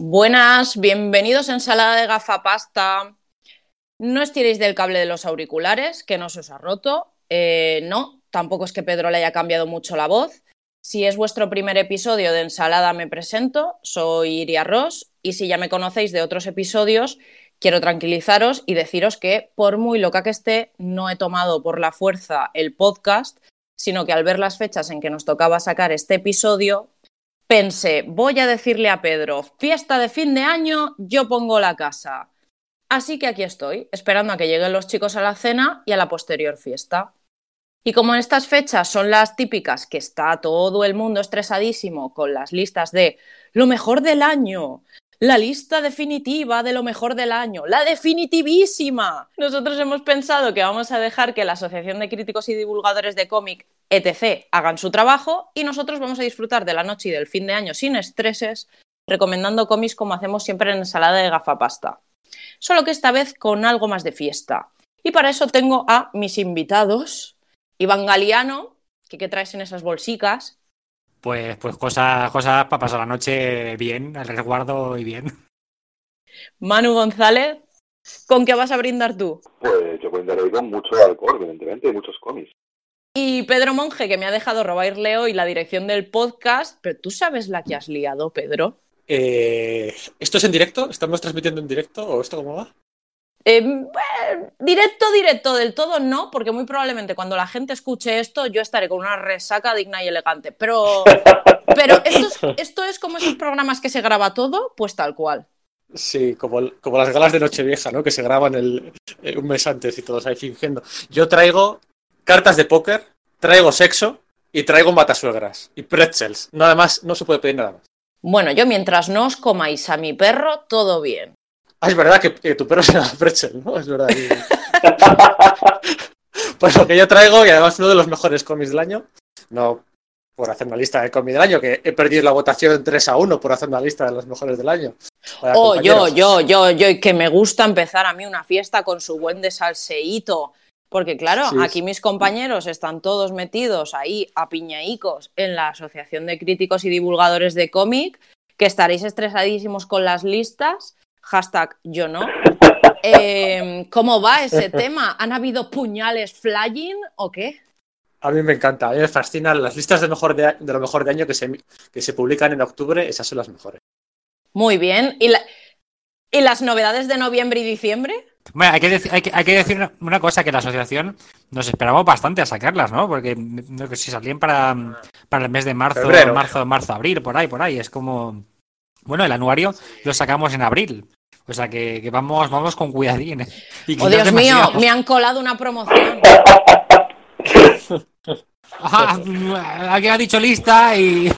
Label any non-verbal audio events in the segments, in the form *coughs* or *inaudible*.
Buenas, bienvenidos a Ensalada de Gafapasta. No estiréis del cable de los auriculares, que no se os ha roto. Eh, no, tampoco es que Pedro le haya cambiado mucho la voz. Si es vuestro primer episodio de Ensalada, me presento. Soy Iria Ross y si ya me conocéis de otros episodios, quiero tranquilizaros y deciros que, por muy loca que esté, no he tomado por la fuerza el podcast, sino que al ver las fechas en que nos tocaba sacar este episodio, pensé, voy a decirle a Pedro, fiesta de fin de año, yo pongo la casa. Así que aquí estoy, esperando a que lleguen los chicos a la cena y a la posterior fiesta. Y como en estas fechas son las típicas que está todo el mundo estresadísimo con las listas de lo mejor del año, la lista definitiva de lo mejor del año, la definitivísima. Nosotros hemos pensado que vamos a dejar que la Asociación de Críticos y Divulgadores de Cómic, etc., hagan su trabajo y nosotros vamos a disfrutar de la noche y del fin de año sin estreses, recomendando cómics como hacemos siempre en ensalada de gafapasta. Solo que esta vez con algo más de fiesta. Y para eso tengo a mis invitados, Iván Galiano, que qué traes en esas bolsicas, pues, pues cosas, cosas para pasar la noche bien, al resguardo y bien. Manu González, ¿con qué vas a brindar tú? Pues yo brindaré con mucho alcohol, evidentemente, y muchos cómics. Y Pedro Monge, que me ha dejado robarle hoy la dirección del podcast, pero tú sabes la que has liado, Pedro. Eh, ¿Esto es en directo? ¿Estamos transmitiendo en directo o esto cómo va? Eh, directo, directo del todo no, porque muy probablemente cuando la gente escuche esto yo estaré con una resaca digna y elegante. Pero, *laughs* pero esto, es, esto es como esos programas que se graba todo, pues tal cual. Sí, como, como las galas de Nochevieja, ¿no? Que se graban el, un mes antes y todos ahí fingiendo. Yo traigo cartas de póker, traigo sexo y traigo matasuegras y pretzels. Nada más, no se puede pedir nada más. Bueno, yo mientras no os comáis a mi perro, todo bien. Ah, es verdad que, que tu perro se llama Pretzel, ¿no? Es verdad. *laughs* *laughs* pues lo que yo traigo, y además uno de los mejores cómics del año, no por hacer una lista de cómics del año, que he perdido la votación 3 a 1 por hacer una lista de los mejores del año. Oh, yo, yo, yo, yo, que me gusta empezar a mí una fiesta con su buen de salseíto. Porque claro, Sí, aquí mis compañeros están todos metidos ahí a piñaicos en la Asociación de Críticos y Divulgadores de Cómic, que estaréis estresadísimos con las listas. Hashtag yo no. *laughs* Eh, ¿Cómo va ese tema? ¿Han habido puñales flying o qué? A mí me encanta, a mí me fascinan las listas de, mejor de, de lo mejor de año que se, que se publican en octubre, esas son las mejores. Muy bien. ¿Y, la- ¿Y las novedades de noviembre y diciembre? Bueno, hay que, decir, hay, que, hay que decir una, una cosa, que la asociación nos esperamos bastante a sacarlas, ¿no? Porque no, que si salían para, para el mes de marzo, Febrero. marzo, marzo, abril, por ahí, por ahí. Es como... Bueno, el anuario lo sacamos en abril. O sea que, que vamos, vamos con cuidadín. ¿eh? Y que Oh, no Dios mío, me han colado una promoción. *laughs* Ajá, aquí ha dicho lista y...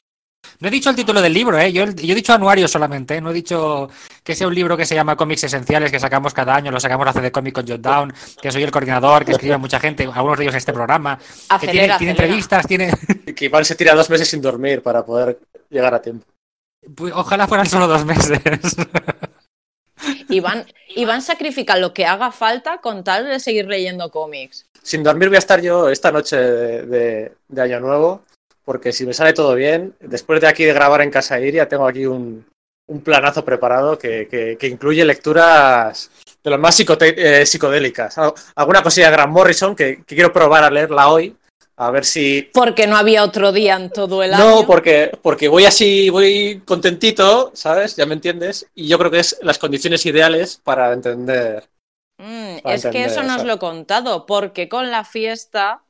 No he dicho el título del libro, ¿eh? Yo, yo he dicho anuario solamente, ¿eh? No he dicho que sea un libro que se llama Cómics Esenciales, que sacamos cada año, lo sacamos hace de Comic con Jot Down, que soy el coordinador, que escribe mucha gente, algunos de ellos en este programa, que tiene, entrevistas, tiene... Que Iván se tira dos meses sin dormir para poder llegar a tiempo. Pues, Ojalá fueran solo dos meses. *laughs* Y van, y van a sacrificar lo que haga falta con tal de seguir leyendo cómics. Sin dormir voy a estar yo esta noche de, de- de Año Nuevo, porque si me sale todo bien, después de aquí de grabar en Casa Iria, tengo aquí un, un planazo preparado que, que- que incluye lecturas de las más eh, psicodélicas. Al- Alguna cosilla de Grant Morrison que, que quiero probar a leerla hoy, a ver si... Porque no había otro día en todo el año. No, porque, porque voy así, voy contentito, ¿sabes? Ya me entiendes. Y yo creo que es las condiciones ideales para entender. Mm, Para es que eso no os lo he contado, porque con la fiesta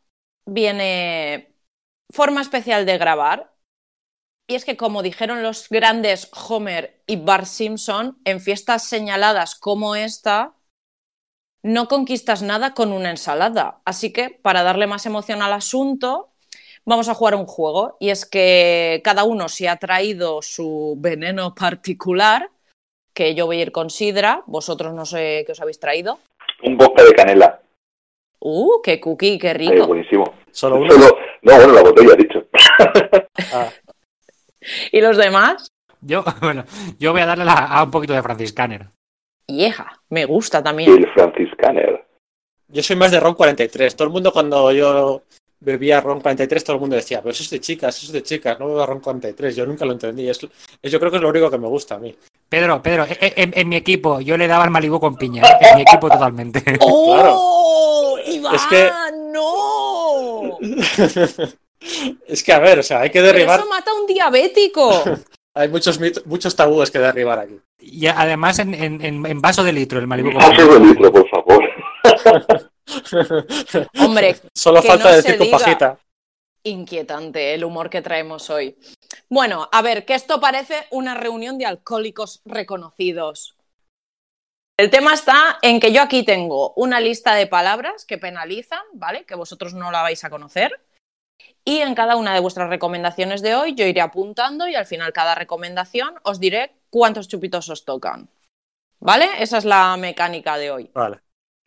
viene forma especial de grabar. Y es que, como dijeron los grandes Homer y Bart Simpson, en fiestas señaladas como esta, no conquistas nada con una ensalada. Así que, para darle más emoción al asunto, vamos a jugar un juego. Y es que cada uno se ha traído su veneno particular, que yo voy a ir con sidra. Vosotros no sé qué os habéis traído. Un vodka de canela. Uh, qué cookie, qué Eh, rico. buenísimo. Solo uno. Solo- No, bueno, la botella, dicho. Ah, *laughs* ¿Y los demás? Yo, *laughs* bueno, yo voy a darle la- a un poquito de Franciscaner. Vieja, me gusta Y también. el franciscaner. yo soy más de Ron 43. Todo el mundo cuando yo bebía Ron 43, todo el mundo decía, pero eso es de chicas, eso es de chicas, no bebo Ron 43. Yo nunca lo entendí. Es, es- yo creo que es lo único que me gusta a mí. Pedro, Pedro, e- e- en, en mi equipo yo le daba el Malibu con piña, ¿eh? en mi equipo totalmente. ¡Oh! ¡Iván! Es que- ¡No! *laughs* es que, a ver, o sea, hay que Pero derribar. eso mata a un diabético. *laughs* Hay muchos, muchos tabúes que derribar aquí. Y además en, en- en- en vaso de litro el Malibu Paso de litro, por favor. *laughs* Hombre, Solo Que falta no decir se con diga. pajita. inquietante el humor que traemos hoy. Bueno, a ver, que esto parece una reunión de alcohólicos reconocidos. El tema está en que yo aquí tengo una lista de palabras que penalizan, ¿vale? Que vosotros no la vais a conocer. Y en cada una de vuestras recomendaciones de hoy yo iré apuntando y al final cada recomendación os diré cuántos chupitos os tocan. ¿Vale? Esa es la mecánica de hoy. Vale.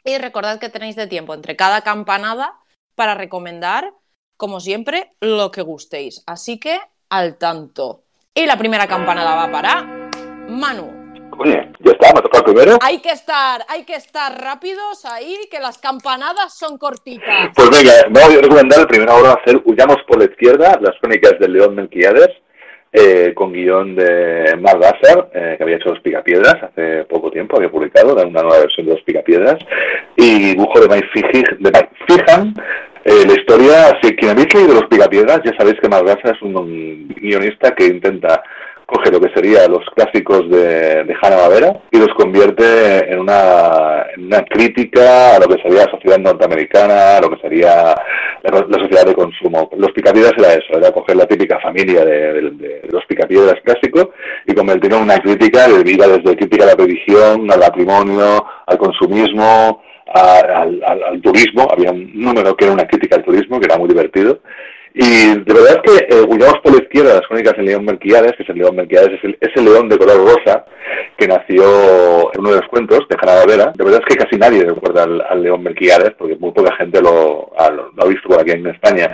Y recordad que tenéis de tiempo entre cada campanada para recomendar, como siempre, lo que gustéis. Así que al tanto. Y la primera campanada va para Manu. Oye, ya está, me toca el primero. Hay que estar, hay que estar rápidos ahí, que las campanadas son cortitas. Pues venga, voy a recomendar el primero ahora ser Huyamos por la izquierda, las crónicas del León Melquiades, eh, con guion de Mark Gasser, eh, que había hecho Los Picapiedras hace poco tiempo, había publicado una nueva versión de Los Picapiedras, y dibujo de Mike, Fiji- de Mike Fijan. Eh, la historia, si quien habéis leído Los Picapiedras, ya sabéis que Mark Gasser es un, un guionista que intenta coge lo que serían los clásicos de, de Hanna-Barbera y los convierte en una, una crítica a lo que sería la sociedad norteamericana, a lo que sería la, sociedad de consumo. Los Picapiedras era eso, era coger la típica familia de, de- de los Picapiedras clásicos y convertirlo en una crítica que iba desde crítica a la religión, al matrimonio, al consumismo, al turismo. Había un número que era una crítica al turismo, que era muy divertido. Y de verdad es que eh, huyamos por la izquierda las crónicas del León Melquiades, que es el León Melquiades, es el, ese león de color rosa que nació en uno de los cuentos de Hanna Barbera. De verdad es que casi nadie recuerda al, al León Melquiades, porque muy poca gente lo, ha- lo ha visto por aquí en España.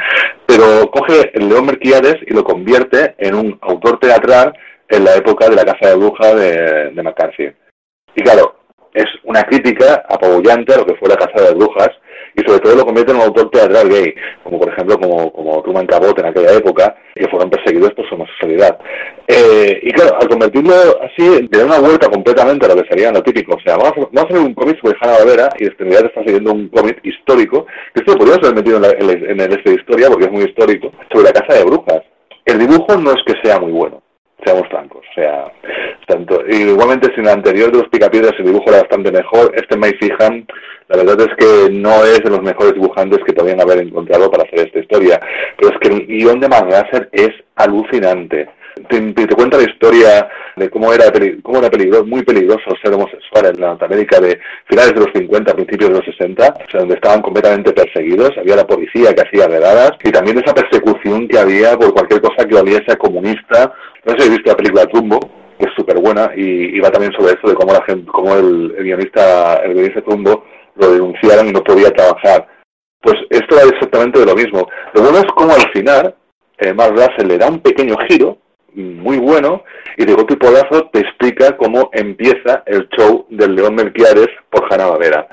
Pero coge el León Melquiades y lo convierte en un autor teatral en la época de la Casa de Bruja de, de McCarthy. Y claro, es una crítica apabullante a lo que fue la Casa de Brujas y sobre todo lo convierte en un autor teatral gay, como por ejemplo como, como Truman Capote en aquella época, que fueron perseguidos por su homosexualidad. Eh, y claro, al convertirlo así, le da una vuelta completamente a lo que sería lo típico. O sea, vamos a, vamos hacer un cómic sobre Hanna Barbera y en realidad está siguiendo un cómic histórico, que esto podríamos haber metido en, la, este historia porque es muy histórico, sobre la Casa de Brujas. El dibujo no es que sea muy bueno, seamos francos. O sea, tanto, igualmente sin el anterior de los Picapiedras el dibujo era bastante mejor. Este Mike Fijan, la verdad es que no es de los mejores dibujantes que podrían haber encontrado para hacer esta historia. Pero es que el guion de Mark Gasser es alucinante. Te, cuenta la historia de cómo era, cómo era peligroso, muy peligroso ser homosexual en Norteamérica de finales de los 50, principios de los 60, o sea, donde estaban completamente perseguidos, había la policía que hacía redadas y también esa persecución que había por cualquier cosa que oliese a comunista. No sé si he visto la película Trumbo, que es súper buena y, va también sobre eso de cómo la gente, cómo el, guionista, el guionista Trumbo lo denunciaron y no podía trabajar. Pues esto va exactamente de lo mismo. Lo bueno es como al final eh, Mark Russell le da un pequeño giro muy bueno y de golpe y porrazo te explica cómo empieza el show del León Melquiades por Hanna Barbera.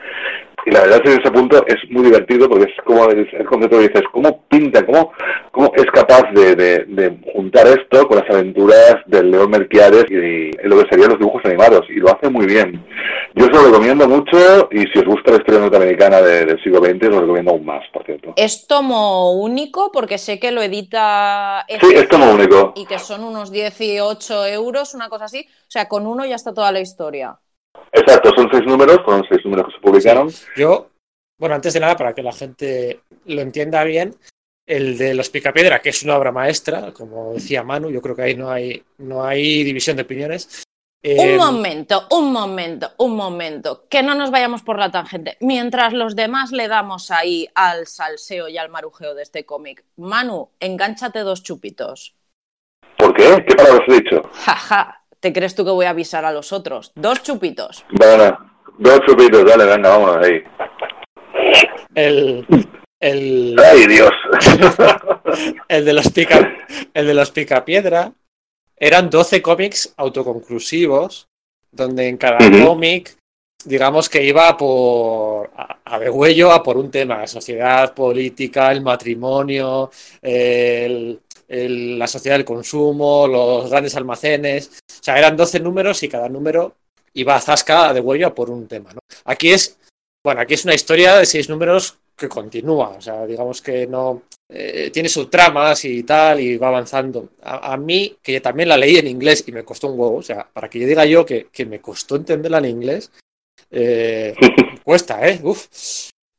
Y la verdad es que en ese punto es muy divertido porque es como es, es como que dices, cómo pinta, cómo, cómo es capaz de, de- de juntar esto con las aventuras del León Melquiades y, lo que serían los dibujos animados. Y lo hace muy bien. Yo se lo recomiendo mucho y si os gusta la historia norteamericana de- del siglo XX, os lo recomiendo aún más, por cierto. Es tomo único porque sé que lo edita Sí, es tomo único. y que son unos 18 euros, una cosa así. O sea, con uno ya está toda la historia. Exacto, son seis números, fueron seis números que se publicaron. Yo, bueno, antes de nada, para que la gente lo entienda bien, el de los Picapiedra, que es una obra maestra, como decía Manu, yo creo que ahí no hay, no hay división de opiniones. Un Eh, momento, un momento, un momento. Que no nos vayamos por la tangente. Mientras los demás le damos ahí al salseo y al marujeo de este cómic. Manu, engánchate dos chupitos. ¿Por qué? ¿Qué palabras he dicho? Jaja, ¿te crees tú que voy a avisar a los otros? Dos chupitos. Bueno, dos chupitos, dale, venga, vámonos ahí. el, el, ¡Ay, Dios! *laughs* el de los pica, el de los Picapiedra eran 12 cómics autoconclusivos, donde en cada cómic, digamos que iba por a, a degüello a por un tema, sociedad, política, el matrimonio, el- el- la sociedad del consumo, los grandes almacenes. O sea, eran 12 números y cada número iba a zasca de huello a por un tema, ¿no? Aquí es, bueno, aquí es una historia de seis números que continúa, o sea, digamos que no eh, tiene subtramas y tal y va avanzando. A, a mí, que también la leí en inglés y me costó un huevo, o sea, para que yo diga yo que, que me costó entenderla en inglés, eh, *laughs* cuesta, ¿eh? Uf,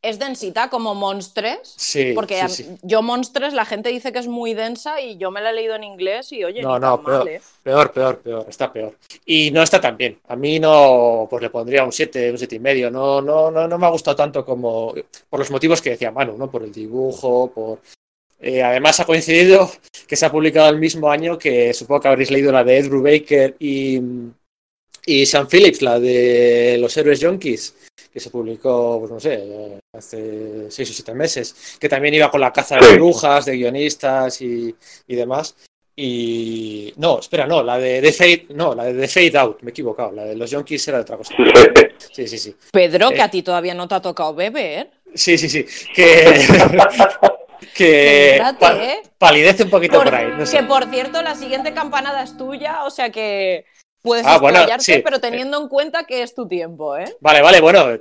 Es densita como Monstres. sí, Porque sí, a- sí. yo Monstres, la gente dice que es muy densa y yo me la he leído en inglés y oye, No, no, tan mal, peor. ¿eh? Peor, peor, peor, está peor. Y no está tan bien. A mí no, pues le pondría un 7, un siete y medio. No, no, no, no me ha gustado tanto como por los motivos que decía Manu, ¿no? Por el dibujo, por. Eh, además ha coincidido que se ha publicado el mismo año que supongo que habréis leído la de Ed Brubaker y, y Sam Phillips, la de Los Héroes Junkies, que se publicó, pues no sé, eh, hace seis o siete meses, que también iba con la caza de brujas, de guionistas y, y demás. Y no, espera, no, la de The Fade, no, la de The Fade Out, me he equivocado, la de los Junkies era de otra cosa. Sí, sí, sí. Pedro, Eh. que a ti todavía no te ha tocado beber. Sí, sí, sí. Que, *laughs* que pa- ¿eh? palidece un poquito Por- por ahí. No sé. Que por cierto, la siguiente campanada es tuya, o sea que puedes Ah, bueno, explayarte, sí. pero teniendo en cuenta que es tu tiempo, ¿eh? Vale, vale, bueno.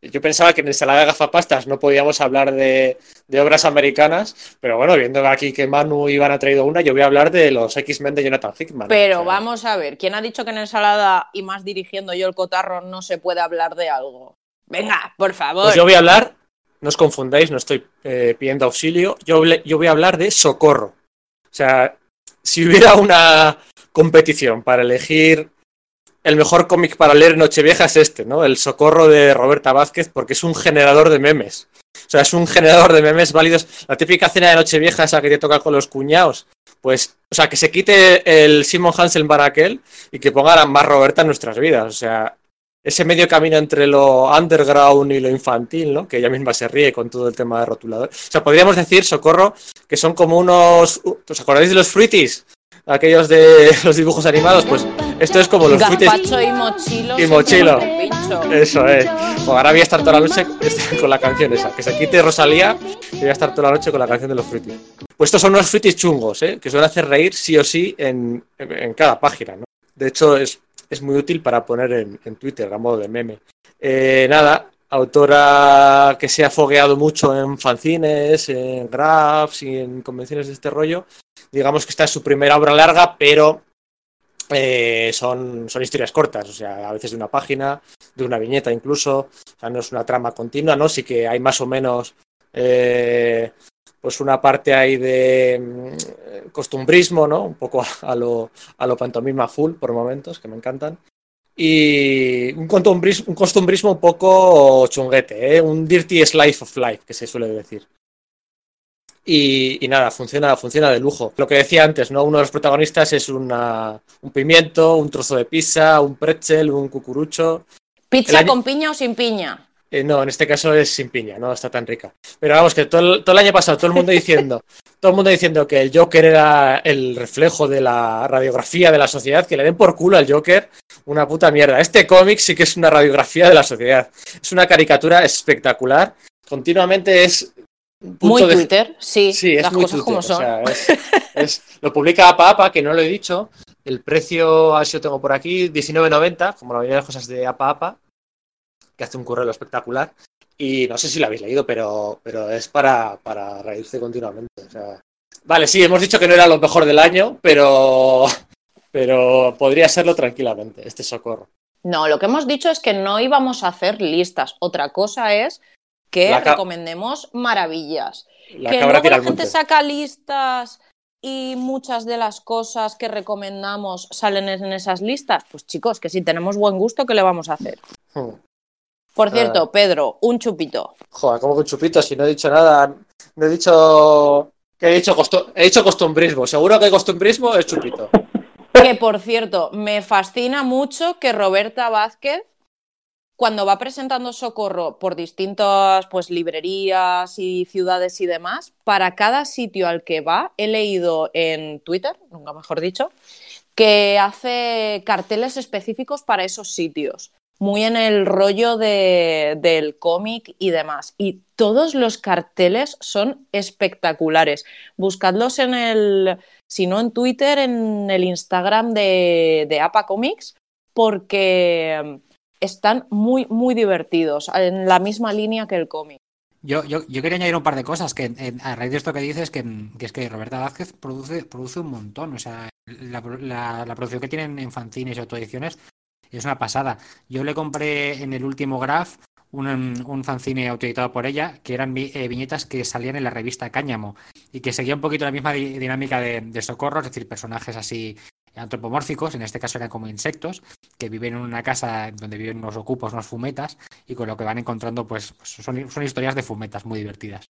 Yo pensaba que en ensalada de gafapastas no podíamos hablar de, de obras americanas, pero bueno, viendo aquí que Manu y Iván ha traído una, yo voy a hablar de los X-Men de Jonathan Hickman. Pero O sea, vamos a ver, ¿quién ha dicho que en ensalada y más dirigiendo yo el cotarro no se puede hablar de algo? Venga, por favor. Pues yo voy a hablar, no os confundáis, no estoy eh, pidiendo auxilio, yo, yo voy a hablar de socorro. O sea, si hubiera una competición para elegir el mejor cómic para leer Nochevieja es este, ¿no? El socorro de Roberta Vázquez, porque es un generador de memes. O sea, es un generador de memes válidos. La típica cena de Nochevieja, esa que te toca con los cuñados. Pues, o sea, que se quite el Simon Hansen Barakel y que ponga más Roberta en nuestras vidas. O sea, ese medio camino entre lo underground y lo infantil, ¿no? Que ella misma se ríe con todo el tema de rotulador. O sea, podríamos decir, Socorro, que son como unos... ¿Os acordáis de los fruities? Aquellos de *laughs* los dibujos animados, pues esto es como los. Gazpacho y mochilo. Y mochilo. Eso es. Pues ahora voy a estar toda la noche *laughs* con la canción esa. Que se quite Rosalía y voy a estar toda la noche con la canción de los fruities. Pues estos son unos fruities chungos, ¿eh? Que suelen hacer reír sí o sí en, en- en cada página, ¿no? De hecho, es, es muy útil para poner en, en Twitter a modo de meme. Eh, nada, autora que se ha fogueado mucho en fanzines, en graphs y en convenciones de este rollo. Digamos que esta es su primera obra larga, pero eh, son, son historias cortas, o sea, a veces de una página, de una viñeta incluso, o sea, no es una trama continua, ¿no? Sí que hay más o menos eh, pues una parte ahí de mm, costumbrismo, ¿no? Un poco a, a lo, a lo pantomima full por momentos, que me encantan. Y un costumbrismo, un costumbrismo un poco chunguete, ¿eh? Un dirty slice of life, que se suele decir. Y, y nada, funciona, funciona de lujo. Lo que decía antes, ¿no? Uno de los protagonistas es una, un pimiento, un trozo de pizza, un pretzel, un cucurucho. ¿Pizza año- con piña o sin piña? Eh, no, en este caso es sin piña, no está tan rica. Pero vamos, que todo el, todo el año pasado todo el mundo diciendo, *laughs* todo el mundo diciendo que el Joker era el reflejo de la radiografía de la sociedad, que le den por culo al Joker, una puta mierda. Este cómic sí que es una radiografía de la sociedad. Es una caricatura espectacular. Continuamente es Muy de- Twitter, sí, Sí, es las muy cosas Twitter, como o son. sea, es- es- lo publica APA APA, que no lo he dicho. El precio, a ver si lo tengo por aquí, 19.90, como la mayoría de las cosas de APA APA, que hace un currelo espectacular. Y no sé si lo habéis leído, pero, pero es para, para reírse continuamente. o sea. Vale, sí, hemos dicho que no era lo mejor del año, pero, pero podría serlo tranquilamente, este socorro. No, lo que hemos dicho es que no íbamos a hacer listas. Otra cosa es que recomendemos maravillas. La que luego la gente saca listas y muchas de las cosas que recomendamos salen en esas listas. Pues chicos, que si tenemos buen gusto, ¿qué le vamos a hacer? Hmm. Por cierto, Ah. Pedro, un chupito. Joder, como con chupito, si no he dicho nada. No he dicho. Que he dicho, he dicho costumbrismo. Seguro que costumbrismo es chupito. Que por cierto, me fascina mucho que Roberta Vázquez, cuando va presentando socorro por distintas pues, librerías y ciudades y demás, para cada sitio al que va, he leído en Twitter, nunca mejor dicho, que hace carteles específicos para esos sitios. Muy en el rollo de, del cómic y demás. Y todos los carteles son espectaculares. Buscadlos en el, si no en Twitter, en el Instagram de, de APA Comics, porque están muy, muy divertidos, en la misma línea que el cómic. Yo, yo, yo, quería añadir un par de cosas, que a raíz de esto que dices, que, es que Roberta Vázquez produce, produce un montón, o sea, la, la, la producción que tienen en fanzines y autoediciones es una pasada. Yo le compré en el último Graph un, un fanzine autoeditado por ella, que eran eh, viñetas que salían en la revista Cáñamo y que seguía un poquito la misma di dinámica de, de, socorro, es decir, personajes así antropomórficos, en este caso eran como insectos, que viven en una casa donde viven unos ocupos, unos fumetas, y con lo que van encontrando, pues, pues son, son, historias de fumetas muy divertidas.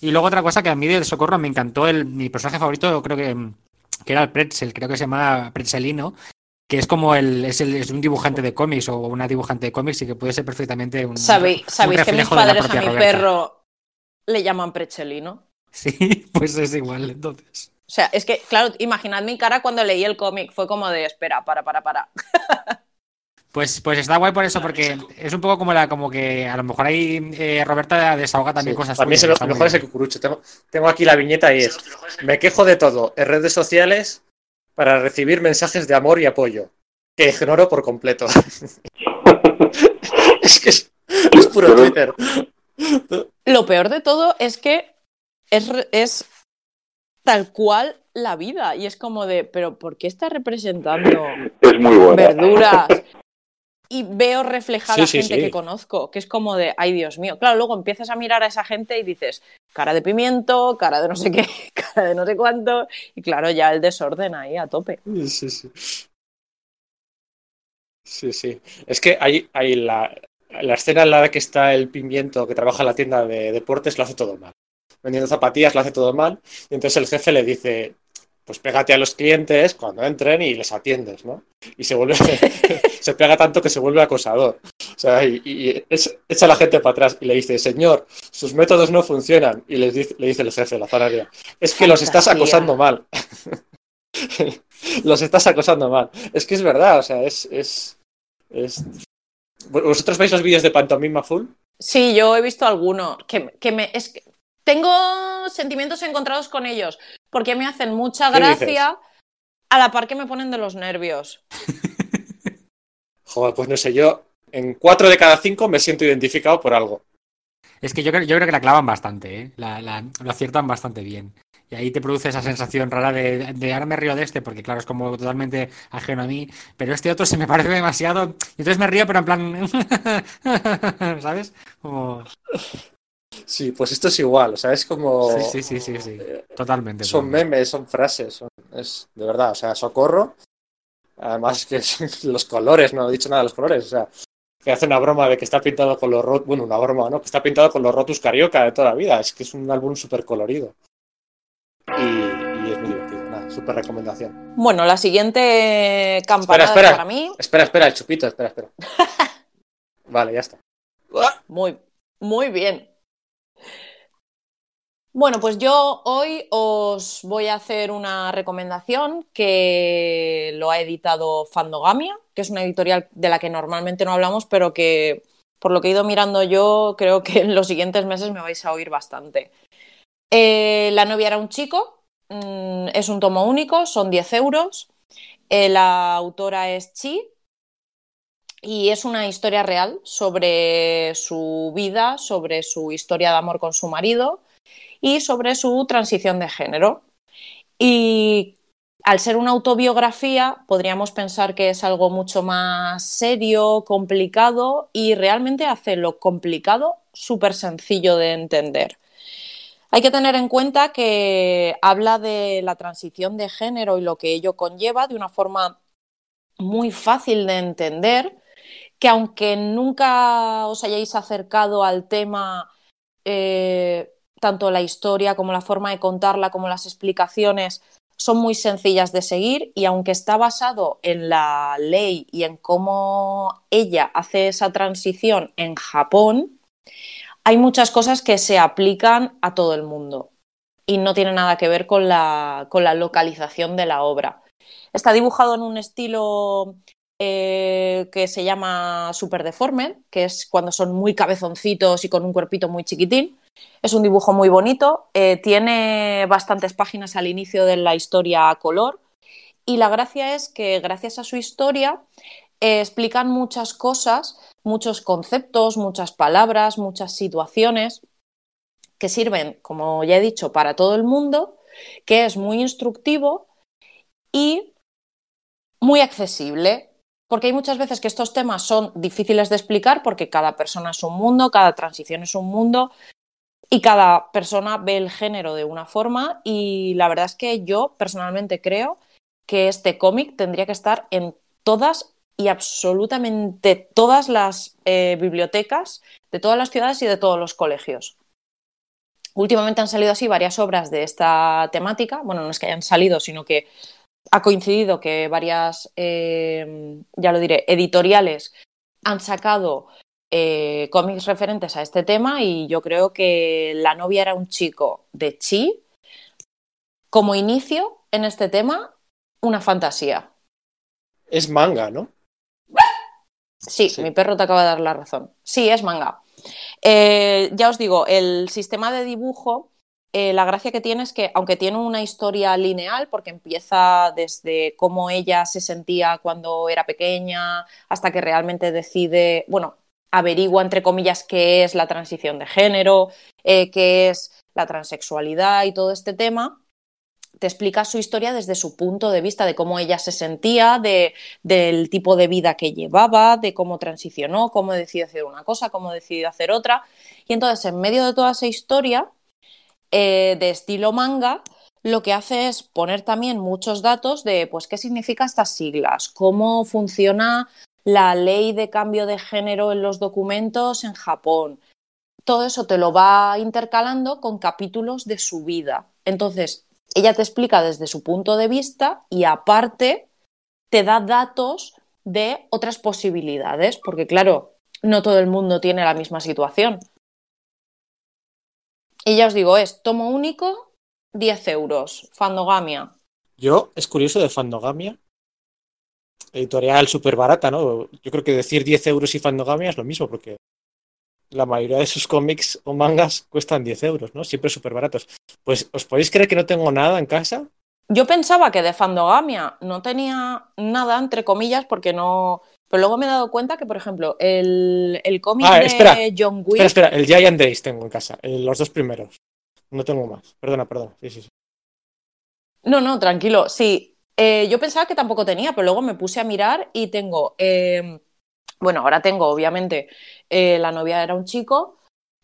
Y luego otra cosa que a mí del socorro me encantó, el, mi personaje favorito creo que, que era el Pretzel, creo que se llama Pretzelino, que es como el es, el, es un dibujante de cómics o una dibujante de cómics y que puede ser perfectamente un ¿Sabéis, ¿sabéis que mis padres a mi Roberta. perro le llaman Pretzelino? Sí, *laughs* pues es igual entonces. O sea, es que, claro, imaginad mi cara cuando leí el cómic, fue como de, espera, para, para, para. *laughs* Pues, pues está guay por eso, porque es un poco como la, como que a lo mejor ahí eh, Roberta desahoga también sí, cosas. También suyas, lo mejor es el cucurucho. Tengo, tengo aquí la viñeta y es, me quejo de todo en redes sociales para recibir mensajes de amor y apoyo, que ignoro por completo. *laughs* es que es, es puro Twitter. Lo peor de todo es que es, es tal cual la vida. Y es como de, pero ¿por qué está representando es muy buena. verduras? Y veo reflejada sí, gente sí, sí. que conozco, que es como de, ay Dios mío. Claro, luego empiezas a mirar a esa gente y dices, cara de pimiento, cara de no sé qué, *laughs* cara de no sé cuánto. Y claro, ya el desorden ahí a tope. Sí, sí. Sí, sí. Es que hay, hay la, la escena en la que está el pimiento que trabaja en la tienda de deportes, lo hace todo mal vendiendo zapatillas, lo hace todo mal. Y entonces el jefe le dice, pues pégate a los clientes cuando entren y les atiendes, ¿no? Y se vuelve, *laughs* se pega tanto que se vuelve acosador. O sea, y, y es, echa a la gente para atrás y le dice, señor, sus métodos no funcionan. Y le dice, le dice el jefe, la zanaria, es que los estás acosando mal. *laughs* los estás acosando mal. Es que es verdad, o sea, es... es, es... ¿Vosotros veis los vídeos de Pantomima Full? Sí, yo he visto alguno. Que, que me, es tengo sentimientos encontrados con ellos, porque me hacen mucha gracia a la par que me ponen de los nervios. *laughs* Joder, pues no sé, yo en cuatro de cada cinco me siento identificado por algo. Es que yo creo, yo creo que la clavan bastante, ¿eh? la, la, lo aciertan bastante bien. Y ahí te produce esa sensación rara de, de, ahora me río de este, porque claro, es como totalmente ajeno a mí, pero este otro se me *laughs* parece demasiado. Y entonces me río, pero en plan. *laughs* ¿Sabes? Como. Sí, pues esto es igual, o sea, es como... Sí, sí, sí, sí, sí. totalmente. Son totalmente. memes, son frases, son... es de verdad, o sea, socorro. Además *laughs* que los colores, no he dicho nada de los colores, o sea, que hace una broma de que está pintado con los rotus, bueno, una broma, ¿no? Que está pintado con los rotus carioca de toda la vida, es que es un álbum súper colorido. Y, y, es muy divertido, nada, súper recomendación. Bueno, la siguiente espera, para mí... Espera, espera, el chupito, espera, espera. *laughs* vale, ya está. Muy, muy bien. Bueno, pues yo hoy os voy a hacer una recomendación que lo ha editado Fandogamia, que es una editorial de la que normalmente no hablamos, pero que por lo que he ido mirando yo, creo que en los siguientes meses me vais a oír bastante. Eh, la novia era un chico, mmm, es un tomo único, son 10 euros. Eh, la autora es Chi, y es una historia real sobre su vida, sobre su historia de amor con su marido y sobre su transición de género. Y al ser una autobiografía, podríamos pensar que es algo mucho más serio, complicado y realmente hace lo complicado súper sencillo de entender. Hay que tener en cuenta que habla de la transición de género y lo que ello conlleva de una forma muy fácil de entender, que aunque nunca os hayáis acercado al tema, eh, tanto la historia como la forma de contarla, como las explicaciones, son muy sencillas de seguir y aunque está basado en la ley y en cómo ella hace esa transición en Japón, hay muchas cosas que se aplican a todo el mundo y no tiene nada que ver con la, con la localización de la obra. Está dibujado en un estilo eh, que se llama Super Deformed, que es cuando son muy cabezoncitos y con un cuerpito muy chiquitín. Es un dibujo muy bonito, eh, tiene bastantes páginas al inicio de la historia a color y la gracia es que gracias a su historia eh, explican muchas cosas, muchos conceptos, muchas palabras, muchas situaciones que sirven, como ya he dicho, para todo el mundo, que es muy instructivo y muy accesible. Porque hay muchas veces que estos temas son difíciles de explicar porque cada persona es un mundo, cada transición es un mundo y cada persona ve el género de una forma y la verdad es que yo personalmente creo que este cómic tendría que estar en todas y absolutamente todas las eh, bibliotecas de todas las ciudades y de todos los colegios. Últimamente han salido así varias obras de esta temática, bueno, no es que hayan salido, sino que ha coincidido que varias, eh, ya lo diré, editoriales han sacado eh, cómics referentes a este tema y yo creo que La novia era un chico de Chi, como inicio en este tema, una fantasía. Es manga, ¿no? Sí, mi perro te acaba de dar la razón. Sí, es manga. Eh, ya os digo, el sistema de dibujo, eh, la gracia que tiene es que, aunque tiene una historia lineal, porque empieza desde cómo ella se sentía cuando era pequeña, hasta que realmente decide, bueno, averigua, entre comillas, qué es la transición de género, eh, qué es la transexualidad y todo este tema, te explica su historia desde su punto de vista, de cómo ella se sentía, de, del tipo de vida que llevaba, de cómo transicionó, cómo decidió hacer una cosa, cómo decidió hacer otra. Y entonces, en medio de toda esa historia eh, de estilo manga, lo que hace es poner también muchos datos de pues qué significan estas siglas, cómo funciona la ley de cambio de género en los documentos en Japón. Todo eso te lo va intercalando con capítulos de su vida. Entonces, ella te explica desde su punto de vista y aparte te da datos de otras posibilidades, porque claro, no todo el mundo tiene la misma situación. Y ya os digo, es tomo único, 10 euros, Fandogamia. Yo, es curioso de Fandogamia, editorial súper barata, ¿no? Yo creo que decir 10 euros y Fandogamia es lo mismo, porque la mayoría de sus cómics o mangas cuestan 10 euros, ¿no? Siempre súper baratos. Pues, ¿os podéis creer que no tengo nada en casa? Yo pensaba que de Fandogamia no tenía nada, entre comillas, porque no. Pero luego me he dado cuenta que, por ejemplo, el, el cómic Ah, de espera, John Wick. Espera, espera, el Giant Days tengo en casa, eh, los dos primeros. No tengo más. Perdona, perdona. Sí, sí, sí. No, no, tranquilo. Sí, eh, yo pensaba que tampoco tenía, pero luego me puse a mirar y tengo. eh, bueno, ahora tengo, obviamente, eh, La novia era un chico,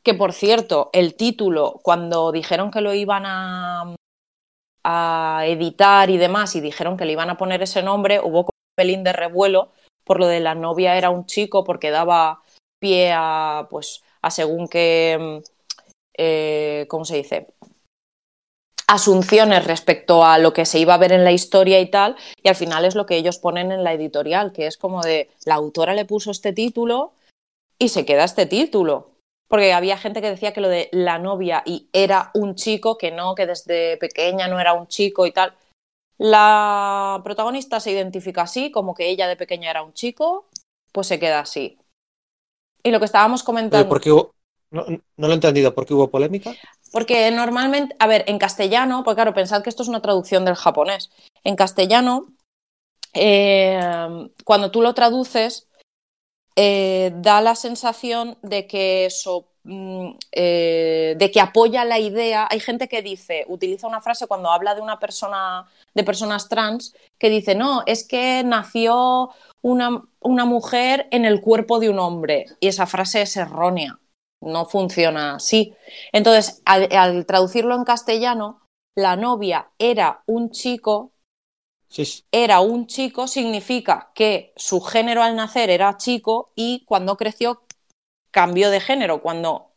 que por cierto, el título, cuando dijeron que lo iban a, a editar y demás, y dijeron que le iban a poner ese nombre, hubo como un pelín de revuelo por lo de la novia era un chico, porque daba pie a, pues, a según qué, eh, ¿cómo se dice? asunciones respecto a lo que se iba a ver en la historia y tal, y al final es lo que ellos ponen en la editorial, que es como de la autora le puso este título y se queda este título. Porque había gente que decía que lo de la novia y era un chico, que no, que desde pequeña no era un chico y tal. La protagonista se identifica así, como que ella de pequeña era un chico, pues se queda así. Y lo que estábamos comentando. Oye, ¿por qué hubo- No, no lo he entendido. ¿Por qué hubo polémica? Porque normalmente, a ver, en castellano, pues claro, pensad que esto es una traducción del japonés. En castellano, eh, cuando tú lo traduces, eh, da la sensación de que eso, mm, eh, de que apoya la idea. Hay gente que dice, utiliza una frase cuando habla de una persona, de personas trans, que dice, no, es que nació una, una mujer en el cuerpo de un hombre. Y esa frase es errónea no funciona así. Entonces, al, al, traducirlo en castellano, la novia era un chico, Sí, sí. era un chico significa que su género al nacer era chico y cuando creció cambió de género. Cuando,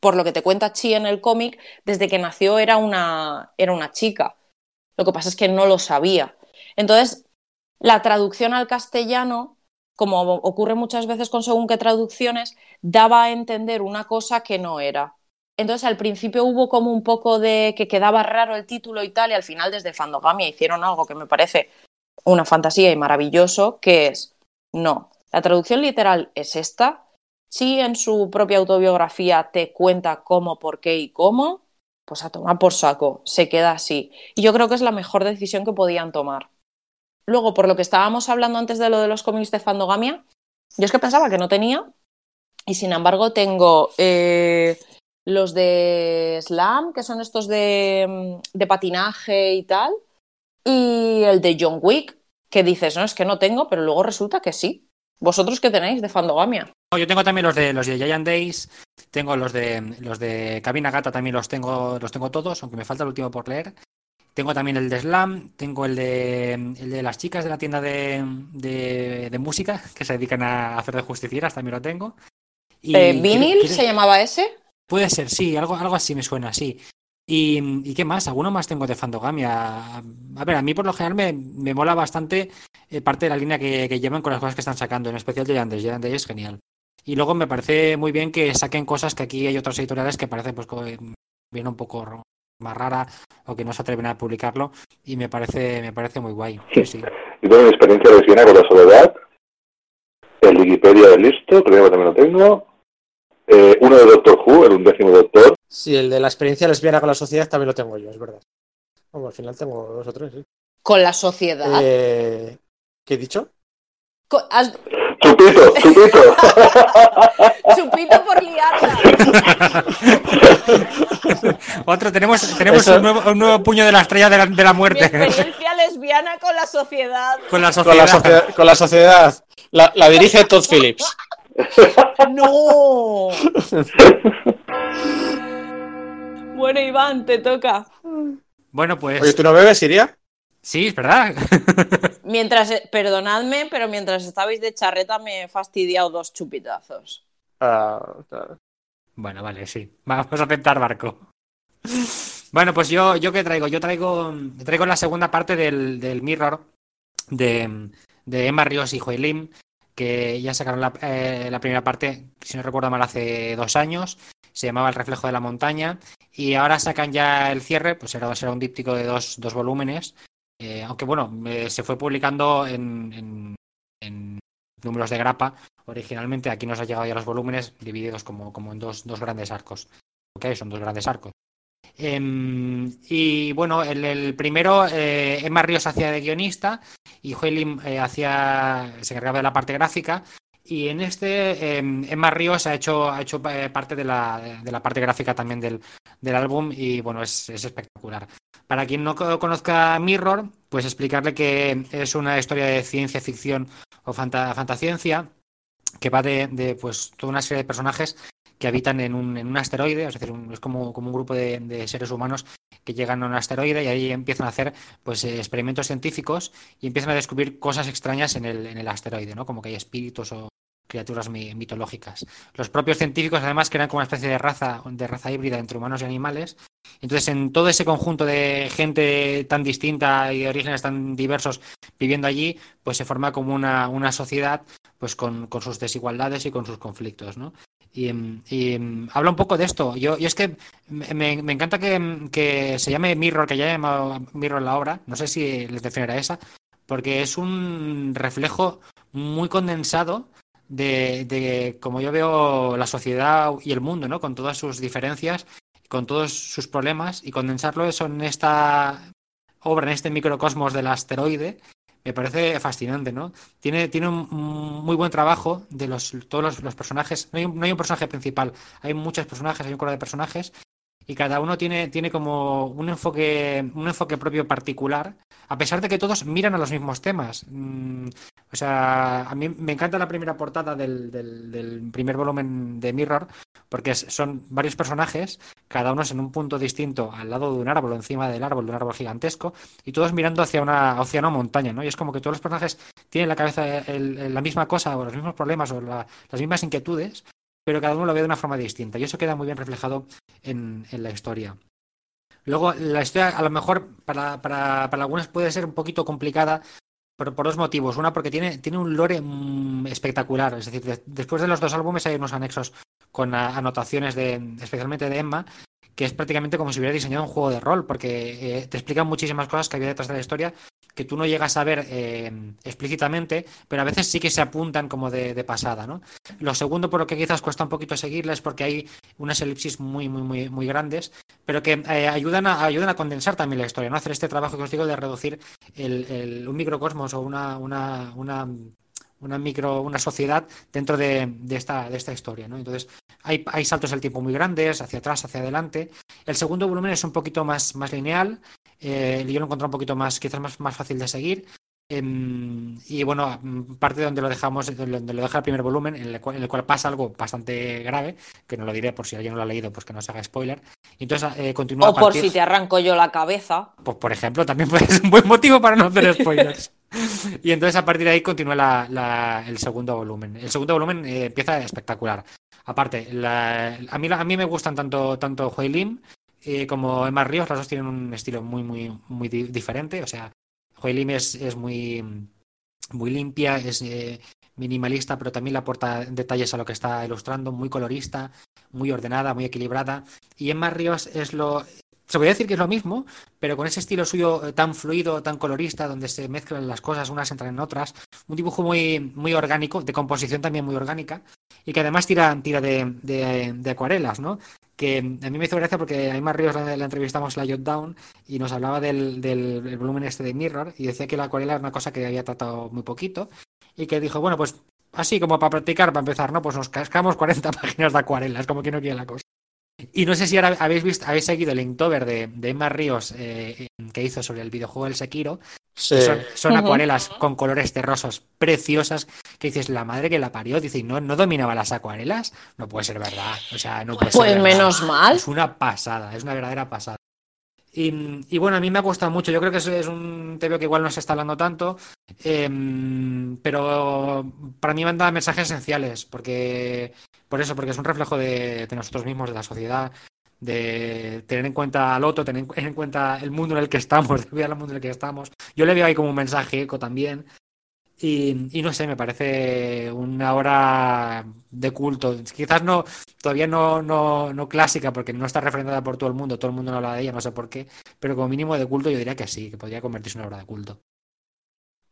por lo que te cuenta Chi en el cómic, desde que nació era una, era una chica. Lo que pasa es que no lo sabía. Entonces, la traducción al castellano como ocurre muchas veces con según qué traducciones, daba a entender una cosa que no era. Entonces al principio hubo como un poco de que quedaba raro el título y tal, y al final desde Fandogamia hicieron algo que me parece una fantasía y maravilloso, que es, no, la traducción literal es esta, si en su propia autobiografía te cuenta cómo, por qué y cómo, pues a tomar por saco, se queda así. Y yo creo que es la mejor decisión que podían tomar. Luego, por lo que estábamos hablando antes de lo de los cómics de Fandogamia, yo es que pensaba que no tenía, y sin embargo tengo eh, los de Slam, que son estos de, de, patinaje y tal, y el de John Wick, que dices, no, es que no tengo, pero luego resulta que sí. ¿Vosotros qué tenéis de Fandogamia? Yo tengo también los de los de Giant Days, tengo los de los de Cabina Gata también los tengo, los tengo todos, aunque me falta el último por leer. Tengo también el de Slam, tengo el de, el de las chicas de la tienda de, de, música que se dedican a hacer de justicieras, también lo tengo. Y, eh, ¿Vinil se llamaba ese? Puede ser, sí, algo, algo así me suena, sí. Y, y, qué más? ¿Alguno más tengo de Fandogamia? A ver, a mí por lo general me, me mola bastante eh, parte de la línea que, que, llevan con las cosas que están sacando, en especial de Yandes. Yandes es genial. Y luego me parece muy bien que saquen cosas que aquí hay otras editoriales que parece pues viene un poco más rara o que no se atreven a publicarlo y me parece me parece muy guay. Sí, sí. Y bueno, mi experiencia lesbiana con la soledad, el Wikipedia de listo, creo que también lo tengo. Eh, uno de Doctor Who, el undécimo Doctor. Sí, el de la experiencia lesbiana con la sociedad también lo tengo yo, es verdad. Bueno, al final tengo dos o tres, sí. ¿Con la sociedad? Eh, ¿Qué he dicho? Con, has... Chupito, *laughs* chupito. chupito por liarla. *laughs* Otro, tenemos, tenemos un nuevo, un, nuevo, puño de la estrella de la, de la muerte. Mi experiencia lesbiana con la sociedad. Con la sociedad. Con la, sociedad, con la, sociedad. la, la dirige Todd Phillips. ¡No! bueno, Iván, te toca. Bueno, pues. Oye, ¿tú no bebes, Iria? Sí, es verdad. *laughs* mientras, perdonadme, pero mientras estabais de charreta me he fastidiado dos chupitazos. Ah, claro. Bueno, vale, sí. Vamos a aceptar barco. Bueno, pues yo, yo qué traigo? Yo traigo, traigo la segunda parte del, del Mirror de, de Emma Ríos y Joelim, que ya sacaron la, eh, la, primera parte, si no recuerdo mal, hace dos años. Se llamaba El reflejo de la montaña. Y ahora sacan ya el cierre, pues será un díptico de dos, dos volúmenes. Eh, aunque bueno, eh, se fue publicando en, en, en, números de grapa. Originalmente aquí nos ha llegado ya los volúmenes divididos como, como en dos, dos grandes arcos. Ok, son dos grandes arcos. Eh, y bueno, el, el primero, eh, Emma Ríos hacía de guionista y Joelim eh, hacía, se encargaba de la parte gráfica. Y en este, eh, Emma Ríos ha hecho, ha hecho eh, parte de la, de la, parte gráfica también del, del álbum y bueno, es, es, espectacular. Para quien no conozca Mirror, pues explicarle que es una historia de ciencia ficción o fanta, fantasciencia que va de, de, pues toda una serie de personajes que habitan en un, en un asteroide, es decir, un, es como, como, un grupo de, seres humanos que llegan a un asteroide y ahí empiezan a hacer pues eh, experimentos científicos y empiezan a descubrir cosas extrañas en el, en el asteroide, ¿no? Como que hay espíritus o criaturas mitológicas. Los propios científicos además crean como una especie de raza, de raza híbrida entre humanos y animales. Entonces, en todo ese conjunto de gente tan distinta y de orígenes tan diversos viviendo allí, pues se forma como una, una sociedad pues con, con, sus desigualdades y con sus conflictos, ¿no? Y, y, habla un poco de esto. Yo, es que me, me encanta que, que, se llame Mirror, que ya he llamado Mirror la obra, no sé si les defenderá esa, porque es un reflejo muy condensado de, de como yo veo la sociedad y el mundo, ¿no? Con todas sus diferencias, con todos sus problemas, y condensarlo eso en esta obra, en este microcosmos del asteroide, me parece fascinante, ¿no? Tiene, tiene un, un muy buen trabajo de los, todos los, los personajes. No hay, un, no hay, un, personaje principal, hay muchos personajes, hay un coro de personajes y cada uno tiene, tiene como un enfoque, un enfoque propio particular, a pesar de que todos miran a los mismos temas. Mm, o sea, a mí me encanta la primera portada del, del, del primer volumen de Mirror, porque son varios personajes, cada uno es en un punto distinto, al lado de un árbol, encima del árbol, de un árbol gigantesco, y todos mirando hacia una, hacia una montaña, ¿no? Y es como que todos los personajes tienen en la cabeza la misma cosa, o los mismos problemas, o la, las mismas inquietudes, pero cada uno lo ve de una forma distinta, y eso queda muy bien reflejado en, en la historia. Luego, la historia a lo mejor para, para, para algunos puede ser un poquito complicada por, por, dos motivos. Una, porque tiene, tiene un lore mmm, espectacular. Es decir, de, después de los dos álbumes hay unos anexos con a, anotaciones de, especialmente de Emma, que es prácticamente como si hubiera diseñado un juego de rol, porque eh, te explican muchísimas cosas que había detrás de la historia que tú no llegas a ver eh, explícitamente, pero a veces sí que se apuntan como de, pasada, ¿no? Lo segundo, por lo que quizás cuesta un poquito seguirles, porque hay unas elipsis muy, muy, muy, muy grandes, pero que eh, ayudan, a, ayudan a condensar también la historia, ¿no? Hacer este trabajo que os digo de reducir el, un microcosmos o una, una una micro, una sociedad dentro de, esta, de esta historia, ¿no? Entonces, hay, hay saltos del tiempo muy grandes, hacia atrás, hacia adelante. El segundo volumen es un poquito más, más lineal, eh, yo lo encontré un poquito más, quizás más, más fácil de seguir. Em, y bueno, parte de donde lo dejamos, donde lo deja el primer volumen, en el, cual, pasa algo bastante grave, que no lo diré por si alguien no lo ha leído, pues que no se haga spoiler. Y entonces eh, continúa. O por si te arranco yo la cabeza. Pues por ejemplo, también *laughs* puede ser un buen motivo para no hacer *laughs* spoilers. Y entonces a partir de ahí continúa la, el segundo volumen. El segundo volumen eh, empieza espectacular. Aparte, a, mí, a mí me gustan tanto, tanto Hui Lim eh, como Emma Ríos, las dos tienen un estilo muy, muy, muy diferente. O sea, Lim es, es muy, muy limpia, es eh, minimalista, pero también le aporta detalles a lo que está ilustrando, muy colorista, muy ordenada, muy equilibrada. Y Emma Ríos es lo. Se podría decir que es lo mismo, pero con ese estilo suyo eh, tan fluido, tan colorista, donde se mezclan las cosas, unas entran en otras. Un dibujo muy, muy orgánico, de composición también muy orgánica, y que además tira, tira de, de acuarelas, ¿no? que a mí me hizo gracia porque a Emma Ríos la, entrevistamos la Jot Down y nos hablaba del, del volumen este de Mirror y decía que la acuarela era una cosa que había tratado muy poquito y que dijo, bueno, pues así como para practicar, para empezar, ¿no? Pues nos cascamos 40 *laughs* páginas de acuarelas, como que no quiere la cosa. Y no sé si ahora habéis visto, habéis seguido el Inktober de, de Emma Ríos eh, que hizo sobre el videojuego El Sekiro. Son, acuarelas con colores terrosos preciosas que dices, la madre que la parió, dice, ¿no, no dominaba las acuarelas? No puede ser verdad. O sea, no puede pues menos mal. Es una pasada, es una verdadera pasada. Y, bueno, a mí me ha gustado mucho. Yo creo que es, un TV que igual no se está hablando tanto, em, pero para mí manda mensajes esenciales, porque por eso, porque es un reflejo de, nosotros mismos, de la sociedad, de tener en cuenta al otro, tener en cuenta el mundo en el que estamos, *laughs* de cuidar el mundo en el que estamos. Yo le veo ahí como un mensaje eco también. Y, no sé, me parece una obra de culto. Quizás no, todavía no, no, no clásica, porque no está refrendada por todo el mundo, todo el mundo no habla de ella, no sé por qué, pero como mínimo de culto yo diría que sí, que podría convertirse en una obra de culto.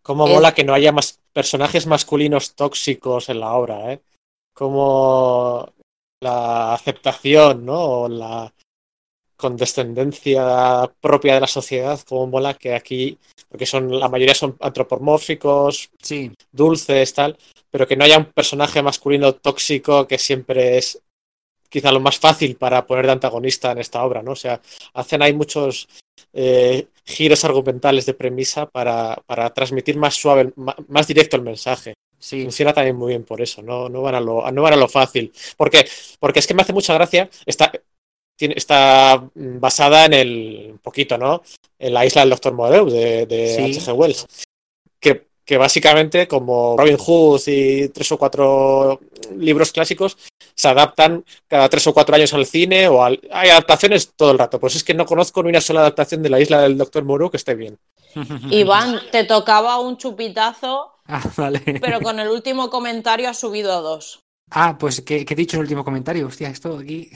Cómo mola que no haya más personajes masculinos tóxicos en la obra, ¿eh? Como la aceptación, ¿no? O la condescendencia propia de la sociedad, como mola que aquí, porque son la mayoría son antropomórficos, sí. dulces, tal, pero que no haya un personaje masculino tóxico que siempre es quizá lo más fácil para poner de antagonista en esta obra, ¿no? O sea, hacen ahí muchos eh, giros argumentales de premisa para, para transmitir más suave, más, directo el mensaje. Sí. Funciona también muy bien por eso, no, no, van, a lo, no van a lo fácil. Porque, porque es que me hace mucha gracia, está, tiene, está basada en el, un poquito, ¿no? En la isla del Doctor Moreau de, de H.G. Wells. Que, que básicamente, como Robin Hood y tres o cuatro libros clásicos, se adaptan cada tres o cuatro años al cine o al... hay adaptaciones todo el rato. Pues es que no conozco ni una sola adaptación de la isla del Doctor Moreau que esté bien. *laughs* Iván, te tocaba un chupitazo, ah, vale. pero con el último comentario ha subido a dos. Ah, pues ¿qué, he dicho en el último comentario? Hostia, esto aquí.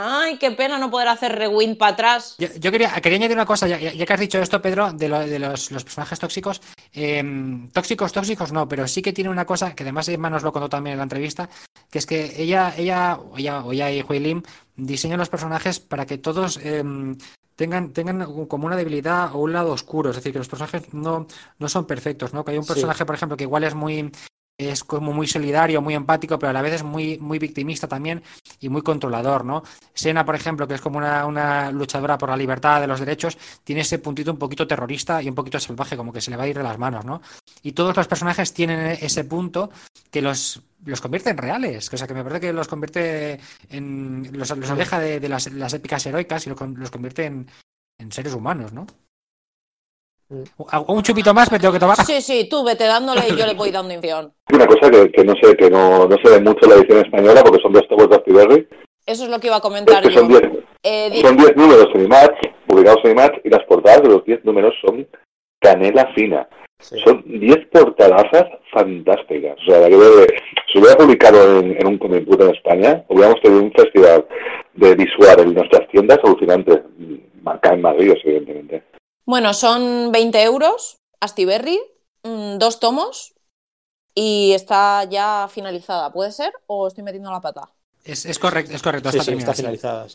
Ay, qué pena no poder hacer rewind para atrás. Yo, quería, quería, añadir una cosa, ya, que has dicho esto, Pedro, de, los, personajes tóxicos. Em, tóxicos, tóxicos no, pero sí que tiene una cosa que además Emma nos lo contó también en la entrevista, que es que ella, ella, ella, o ella y Hui Lim diseñan los personajes para que todos em, tengan, tengan como una debilidad o un lado oscuro. Es decir, que los personajes no, no son perfectos, ¿no? Que hay un personaje, por ejemplo, que igual es muy es como muy solidario, muy empático, pero a la vez es muy, muy victimista también y muy controlador, ¿no? Sena, por ejemplo, que es como una, una, luchadora por la libertad de los derechos, tiene ese puntito un poquito terrorista y un poquito salvaje, como que se le va a ir de las manos, ¿no? Y todos los personajes tienen ese punto que los, los convierte en reales, o sea, que me parece que los convierte en... los, aleja de, las, las, épicas heroicas y los, los convierte en, en seres humanos, ¿no? ¿Un chupito más me tengo que tomar? Sí, sí, tú vete dándole y yo le voy dando infión. Una cosa que, no sé, que no, no se ve mucho en la edición española porque son dos tomos de Activerry. Eso es lo que iba a comentar yo. Son 10 eh, números en Image, publicados en Image, y las portadas de los 10 números son canela fina. Son 10 portadazas fantásticas. O sea, la que si hubiera publicado en, un comic en España, hubiéramos tenido un festival de visual en nuestras tiendas, alucinante. Marca en Madrid, evidentemente. Bueno, son 20 euros, Astiberri, mm, dos tomos y está ya finalizada. ¿Puede ser? ¿O estoy metiendo la pata? Es, es correcto, es correcto. Sí, está, sí, está finalizada.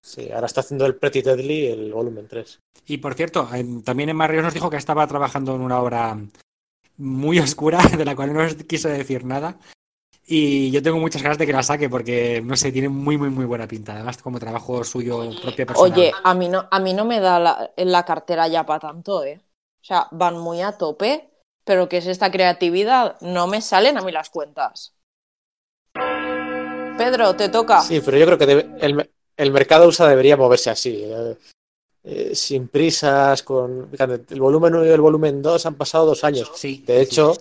sí. Ahora está haciendo el Pretty Deadly, el volumen 3. Y por cierto, también en Marrios nos dijo que estaba trabajando en una obra muy oscura, *laughs* de la cual no nos quiso decir nada. Y yo tengo muchas ganas de que la saque porque, no sé, tiene muy, muy, muy buena pinta. Además, como trabajo suyo propio personal. Oye, a mí no, a mí no me da la, la cartera ya para tanto, ¿eh? O sea, van muy a tope, pero que es esta creatividad, no me salen a mí las cuentas. Pedro, te toca. Sí, pero yo creo que debe- el, el mercado USA debería moverse así. Eh, sin prisas, con. El volumen 1 y el volumen 2 han pasado dos años. Sí. De hecho,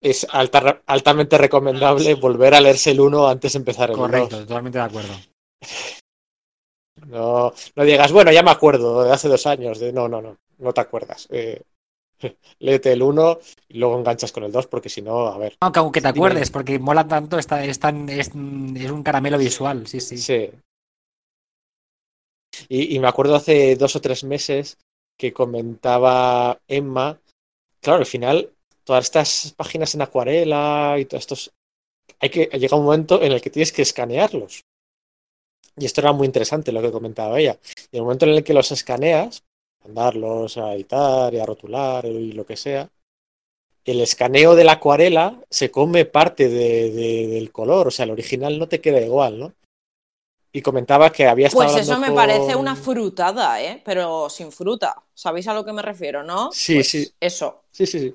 es alta- altamente recomendable volver a leerse el 1 antes de empezar el 2. correcto, totalmente de acuerdo. No, no digas, bueno, ya me acuerdo de hace dos años. De... No, no, no, no te acuerdas. Eh, *laughs* léete el 1 y luego enganchas con el 2, porque si no, a ver. Aunque, aunque te acuerdes, porque mola tanto, está, es, tan- es, es un caramelo visual, sí, sí. Sí. Y, me acuerdo hace dos o tres meses que comentaba Emma, claro, al final, todas estas páginas en acuarela y todos estos, hay que llega un momento en el que tienes que escanearlos. Y esto era muy interesante lo que comentaba ella. Y el momento en el que los escaneas, mandarlos a editar y a rotular y lo que sea, el escaneo de la acuarela se come parte de- de- del color, o sea, el original no te queda igual, ¿no? Y comentaba que había estado Pues eso me parece una frutada, ¿eh? Pero sin fruta. ¿Sabéis a lo que me refiero, no? Sí, Pues sí. Eso. Sí, sí, sí.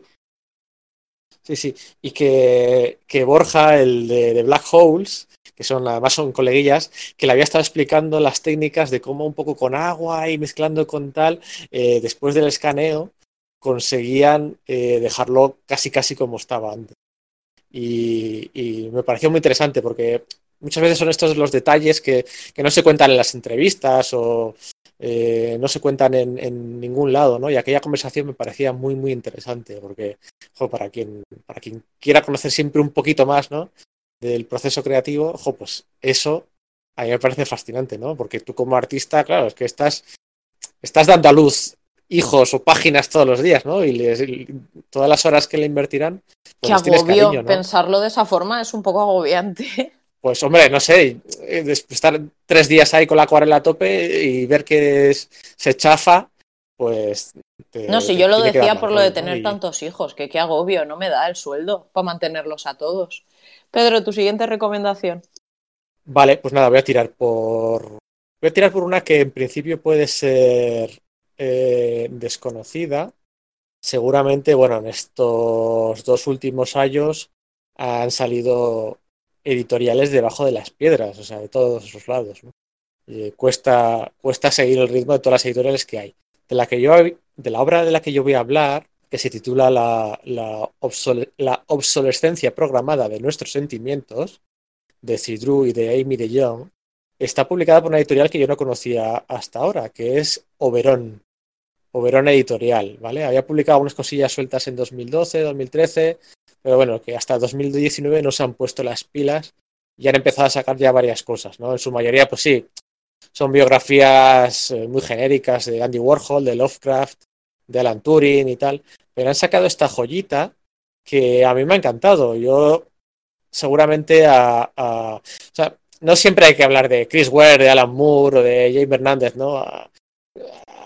Sí, sí. Y que, que Borja, el de, de Black Holes, que son además son coleguillas, que le había estado explicando las técnicas de cómo un poco con agua y mezclando con tal, eh, después del escaneo, conseguían eh, dejarlo casi casi como estaba antes. Y, y me pareció muy interesante porque muchas veces son estos los detalles que, que no se cuentan en las entrevistas o eh, no se cuentan en, en ningún lado, ¿no? Y aquella conversación me parecía muy, muy interesante porque jo, para quien, para quien quiera conocer siempre un poquito más, ¿no? Del proceso creativo, jo, pues eso a mí me parece fascinante, ¿no? Porque tú como artista, claro, es que estás, estás dando a luz hijos o páginas todos los días, ¿no? Y les- y todas las horas que le invertirán, pues Qué agobio. cariño, ¿no? Pensarlo de esa forma es un poco agobiante. Pues hombre, no sé, eh, estar tres días ahí con la acuarela a tope y ver que es- se chafa, pues... te- No, si yo lo decía por lo de tener Y- tantos hijos, que qué agobio, no me da el sueldo para mantenerlos a todos. Pedro, tu siguiente recomendación. Vale, pues nada, voy a tirar por. Voy a tirar por una que en principio puede ser eh, desconocida. Seguramente, bueno, en estos dos últimos años han salido editoriales debajo de las piedras, o sea, de todos esos lados, cuesta, cuesta seguir el ritmo de todas las editoriales que hay. De la, que yo, de la obra de la que yo voy a hablar, que se titula La, la, obsole- la obsolescencia programada de nuestros sentimientos, de Cidru y de Amy de Jong, está publicada por una editorial que yo no conocía hasta ahora, que es Oberón. Oberón Editorial, ¿vale? Había publicado unas cosillas sueltas en 2012, 2013, pero bueno, que hasta 2019 no se han puesto las pilas y han empezado a sacar ya varias cosas, ¿no? En su mayoría, pues sí, son biografías eh, muy genéricas de Andy Warhol, de Lovecraft, de Alan Turing y tal, pero han sacado esta joyita que a mí me ha encantado. Yo seguramente a, o sea, no siempre hay que hablar de Chris Ware, de Alan Moore o de James Hernández, ¿no? A,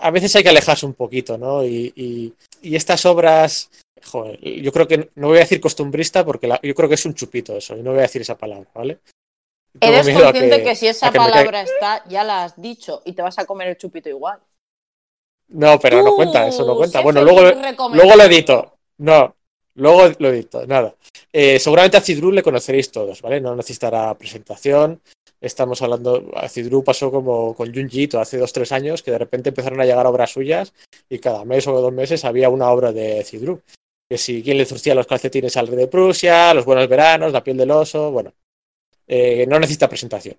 a veces hay que alejarse un poquito, ¿no? Y- y estas obras, joder, yo creo que no voy a decir costumbrista porque la- yo creo que es un chupito eso, y no voy a decir esa palabra, ¿vale? Tengo Eres consciente que, si esa que me caiga- palabra está, ya la has dicho y te vas a comer el chupito igual. No, pero no cuenta, eso no cuenta. sé Bueno, luego, luego lo edito. No, luego lo edito, nada. Eh, seguramente a Cidru le conoceréis todos, ¿vale? No necesitará presentación. Estamos hablando, a Cidru pasó como con Junji Ito hace dos, tres años, que de repente empezaron a llegar obras suyas y cada mes o dos meses había una obra de Cidru. Que si quién le zurcía los calcetines al rey de Prusia, los buenos veranos, la piel del oso, bueno. Eh, no necesita presentación.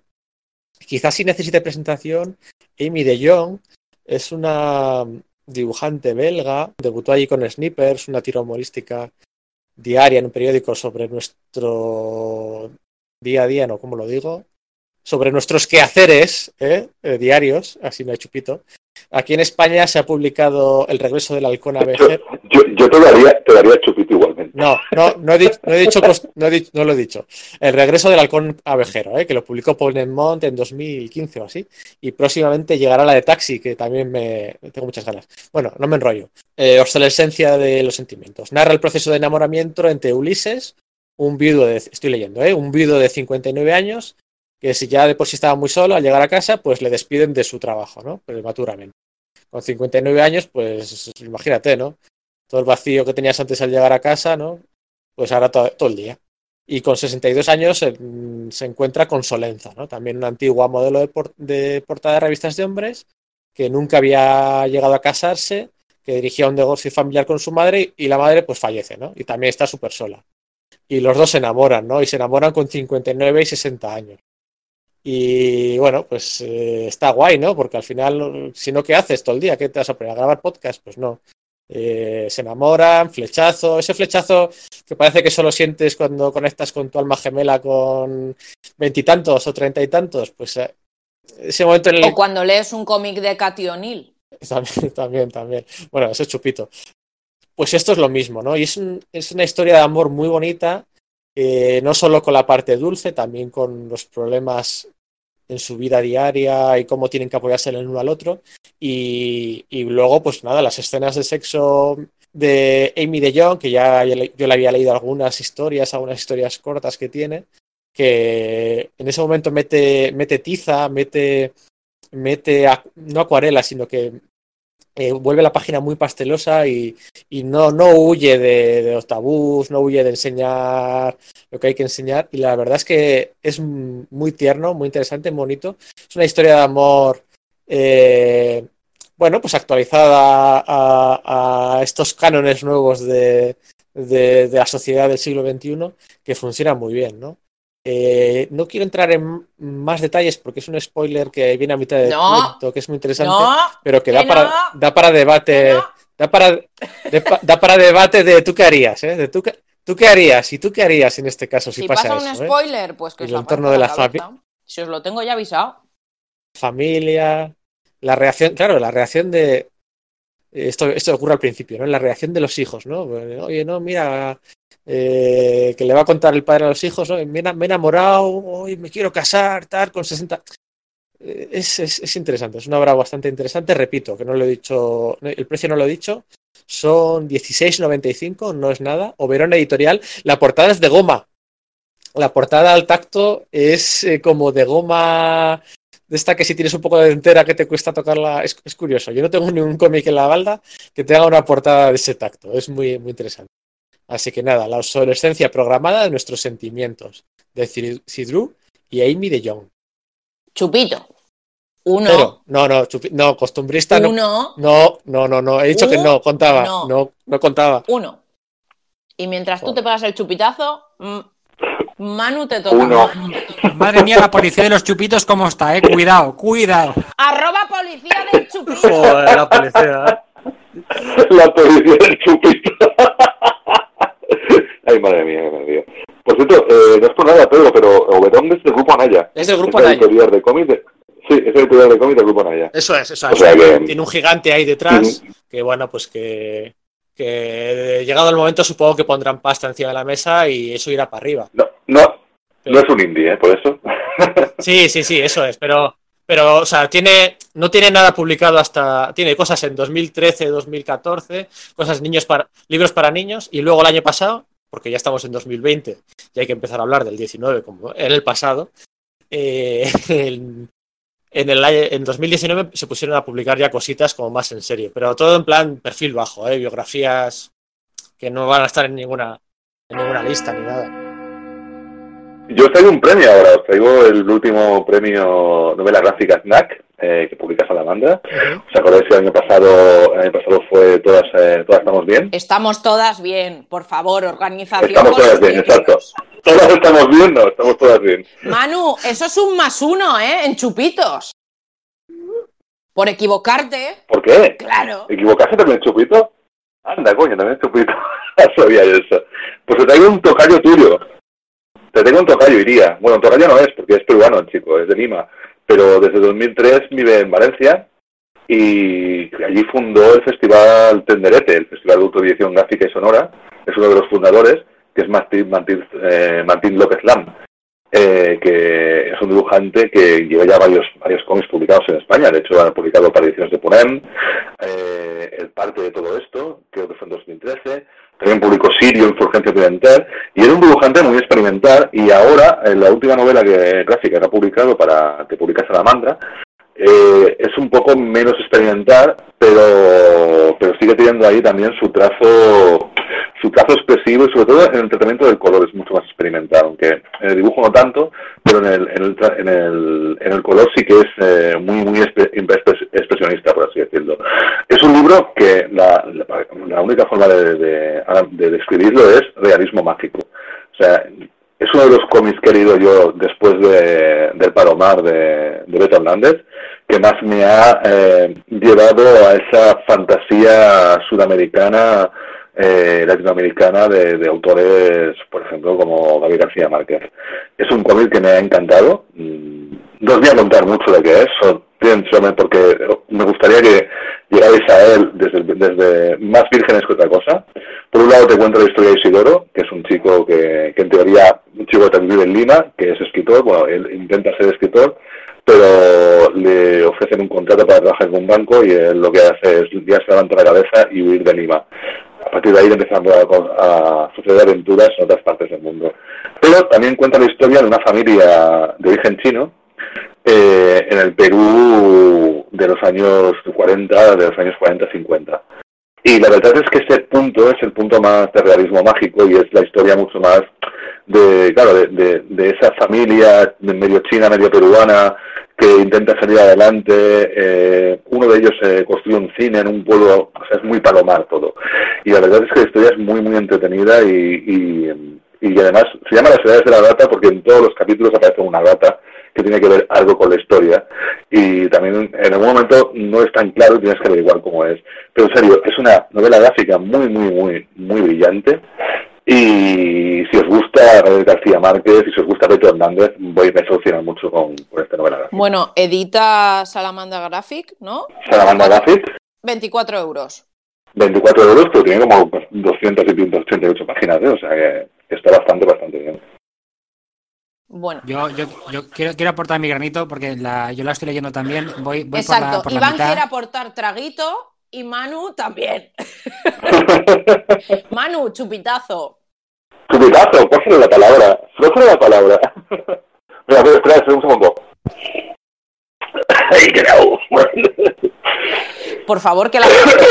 Quizás sí necesite presentación Amy de Jong, es una dibujante belga, debutó allí con Snippers, una tira humorística diaria en un periódico sobre nuestro día a día, no como lo digo, sobre nuestros quehaceres ¿eh? Eh, diarios, así no hay chupito. Aquí en España se ha publicado El regreso del halcón. Yo, yo te, daría, chupito igualmente. No, no, no he, dicho, no, he dicho, no, lo he dicho. El regreso del halcón abejero, ¿eh? que lo publicó Paul Mont en 2015 o así. Y próximamente llegará la de Taxi, que también me, tengo muchas ganas. Bueno, no me enrollo. Eh, obsolescencia de los sentimientos. Narra el proceso de enamoramiento entre Ulises, un viudo de, estoy leyendo, ¿eh? un viudo de 59 años, que si ya de por sí estaba muy solo, al llegar a casa, pues le despiden de su trabajo, ¿no? Prematuramente. Con 59 años, pues imagínate, ¿no? Todo el vacío que tenías antes al llegar a casa, ¿no? Pues ahora todo, el día. Y con 62 años se, se encuentra con Solenza, ¿no? También una antigua modelo de portada de revistas de hombres que nunca había llegado a casarse, que dirigía un negocio familiar con su madre y la madre pues fallece, ¿no? Y también está súper sola. Y los dos se enamoran, ¿no? Y se enamoran con 59 y 60 años. Y bueno, pues eh, está guay, ¿no? Porque al final, si no, ¿qué haces todo el día? ¿Qué te vas a poner a grabar podcast? Pues no. Eh, se enamoran, flechazo, ese flechazo que parece que solo sientes cuando conectas con tu alma gemela con veintitantos o treinta y tantos, pues eh, ese momento en el... O cuando lees un cómic de Cathy O'Neill. *laughs* También, también, también. Bueno, ese chupito. Pues esto es lo mismo, ¿no? Y es, un, es una historia de amor muy bonita, eh, no solo con la parte dulce, también con los problemas en su vida diaria y cómo tienen que apoyarse el uno al otro. Y, y, luego, pues nada, las escenas de sexo de Amy de Jong, que ya yo le había leído algunas historias, algunas historias cortas que tiene, que en ese momento mete, mete tiza, mete, mete no acuarela, sino que eh, vuelve la página muy pastelosa y, y no, no huye de, de, los tabús, no huye de enseñar lo que hay que enseñar. Y la verdad es que es muy tierno, muy interesante, bonito. Es una historia de amor, eh, bueno, pues actualizada a, a, estos cánones nuevos de, de, de la sociedad del siglo XXI que funciona muy bien, ¿no? Eh, no quiero entrar en más detalles porque es un spoiler que viene a mitad del No. punto, que es muy interesante, No, pero que da que para, no. da para debate, da para, de- da para debate de tú qué harías, ¿eh? De tú, qué- tú qué harías y tú qué harías en este caso si, Si pasa, pasa un eso, ¿eh? spoiler, pues que el entorno de la cabeza. Si os lo tengo ya avisado. Familia, la reacción, claro, la reacción de esto, esto ocurre al principio, ¿no? La reacción de los hijos, ¿no? Oye, no, mira, eh, que le va a contar el padre a los hijos, ¿no? me, he enamorado, hoy me quiero casar, tal, con 60. Eh, Es, es, es, interesante, es una obra bastante interesante. Repito, que no lo he dicho, el precio no lo he dicho, son 16,95, no es nada. Oberón Editorial, la portada es de goma. La portada al tacto es eh, como de goma de esta que si tienes un poco de entera que te cuesta tocarla, es, es curioso. Yo no tengo *laughs* ni un cómic en la balda que tenga una portada de ese tacto, es muy, muy interesante. Así que nada, la obsolescencia programada de nuestros sentimientos, de Cidru y Amy de Jong. Chupito. Uno. Pero, no, no, chupi, no, costumbrista no. Uno. No, no, no, no, he dicho que no, contaba, no, no, no contaba. Uno. Y mientras tú te pegas el chupitazo, mm, Manu te toca. Uno. Madre mía, la policía de los chupitos, ¿cómo está, eh? Cuidado, cuidado. Arroba policía del chupito. Joder, la policía. La policía del chupito. Ay, madre mía, madre mía. Por cierto, eh, no es por nada, Pedro, pero Oberón es del grupo Anaya. Es del grupo es Anaya. editorial de cómics de... Sí, es el editorial de cómics del grupo Anaya. Eso es, eso O es. sea que- Tiene un gigante ahí detrás, que bueno, pues que, que llegado el momento supongo que pondrán pasta encima de la mesa y eso irá para arriba. No, no, no es un indie, ¿eh? Por eso. *laughs* Sí, sí, sí, eso es, pero, pero o sea, tiene, no tiene nada publicado hasta, tiene cosas en 2013, 2014, cosas niños para, libros para niños, y luego el año pasado, porque ya estamos en 2020 y hay que empezar a hablar del 19 como en el pasado, eh, *laughs* en, en, el, en 2019 se pusieron a publicar ya cositas como más en serio, pero todo en plan perfil bajo, eh, biografías que no van a estar en ninguna, en ninguna lista ni nada. Yo os traigo un premio ahora. Os traigo el último premio novela gráfica Snack eh, que publica Salamandra. ¿Os acordáis que el año pasado, el año pasado fue Todas, eh, todas estamos bien? Estamos todas bien, por favor, organización. Estamos todas bien, exacto. Todas estamos bien, no, estamos todas bien. Manu, eso es un más uno, ¿eh? En chupitos. Por equivocarte, ¿Por qué? claro. ¿Equivocaste también, Chupito? Anda, coño, también Chupito. *laughs* No sabía eso. Pues te traigo un tocayo tuyo. Te tengo un tocayo, iría. Bueno, un tocayo no es, porque es peruano el chico, es de Lima. Pero desde 2003 vive en Valencia y allí fundó el Festival Tenderete, el Festival de Autoedición Gráfica y Sonora. Es uno de los fundadores, que es Martín, Martín, eh, Martín López Lam, eh, que es un dibujante que lleva ya varios, varios cómics publicados en España. De hecho, ha publicado apariciones de Punem, eh, el parte de todo esto, creo que fue en 2013. También publicó Sirio, Insurgencia Occidental, y era un dibujante muy experimental. Y ahora, en la última novela que, gráfica que ha publicado para que publica Salamandra, eh, es un poco menos experimental, pero, pero sigue teniendo ahí también su trazo su trazo expresivo y sobre todo en el tratamiento del color es mucho más experimental, aunque en el dibujo no tanto, pero en el, en el, en el, en el color sí que es eh, muy, muy expresionista, por así decirlo. Es un libro que la, la, única forma de, de, de, describirlo es realismo mágico. O sea, es uno de los cómics que he leído yo después de, del Palomar de, de Beto Hernández, que más me ha eh, llevado a esa fantasía sudamericana eh, latinoamericana de, autores, por ejemplo, como Gabriel García Márquez. Es un cómic que me ha encantado. Mm, no os voy a contar mucho de qué es, solamente porque me gustaría que llegáis a él desde, desde más vírgenes que otra cosa. Por un lado te cuento la historia de Isidoro, que es un chico que, que en teoría, un chico que también vive en Lima, que es escritor, bueno, él intenta ser escritor, pero le ofrecen un contrato para trabajar en un banco y él lo que hace es ya se levanta la cabeza y huir de Lima a partir de ahí empezando a, suceder aventuras en otras partes del mundo. Pero también cuenta la historia de una familia de origen chino eh, en el Perú de los años 40, de los años 40-50. Y la verdad es que ese punto es el punto más de realismo mágico y es la historia mucho más de, claro, de, de esa familia medio china, medio peruana, que intenta salir adelante. Eh, uno de ellos eh, construye un cine en un pueblo, o sea, es muy palomar todo. Y la verdad es que la historia es muy, muy entretenida y, y, además se llama Las edades de la rata porque en todos los capítulos aparece una rata que tiene que ver algo con la historia. Y también en algún momento no es tan claro y tienes que averiguar cómo es. Pero en serio, es una novela gráfica muy, muy, muy, muy brillante. Y si os gusta García Márquez, y si os gusta Beto Hernández, voy a solucionar mucho con, esta novela gráfica. Bueno, edita Salamandra Graphic, ¿no? Salamandra Graphic. 24 euros. 24 euros, pero tiene como 200 y 188 páginas, ¿eh? o sea que, está bastante, bastante bien. Bueno. Yo, yo, yo quiero, quiero, aportar mi granito porque la, yo la estoy leyendo también. Voy, voy Exacto. Por la, Iván quiere aportar traguito y Manu también. *laughs* Manu, chupitazo. Chupitazo, ¿cuál será la palabra? ¿Cuál será la palabra? Mira, espera, espera un segundo. Por favor, que la,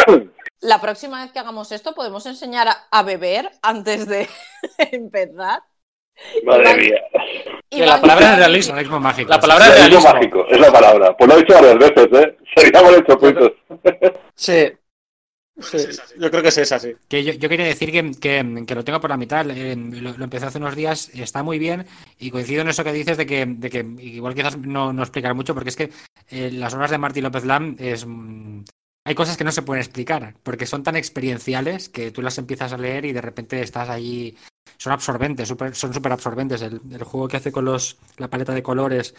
*coughs* la, próxima vez que hagamos esto podemos enseñar a, beber antes de *laughs* empezar. Madre mía. La palabra es realismo. mágico. La palabra es realismo mágico, es la palabra. Pues lo he dicho varias veces, ¿eh? Seríamos hecho puntos. Sí, yo creo que es esa, sí. Que yo, quería decir que, lo tengo por la mitad. Eh, lo, empecé hace unos días, está muy bien y coincido en eso que dices de que, de que igual quizás no, no explicar mucho, porque es que eh, las obras de Martín López Lam es. Mm, hay cosas que no se pueden explicar, porque son tan experienciales que tú las empiezas a leer y de repente estás allí. Son absorbentes, son súper absorbentes. El, juego que hace con los la paleta de colores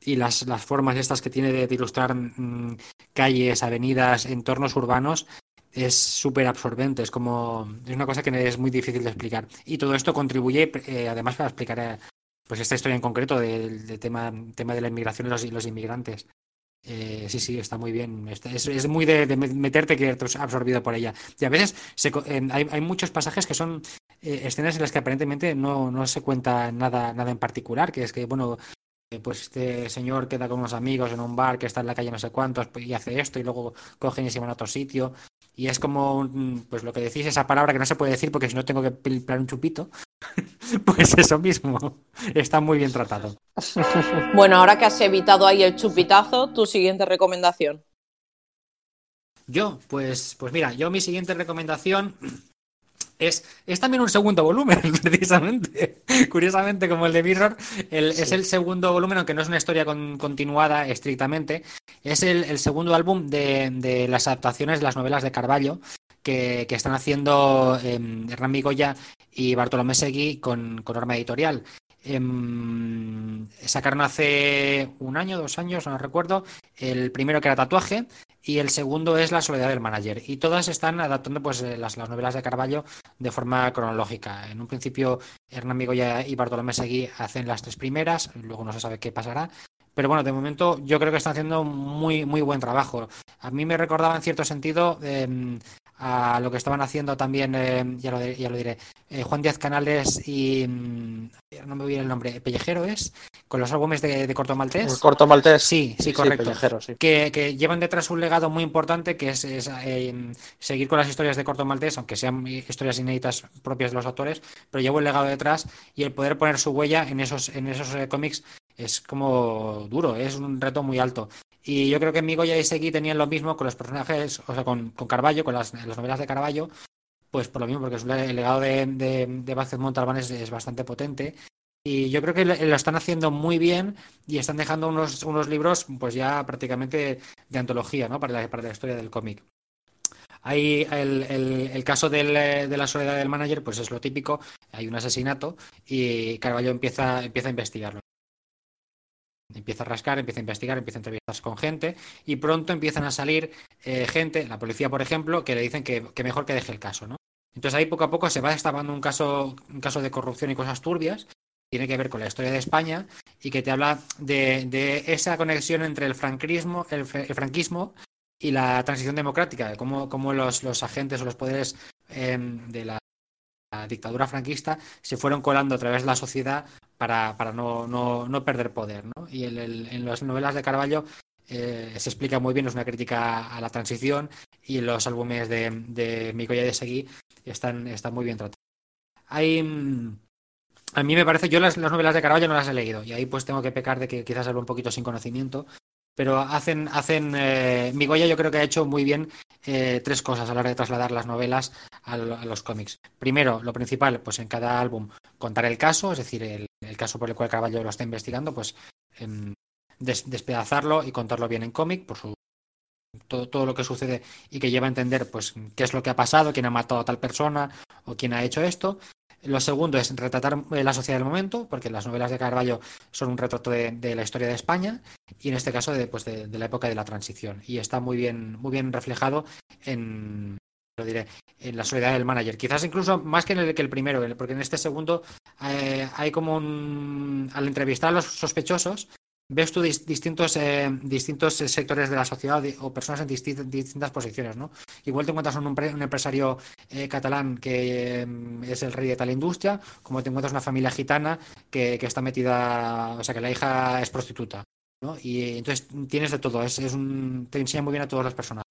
y las, las formas estas que tiene de, ilustrar mm, calles, avenidas, entornos urbanos, es súper absorbente, es como, es una cosa que es muy difícil de explicar. Y todo esto contribuye, eh, además, para explicar eh, pues esta historia en concreto del tema, tema de la inmigración y los, los inmigrantes. Eh, sí, sí, está muy bien. Es, es muy de, meterte que eres absorbido por ella. Y a veces hay, hay, muchos pasajes que son escenas en las que aparentemente no, no se cuenta nada, nada en particular, que es que, bueno, pues este señor queda con unos amigos en un bar que está en la calle no sé cuántos y hace esto y luego cogen y se van a otro sitio y es como, pues lo que decís, esa palabra que no se puede decir porque si no tengo que pilplar un chupito. *laughs* pues eso mismo. Está muy bien tratado. *laughs* Bueno, ahora que has evitado ahí el chupitazo, tu siguiente recomendación. Yo, pues, pues mira, yo mi siguiente recomendación es, es, también un segundo volumen, *laughs* precisamente. Curiosamente, como el de Mirror, es el segundo volumen, aunque no es una historia continuada estrictamente. Es el, segundo álbum de, las adaptaciones de las novelas de Carballo que, están haciendo eh, Hernán Migoya y Bartolomé Segui con, con Norma Editorial. Em, sacaron hace un año, dos años, no recuerdo, el primero que era tatuaje y el segundo es La soledad del manager. Y todas están adaptando pues eh, las, las novelas de Carballo de forma cronológica. En un principio Hernán Migoya y Bartolomé Seguí hacen las tres primeras, luego no se sabe qué pasará. Pero bueno, de momento yo creo que están haciendo muy, muy buen trabajo. A mí me recordaba en cierto sentido em, a lo que estaban haciendo también, em, ya, lo, ya, lo, diré, eh, Juan Díaz Canales y mm, no me viene el nombre, Pellejero es, con los álbumes de, de Corto Maltés. Corto Maltés. Sí, sí, correcto. Sí, que, que, llevan detrás un legado muy importante que es, es eh, seguir con las historias de Corto Maltés, aunque sean historias inéditas propias de los autores, pero lleva un legado detrás y el poder poner su huella en esos, en esos eh, cómics es como duro, es un reto muy alto. Y yo creo que Migoya y Segui tenían lo mismo con los personajes, o sea, con, con Carballo, con las, las, novelas de Carballo, pues por lo mismo, porque el legado de, de, de Vázquez Montalbán es, es, bastante potente. Y yo creo que lo están haciendo muy bien y están dejando unos, unos libros, pues ya prácticamente de antología, ¿no? Para la, para la historia del cómic. Hay el, el, el, caso de la soledad del manager, pues es lo típico, hay un asesinato y Carballo empieza, empieza a investigarlo. Empieza a rascar, empieza a investigar, empieza a entrevistarse con gente y pronto empiezan a salir eh, gente, la policía por ejemplo, que le dicen que, mejor que deje el caso, ¿no? Entonces ahí poco a poco se va destapando un caso, un caso de corrupción y cosas turbias, tiene que ver con la historia de España y que te habla de, esa conexión entre el franquismo, el, franquismo y la transición democrática, cómo, cómo los, agentes o los poderes eh, de la dictadura franquista se fueron colando a través de la sociedad para, para no, no, no, perder poder. ¿no? Y el, el, en las novelas de Carballo eh, se explica muy bien, es una crítica a la transición y los álbumes de, de Micoya de Seguí están, están muy bien tratados. Hay, a mí me parece, yo las, las, novelas de Carballo no las he leído y ahí pues tengo que pecar de que quizás hablo un poquito sin conocimiento, pero hacen, hacen eh, Migoya yo creo que ha hecho muy bien eh, tres cosas a la hora de trasladar las novelas a, a, los cómics. Primero, lo principal, pues en cada álbum contar el caso, es decir, el, el caso por el cual Carballo lo está investigando, pues eh, des, despedazarlo y contarlo bien en cómic, por su todo, todo, lo que sucede y que lleva a entender pues qué es lo que ha pasado, quién ha matado a tal persona o quién ha hecho esto. Lo segundo es retratar la sociedad del momento, porque las novelas de Carballo son un retrato de, la historia de España y en este caso de, pues de, la época de la transición. Y está muy bien, muy bien reflejado en, lo diré, en la soledad del manager. Quizás incluso más que en el, que el primero, porque en este segundo eh, hay como un... Al entrevistar a los sospechosos, ves tú dis distintos, eh, distintos sectores de la sociedad o personas en disti distintas posiciones, ¿no? Igual te encuentras un, empresario eh, catalán que eh, es el rey de tal industria, como te encuentras una familia gitana que, que, está metida, o sea, que la hija es prostituta, ¿no? Y entonces tienes de todo, es, es un, te enseña muy bien a todas las personas.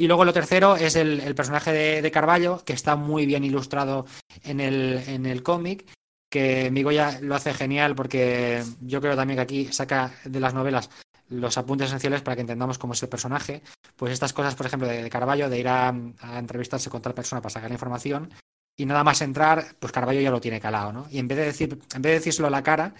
Y luego lo tercero es el, personaje de, Carballo, que está muy bien ilustrado en el, en el cómic que Migoya lo hace genial porque yo creo también que aquí saca de las novelas los apuntes esenciales para que entendamos cómo es el personaje. Pues estas cosas, por ejemplo, de, de Carballo, de ir a, a, entrevistarse con tal persona para sacar la información y nada más entrar, pues Carballo ya lo tiene calado, ¿no? Y en vez de decir, en vez de decírselo a la cara,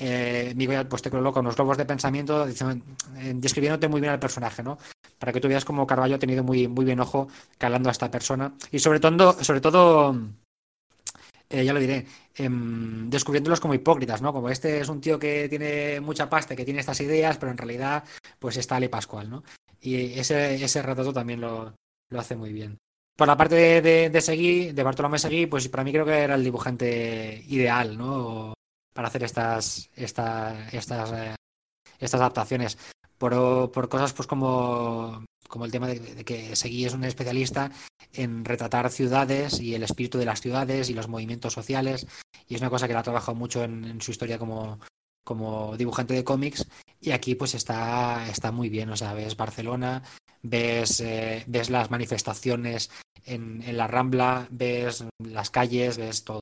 eh, Migoya pues te coloca unos globos de pensamiento diciendo, eh, describiéndote muy bien al personaje, ¿no? Para que tú veas cómo Carballo ha tenido muy, muy bien ojo calando a esta persona y sobre todo, sobre todo eh, ya lo diré, eh, descubriéndolos como hipócritas, ¿no? Como este es un tío que tiene mucha pasta, que tiene estas ideas, pero en realidad, pues está Ale Pascual, ¿no? Y ese, ese retrato también lo, lo hace muy bien. Por la parte de, de, de Seguí, de Bartolomé Seguí, pues para mí creo que era el dibujante ideal, ¿no? Para hacer estas, esta, estas, eh, estas adaptaciones. Por, por cosas pues como como el tema de, que Seguí es un especialista en retratar ciudades y el espíritu de las ciudades y los movimientos sociales y es una cosa que la ha trabajado mucho en, en su historia como, como dibujante de cómics y aquí pues está, está muy bien, o sea, ves Barcelona, ves, eh, ves las manifestaciones en, en, la Rambla, ves las calles, ves todo.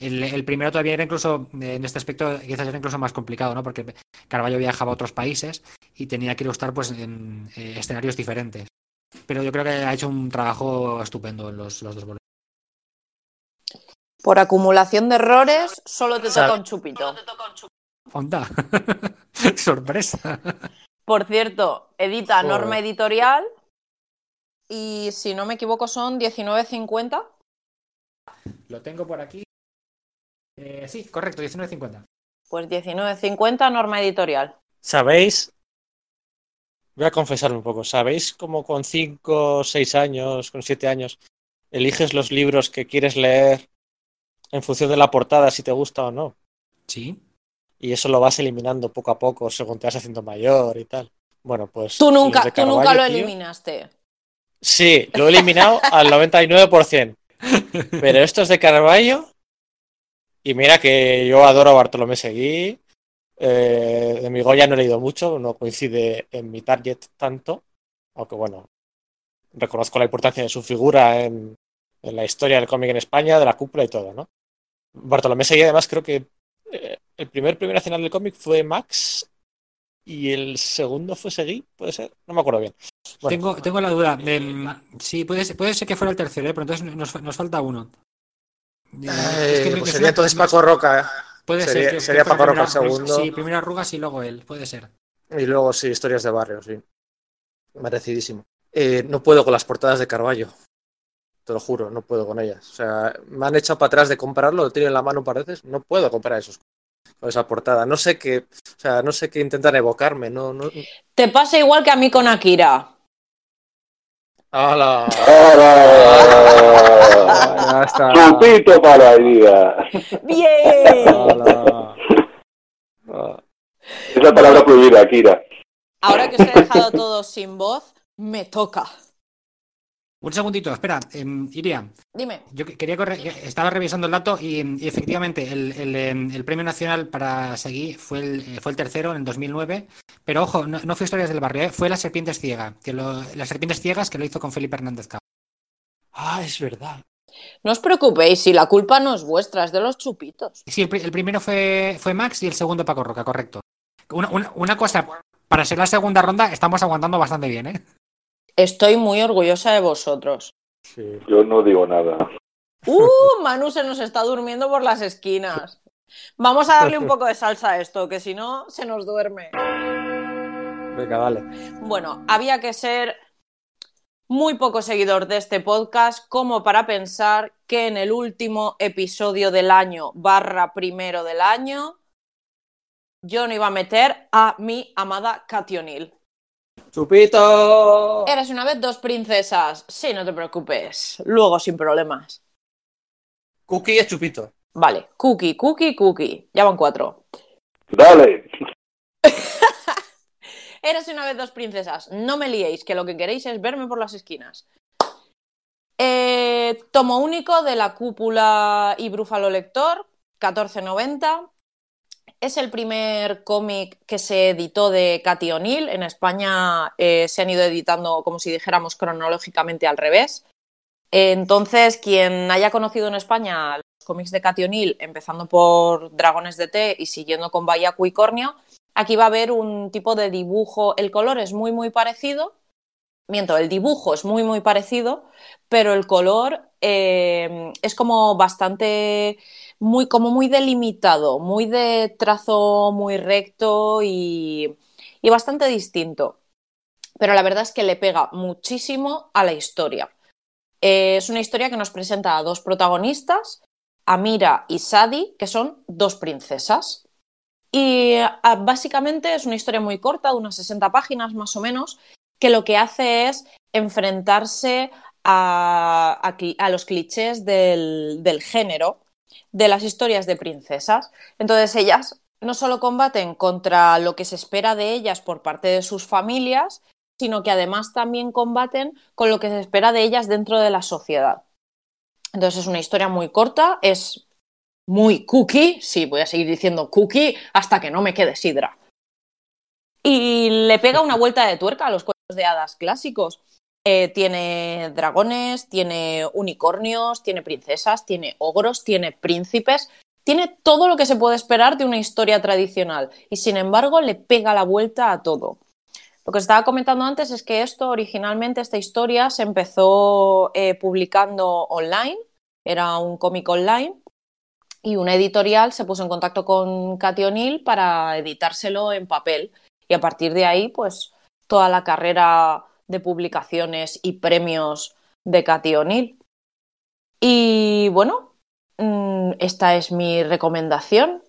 El, el, primero todavía era incluso, en este aspecto, quizás era incluso más complicado, ¿no? Porque Carballo viajaba a otros países y tenía que ilustrar pues, en eh, escenarios diferentes. Pero yo creo que ha hecho un trabajo estupendo en los, los dos volúmenes. Por acumulación de errores, solo te toca un chupito. Onda. *laughs* Sorpresa. Por cierto, edita Norma Editorial y si no me equivoco son 19.50. Lo tengo por aquí. Eh, sí, correcto, 19.50. Pues 19.50, norma editorial. ¿Sabéis? Voy a confesarme un poco. ¿Sabéis cómo con 5, 6 años, con 7 años, eliges los libros que quieres leer en función de la portada, si te gusta o no? Sí. Y eso lo vas eliminando poco a poco según te vas haciendo mayor y tal. Bueno, pues. Tú nunca, tú nunca lo tío, eliminaste. Sí, lo he eliminado al 99%. *laughs* Pero esto es de Carballo. Y mira que yo adoro a Bartolomé Seguí. Eh, de Migoya no he leído mucho, no coincide en mi target tanto. Aunque bueno, reconozco la importancia de su figura en, la historia del cómic en España, de la cúpula y todo, ¿no? Bartolomé Seguí, además, creo que eh, el primer primer nacional del cómic fue Max y el segundo fue Seguí, puede ser, no me acuerdo bien. Tengo, tengo la duda. sí, puede ser, puede ser que fuera el tercero, ¿eh? pero entonces nos, nos falta uno. Eh, es que me- pues sería entonces Paco Roca. Puede sería- ser. que- sería que Paco Roca el segundo. Sí, primero Arrugas y luego él. Puede ser. Y luego sí, historias de barrio, sí. Merecidísimo. Eh, no puedo con las portadas de Carballo. Te lo juro, no puedo con ellas. O sea, me han echado para atrás de comprarlo, lo tengo en la mano un par de veces. No puedo comprar esos con esa portada. No sé qué, o sea, no sé qué intentan evocarme. No, no. Te pasa igual que a mí con Akira. ¡Hala! ¡Hala! Ya está. Chupito para la herida. ¡Bien! ¡Hala! Es la palabra prohibida, Akira. Ahora que os he dejado todos sin voz, me toca. Un segundito, espera. em, Iria, Dime. yo que- quería corre- que- estaba revisando el dato y, y efectivamente el, el, em, el premio nacional para Seguí fue el, eh, fue el tercero en el 2009. Pero ojo, no, no fue Historias del Barrio, ¿eh? fue Las Serpientes Ciegas. Que lo- Las Serpientes Ciegas que lo hizo con Felipe Hernández Cabo. Ah, es verdad. No os preocupéis, si la culpa no es vuestra, es de los chupitos. Sí, el, pri- el primero fue, fue Max y el segundo Paco Roca, correcto. Una, una- una cosa, para ser la segunda ronda estamos aguantando bastante bien, ¿eh? Estoy muy orgullosa de vosotros. Sí. Yo no digo nada. ¡Uh! Manu se nos está durmiendo por las esquinas. Vamos a darle un poco de salsa a esto, que si no, se nos duerme. Venga, dale. Bueno, había que ser muy poco seguidor de este podcast como para pensar que en el último episodio del año barra primero del año yo no iba a meter a mi amada Katy O'Neill. ¡Chupito! Eres una vez dos princesas. Sí, no te preocupes. Luego sin problemas. Cookie es chupito. Vale, cookie, cookie, cookie. Ya van cuatro. Dale. *laughs* Eres una vez dos princesas. No me liéis, que lo que queréis es verme por las esquinas. Eh, tomo único de la cúpula y Brúfalo Lector, 1490. Es el primer cómic que se editó de Katy O'Neill. En España eh, se han ido editando, como si dijéramos, cronológicamente al revés. Entonces, quien haya conocido en España los cómics de Katy O'Neill, empezando por Dragones de Té y siguiendo con Bayaku y Cornio, aquí va a haber un tipo de dibujo. El color es muy, muy parecido. Miento, el dibujo es muy, muy parecido, pero el color eh, es como bastante, muy, como muy delimitado, muy de trazo muy recto y, y bastante distinto. Pero la verdad es que le pega muchísimo a la historia. Eh, es una historia que nos presenta a dos protagonistas, Amira y Sadi, que son dos princesas. Y ah, básicamente es una historia muy corta, de unas 60 páginas más o menos, que lo que hace es enfrentarse a, a a los clichés del, del género de las historias de princesas. Entonces ellas no solo combaten contra lo que se espera de ellas por parte de sus familias, sino que además también combaten con lo que se espera de ellas dentro de la sociedad. Entonces es una historia muy corta, es muy cookie, sí, voy a seguir diciendo cookie hasta que no me quede sidra. Y le pega una vuelta de tuerca a los cuentos de hadas clásicos. Eh, tiene dragones, tiene unicornios, tiene princesas, tiene ogros, tiene príncipes, tiene todo lo que se puede esperar de una historia tradicional y sin embargo le pega la vuelta a todo. Lo que estaba comentando antes es que esto originalmente, esta historia, se empezó eh, publicando online, era un cómic online, y una editorial se puso en contacto con Katy O'Neill para editárselo en papel. Y a partir de ahí, pues toda la carrera de publicaciones y premios de Katy O'Neill. Y bueno, mm, esta es mi recomendación.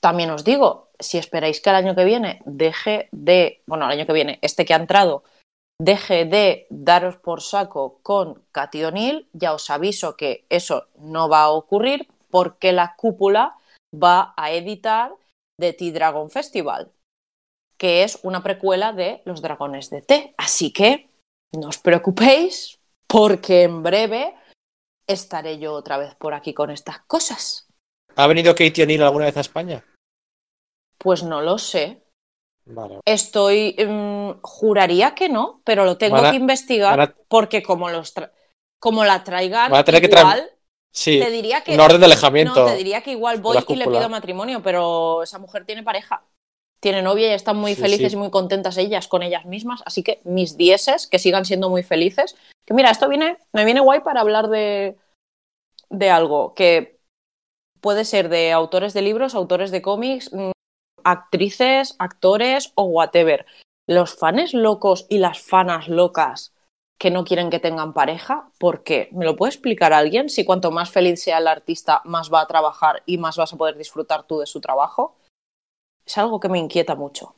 También os digo, si esperáis que el año que viene deje de, bueno, el año que viene, este que ha entrado, deje de daros por saco con Cathy O'Neill, ya os aviso que eso no va a ocurrir porque la cúpula va a editar The Tea Dragon Festival, que es una precuela de Los Dragones de Té. Así que no os preocupéis porque en breve estaré yo otra vez por aquí con estas cosas. ¿Ha venido Katie O'Neill alguna vez a España? Pues no lo sé. Vale. Estoy. mm, juraría que no, pero lo tengo a- que investigar a- porque como los tra- como la traigan a tener que tra- igual, Sí, te diría que. un orden de alejamiento. No, te diría que igual voy y le pido matrimonio, pero esa mujer tiene pareja. Tiene novia y están muy Sí, felices sí. y muy contentas ellas con ellas mismas. Así que mis dieces, que sigan siendo muy felices. Que mira, esto viene, me viene guay para hablar de, de algo que puede ser de autores de libros, autores de cómics, mm, actrices, actores o whatever. Los fans locos y las fanas locas que no quieren que tengan pareja, ¿por qué? ¿Me lo puede explicar alguien? Si cuanto más feliz sea el artista, más va a trabajar y más vas a poder disfrutar tú de su trabajo. Es algo que me inquieta mucho.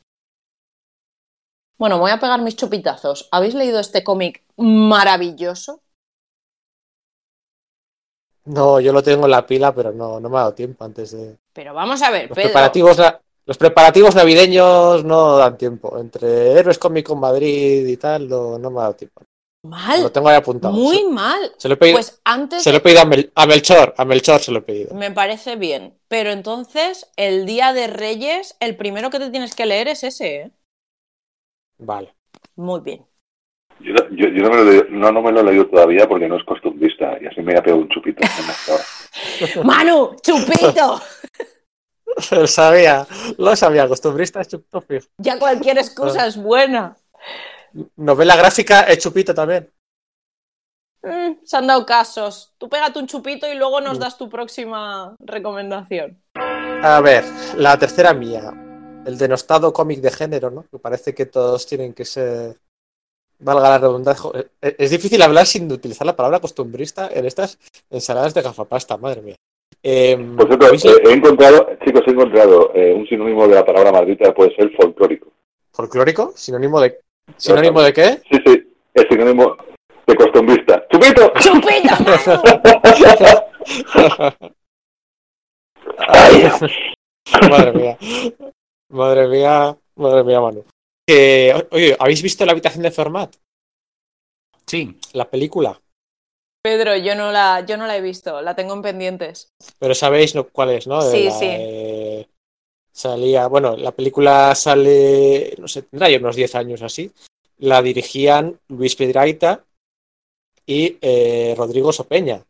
Bueno, voy a pegar mis chupitazos. ¿Habéis leído este cómic maravilloso? No, yo lo tengo en la pila, pero no, no me ha dado tiempo antes de. Pero vamos a ver, Los Pedro. preparativos, los preparativos navideños no dan tiempo. Entre Héroes Cómic con Madrid y tal, no, no me ha dado tiempo. Lo tengo ahí apuntado. muy Se, mal. se lo he pedido, Pues antes se lo he pedido a, Mel- a Melchor, a Melchor se lo he pedido. Me parece bien. Pero entonces, el Día de Reyes, el primero que te tienes que leer es ese, ¿eh? Vale. Muy bien. Yo, yo, yo no, me lo, he leído- no, no me lo he leído todavía porque no es costumbrista y así me voy a pegar un chupito. *laughs* ¡Manu! ¡Chupito! *laughs* Lo sabía, lo sabía, costumbrista es chupito fijo. Ya cualquier excusa es buena. Novela gráfica es chupito también. Mm, se han dado casos. Tú pégate un chupito y luego nos Mm. das tu próxima recomendación. A ver, la tercera mía. El denostado cómic de género, ¿no? Que parece que todos tienen que ser. Valga la redundancia. jo- eh, Es difícil hablar sin utilizar la palabra costumbrista en estas ensaladas de gafapasta, madre mía. Eh, Por cierto, ¿habéis eh, he encontrado, chicos, he encontrado eh, un sinónimo de la palabra maldita puede ser folclórico. ¿Folclórico? ¿Sinónimo de. ¿Sinónimo de qué? Sí, sí, es sinónimo de costumbrista. ¡Chupito! ¡Chupito! Ay, Madre mía. Madre mía. Madre mía, Manu. Oye, ¿habéis visto la habitación de Fermat? Sí. La película. Pedro, yo no, la, yo no la he visto. La tengo en pendientes. Pero sabéis no, cuál es, ¿no? De Sí, la, sí. eh, salía, bueno, la película sale, no sé, tendrá ya unos 10 años así. La dirigían Luis Piedrahita y eh, Rodrigo Sopeña.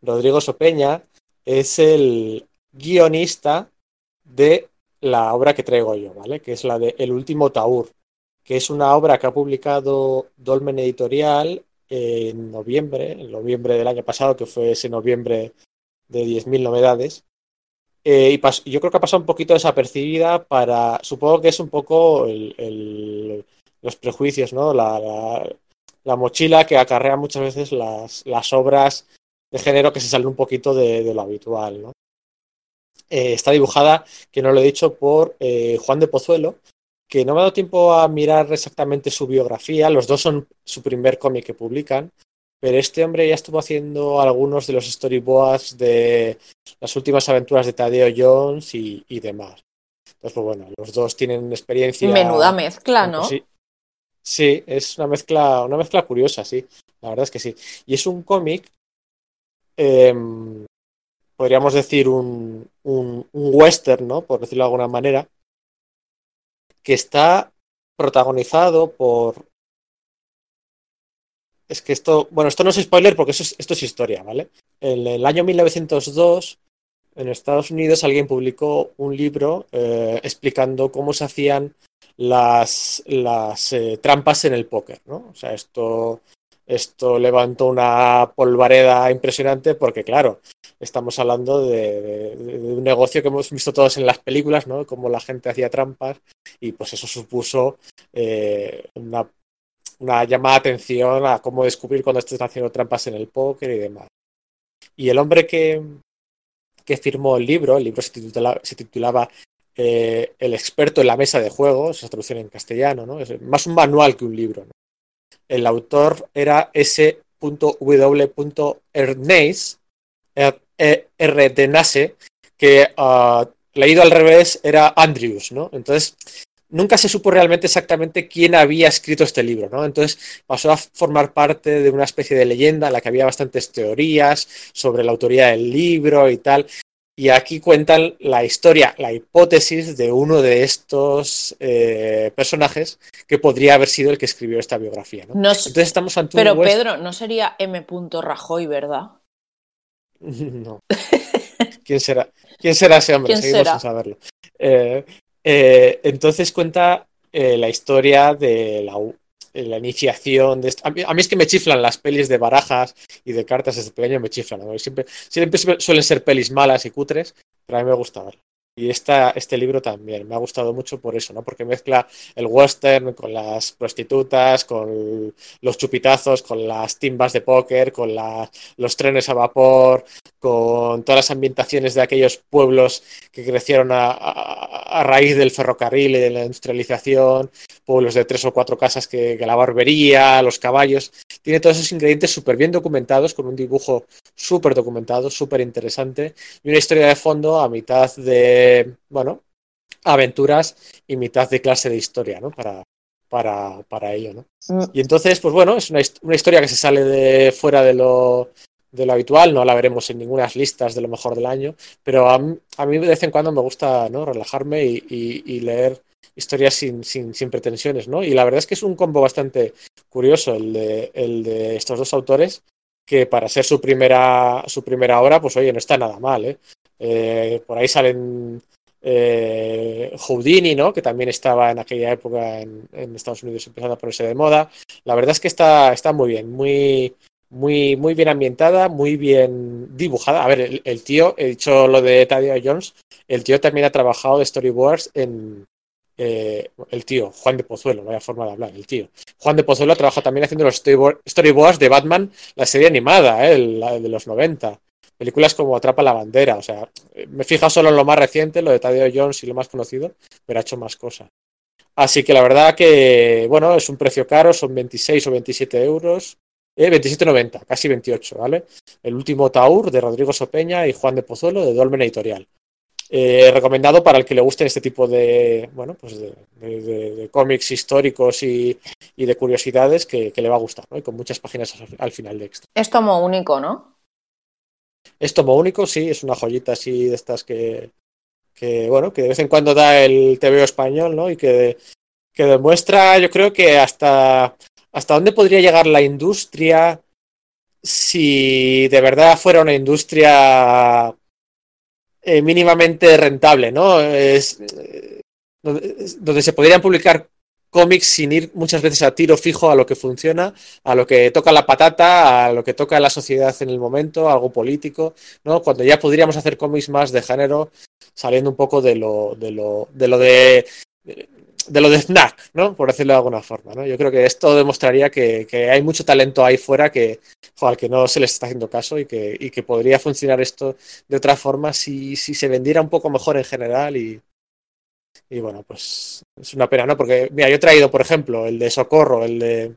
Rodrigo Sopeña es el guionista de la obra que traigo yo, ¿vale? Que es la de El último Taur, que es una obra que ha publicado Dolmen Editorial en noviembre, en noviembre del año pasado, que fue ese noviembre de 10.000 novedades. Eh, y yo creo que ha pasado un poquito desapercibida para, supongo que es un poco los prejuicios, ¿no? La, la- la mochila que acarrea muchas veces las, las obras de género que se salen un poquito de, lo habitual. Eh, está dibujada, que no lo he dicho, por eh, Juan de Pozuelo, que no me ha dado tiempo a mirar exactamente su biografía. Los dos son su primer cómic que publican, pero este hombre ya estuvo haciendo algunos de los storyboards de las últimas aventuras de Tadeo Jones y, y demás. Entonces, pues bueno, los dos tienen experiencia. Menuda mezcla, ¿no? cosi- Sí, es una mezcla, una mezcla curiosa, sí. La verdad es que sí. Y es un cómic, em, podríamos decir un, un, un western, ¿no? Por decirlo de alguna manera, que está protagonizado por. Es que esto, bueno, esto no es spoiler porque esto es historia, ¿vale? En el año 1902, en Estados Unidos, alguien publicó un libro eh, explicando cómo se hacían las, eh, trampas en el póker, ¿no? O sea, esto, esto levantó una polvareda impresionante porque, claro, estamos hablando de un negocio que hemos visto todos en las películas, ¿no? Cómo la gente hacía trampas y pues eso supuso eh, una, una llamada de atención a cómo descubrir cuando estás haciendo trampas en el póker y demás. Y el hombre que, que firmó el libro. El libro se, se titulaba eh, El experto en la mesa de juegos, esa traducción en castellano, ¿no? Es más un manual que un libro. ¿no? El autor era S.W. Ernest, R. de Nase, que uh, leído al revés era Andrews, ¿no? Entonces, nunca se supo realmente exactamente quién había escrito este libro, ¿no? Entonces pasó a formar parte de una especie de leyenda en la que había bastantes teorías sobre la autoría del libro y tal. Y aquí cuentan la historia, la hipótesis de uno de estos eh, personajes que podría haber sido el que escribió esta biografía. ¿no? No, Entonces estamos ante pero un West- Pedro, no sería M. Rajoy, ¿verdad? *laughs* No. ¿Quién será? ¿Quién será ese hombre? *laughs* ¿Quién Seguimos será? sin saberlo. Eh, eh, entonces cuenta eh, la historia de la, iniciación de. A mí, es que me chiflan las pelis de barajas y de cartas desde pequeño, me chiflan. Siempre, siempre suelen ser pelis malas y cutres, pero a mí me gusta. Y esta, este libro también me ha gustado mucho por eso, ¿no? Porque mezcla el western con las prostitutas, con los chupitazos, con las timbas de póker, con los trenes a vapor, con todas las ambientaciones de aquellos pueblos que crecieron a, a- a raíz del ferrocarril y de la industrialización, pueblos de tres o cuatro casas que, que la barbería, los caballos. Tiene todos esos ingredientes súper bien documentados, con un dibujo súper documentado, súper interesante, y una historia de fondo a mitad de, bueno, aventuras y mitad de clase de historia, ¿no? Para, para, para ello, ¿no? Mm, Y entonces, pues bueno, es una, una historia que se sale de fuera de lo, de lo habitual, no la veremos en ninguna listas de lo mejor del año, pero a, mí- de vez en cuando me gusta ¿no? relajarme y, leer historias sin, sin, pretensiones, ¿no? Y la verdad es que es un combo bastante curioso el de, estos dos autores, que para ser su primera, su primera obra, pues oye, no está nada mal, ¿eh? Eh, por ahí salen eh, Houdini, ¿no? Que también estaba en aquella época en, en Estados Unidos empezando a ponerse de moda. La verdad es que está, está muy bien, muy, muy, muy bien ambientada, muy bien dibujada. A ver, el, tío, he dicho lo de Tadia Jones, el tío también ha trabajado de storyboards en eh, el tío, Juan de Pozuelo, vaya forma de hablar, el tío. Juan de Pozuelo ha trabajado también haciendo los storyboard- storyboards de Batman, la serie animada, ¿eh? la de los 90. Películas como Atrapa la bandera, o sea, me he fijado solo en lo más reciente, lo de Tadeo Jones y lo más conocido, pero ha hecho más cosas. Así que la verdad que, bueno, es un precio caro, son 26 o 27 euros, eh, 27,90, casi 28, ¿vale? El último Taur de Rodrigo Sopeña y Juan de Pozuelo de Dolmen Editorial. Eh, recomendado para el que le gusten este tipo de, bueno, pues de, de- de- de cómics históricos y, y de curiosidades que, que le va a gustar, ¿no? Y con muchas páginas al, al final de extra. Es tomo único, ¿no? Es tomo único, sí, es una joyita así de estas que, que bueno, que de vez en cuando da el TVO español, ¿no? Y que, que demuestra, yo creo que hasta, hasta dónde podría llegar la industria si de verdad fuera una industria eh, mínimamente rentable, ¿no? Es, eh, donde, donde se podrían publicar cómics sin ir muchas veces a tiro fijo a lo que funciona, a lo que toca la patata, a lo que toca la sociedad en el momento, algo político, ¿no? Cuando ya podríamos hacer cómics más de género, saliendo un poco de lo de lo de lo de, de lo de snack, ¿no? Por decirlo de alguna forma, ¿no? Yo creo que esto demostraría que, que hay mucho talento ahí fuera que jo, al que no se les está haciendo caso y que, y que podría funcionar esto de otra forma si, si se vendiera un poco mejor en general y, y bueno, pues es una pena, ¿no? Porque, mira, yo he traído, por ejemplo, el de Socorro, el de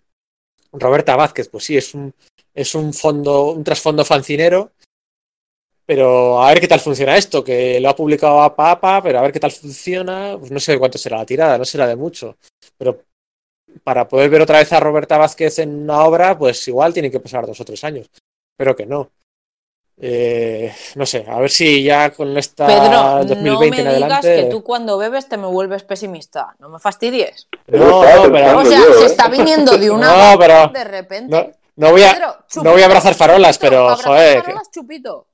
Roberta Vázquez, pues sí, es un, es un fondo, un trasfondo fancinero, pero a ver qué tal funciona esto, que lo ha publicado a Papa, pero a ver qué tal funciona, pues no sé cuánto será la tirada, no será de mucho, pero para poder ver otra vez a Roberta Vázquez en una obra, pues igual tienen que pasar dos o tres años, pero que no. Eh, no sé, a ver si ya con esta Pedro, 2020 no me en digas adelante. que tú cuando bebes te me vuelves pesimista. No me fastidies. No, no, pero- O sea, se ¿eh? está viniendo de una *laughs* No, pero- de repente. No, no voy a, Pedro, no voy a abrazar farolas, chupito, pero joder. farolas, chupito.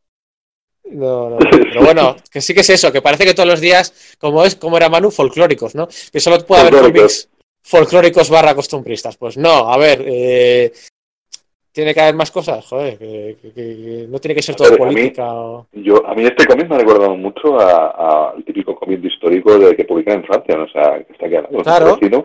No, no, *laughs* pero bueno, que sí que es eso, que parece que todos los días, como es, como era Manu, folclóricos, ¿no? Que solo puede haber Folclóricos. cómics folclóricos barra costumbristas. Pues no, a ver, eh, tiene que haber más cosas, joder, que, que- que no tiene que ser todo ver, a mí- política o... Yo, a mí este cómic me ha recordado mucho a- a- al típico cómic histórico de que publican en Francia, ¿no? o sea, que está aquí al lado, Claro. parecido.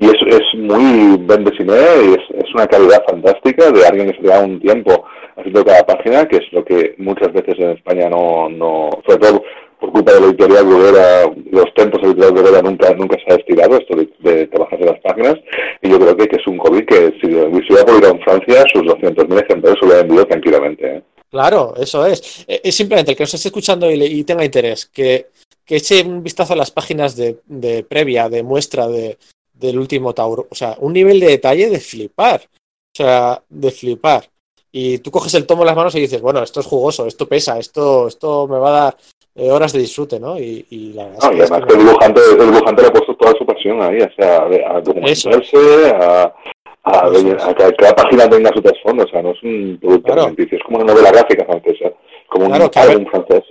y es, es muy buen cine y es, es, una calidad fantástica de alguien que se da un tiempo haciendo cada página, que es lo que muchas veces en España no, no sobre todo por culpa de la editorial Bruguera, los tempos de la editorial Bruguera nunca, nunca se ha estirado esto de, de trabajar en las páginas, y yo creo que, que es un cómic que si, si hubiera publicado en Francia, sus 200.000 ejemplares se hubieran vendido tranquilamente. ¿eh? Claro, eso es. Eh, es simplemente el que nos esté escuchando y, y tenga interés, que, que, eche un vistazo a las páginas de, de previa, de muestra de, del último Tauro. O sea, un nivel de detalle de flipar. O sea, de flipar. Y tú coges el tomo en las manos y dices, bueno, esto es jugoso, esto pesa, esto, esto me va a dar horas de disfrute, ¿no? Y, y la no, y además que el dibujante, el dibujante le ha puesto toda su pasión ahí, o sea, a documentarse, a, a, a, que cada página tenga su trasfondo, o sea, no es un producto claro. es como una novela gráfica francesa, como claro, un ver, francés.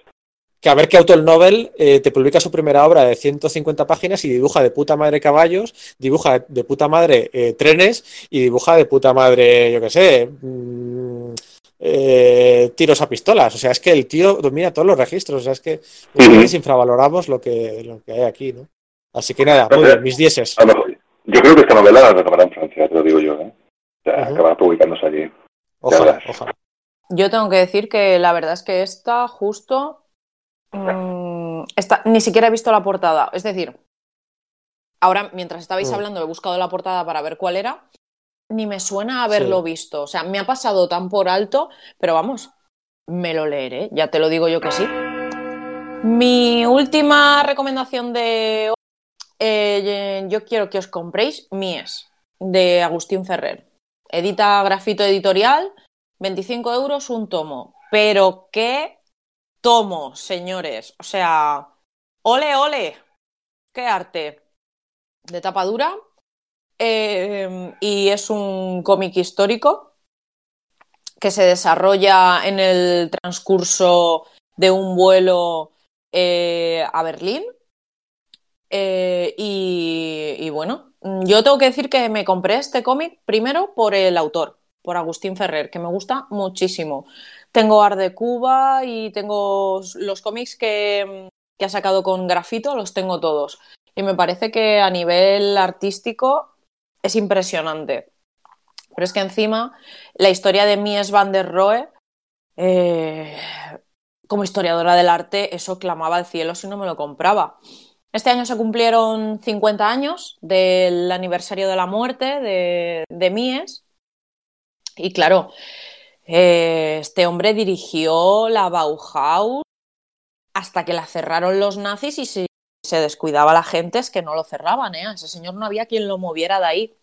Que a ver que Autor Nobel eh, te publica su primera obra de 150 páginas y dibuja de puta madre caballos, dibuja de puta madre eh, trenes y dibuja de puta madre, yo qué sé, mmm, eh, tiros a pistolas. O sea, es que el tío domina todos los registros. O sea, es que uh -huh. infravaloramos lo que, lo que hay aquí, ¿no? Así que nada, muy bien, mis dieces. Yo creo que esta novela la acabará en Francia, te lo digo yo, ¿eh? O sea, uh -huh. acabará publicándose allí. Ojalá, ojalá. Yo tengo que decir que la verdad es que esta justo mmm, esta, ni siquiera he visto la portada. Es decir, ahora mientras estabais Mm. hablando he buscado la portada para ver cuál era. Ni me suena haberlo Sí. visto. O sea, me ha pasado tan por alto, pero vamos, me lo leeré, ya te lo digo yo que sí. Mi última recomendación de hoy, eh, yo quiero que os compréis Mies, de Agustín Ferrer. Edita Grafito Editorial, 25 euros un tomo. Pero qué tomo, señores. O sea, ole, ole. Qué arte. De tapa dura. Eh, y es un cómic histórico que se desarrolla en el transcurso de un vuelo eh, a Berlín. Eh, y, bueno, yo tengo que decir que me compré este cómic primero por el autor, por Agustín Ferrer, que me gusta muchísimo. Tengo Art de Cuba y tengo los cómics que, que ha sacado con grafito, los tengo todos. Y me parece que a nivel artístico es impresionante. Pero es que encima la historia de Mies van der Rohe, eh, como historiadora del arte, eso clamaba al cielo si no me lo compraba. Este año se cumplieron 50 años del aniversario de la muerte de, Mies. Y claro, eh, este hombre dirigió la Bauhaus hasta que la cerraron los nazis y si se descuidaba la gente es que no lo cerraban. ¿eh? Ese señor no había quien lo moviera de ahí.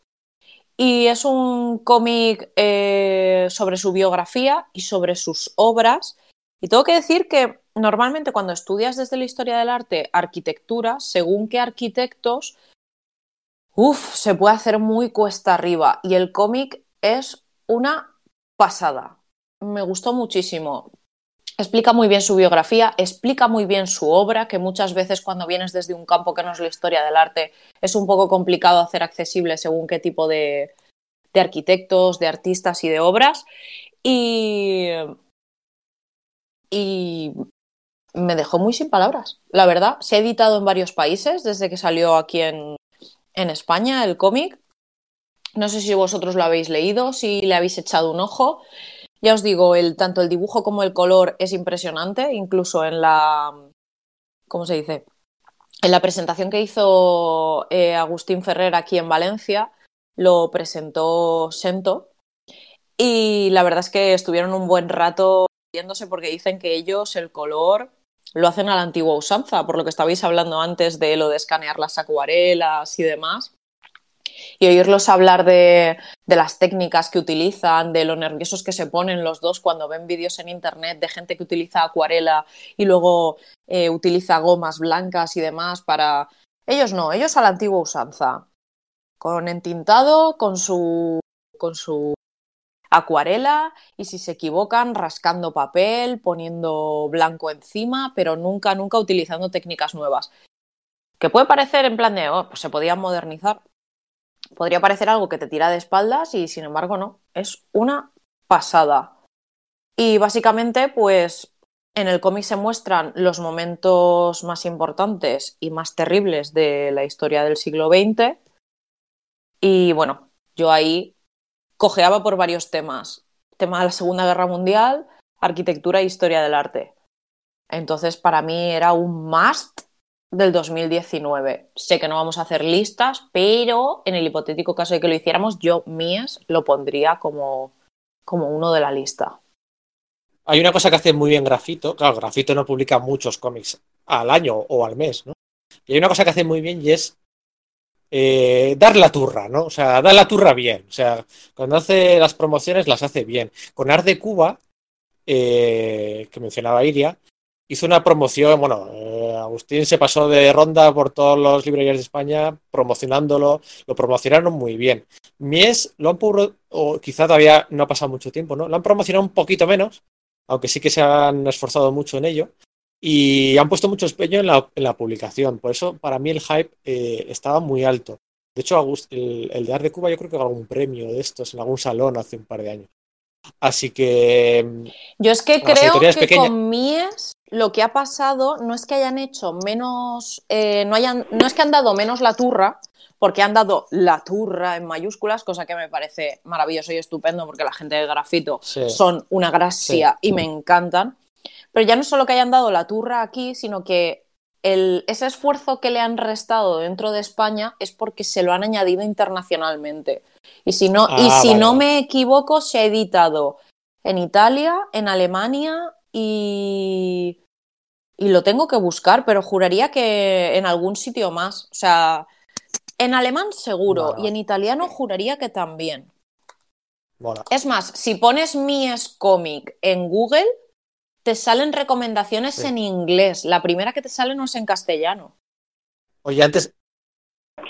Y es un cómic eh, sobre su biografía y sobre sus obras. Y tengo que decir que normalmente cuando estudias desde la historia del arte arquitectura, según qué arquitectos, uff, se puede hacer muy cuesta arriba. Y el cómic es una pasada. Me gustó muchísimo. Explica muy bien su biografía, explica muy bien su obra, que muchas veces cuando vienes desde un campo que no es la historia del arte es un poco complicado hacer accesible según qué tipo de, de arquitectos, de artistas y de obras. Y, y me dejó muy sin palabras, la verdad. Se ha editado en varios países desde que salió aquí en, en España el cómic. No sé si vosotros lo habéis leído, si le habéis echado un ojo. Ya os digo, el, tanto el dibujo como el color es impresionante, incluso en la. ¿Cómo se dice? En la presentación que hizo eh, Agustín Ferrer aquí en Valencia, lo presentó Sento. Y la verdad es que estuvieron un buen rato viéndose porque dicen que ellos el color lo hacen a la antigua usanza, por lo que estabais hablando antes de lo de escanear las acuarelas y demás. Y oírlos hablar de, de, las técnicas que utilizan, de lo nerviosos que se ponen los dos cuando ven vídeos en internet de gente que utiliza acuarela y luego eh, utiliza gomas blancas y demás para. Ellos no, ellos a la antigua usanza. Con entintado, con su. con su acuarela y si se equivocan rascando papel, poniendo blanco encima, pero nunca, nunca utilizando técnicas nuevas. Que puede parecer en plan de, oh, pues se podían modernizar. Podría parecer algo que te tira de espaldas y sin embargo no. Es una pasada. Y básicamente, pues en el cómic se muestran los momentos más importantes y más terribles de la historia del siglo XX Y bueno, yo ahí cojeaba por varios temas. Tema de la Segunda Guerra Mundial, arquitectura e historia del arte. Entonces, para mí era un must del 2019. Sé que no vamos a hacer listas, pero en el hipotético caso de que lo hiciéramos, yo Mies lo pondría como, como uno de la lista. Hay una cosa que hace muy bien Grafito. Claro, Grafito no publica muchos cómics al año o al mes, ¿no? Y hay una cosa que hace muy bien y es eh, dar la turra, ¿no? O sea, dar la turra bien. O sea, cuando hace las promociones las hace bien. Con Art de Cuba, eh, que mencionaba Iria, hizo una promoción, bueno, eh, Agustín se pasó de ronda por todos los librerías de España promocionándolo, lo promocionaron muy bien. Mies lo han o quizá todavía no ha pasado mucho tiempo, ¿no? Lo han promocionado un poquito menos, aunque sí que se han esforzado mucho en ello, y han puesto mucho empeño en la, en la publicación. Por eso, para mí, el hype eh, estaba muy alto. De hecho, el, el, de Art de Cuba yo creo que ganó un premio de estos en algún salón hace un par de años. Así que... Yo es que creo que con Mies lo que ha pasado no es que hayan hecho menos, eh, no, hayan, no es que han dado menos la turra, porque han dado la turra en mayúsculas, cosa que me parece maravilloso y estupendo, porque la gente de grafito son una gracia y me encantan. Pero ya no solo que hayan dado la turra aquí, sino que el, ese esfuerzo que le han restado dentro de España es porque se lo han añadido internacionalmente. Y si no, y ah, si no me equivoco, se ha editado en Italia, en Alemania y y lo tengo que buscar, pero juraría que en algún sitio más. O sea, en alemán seguro y en italiano juraría que también. Es más, si pones Mies Comic en Google, te salen recomendaciones en inglés. La primera que te sale no es en castellano. Oye, antes.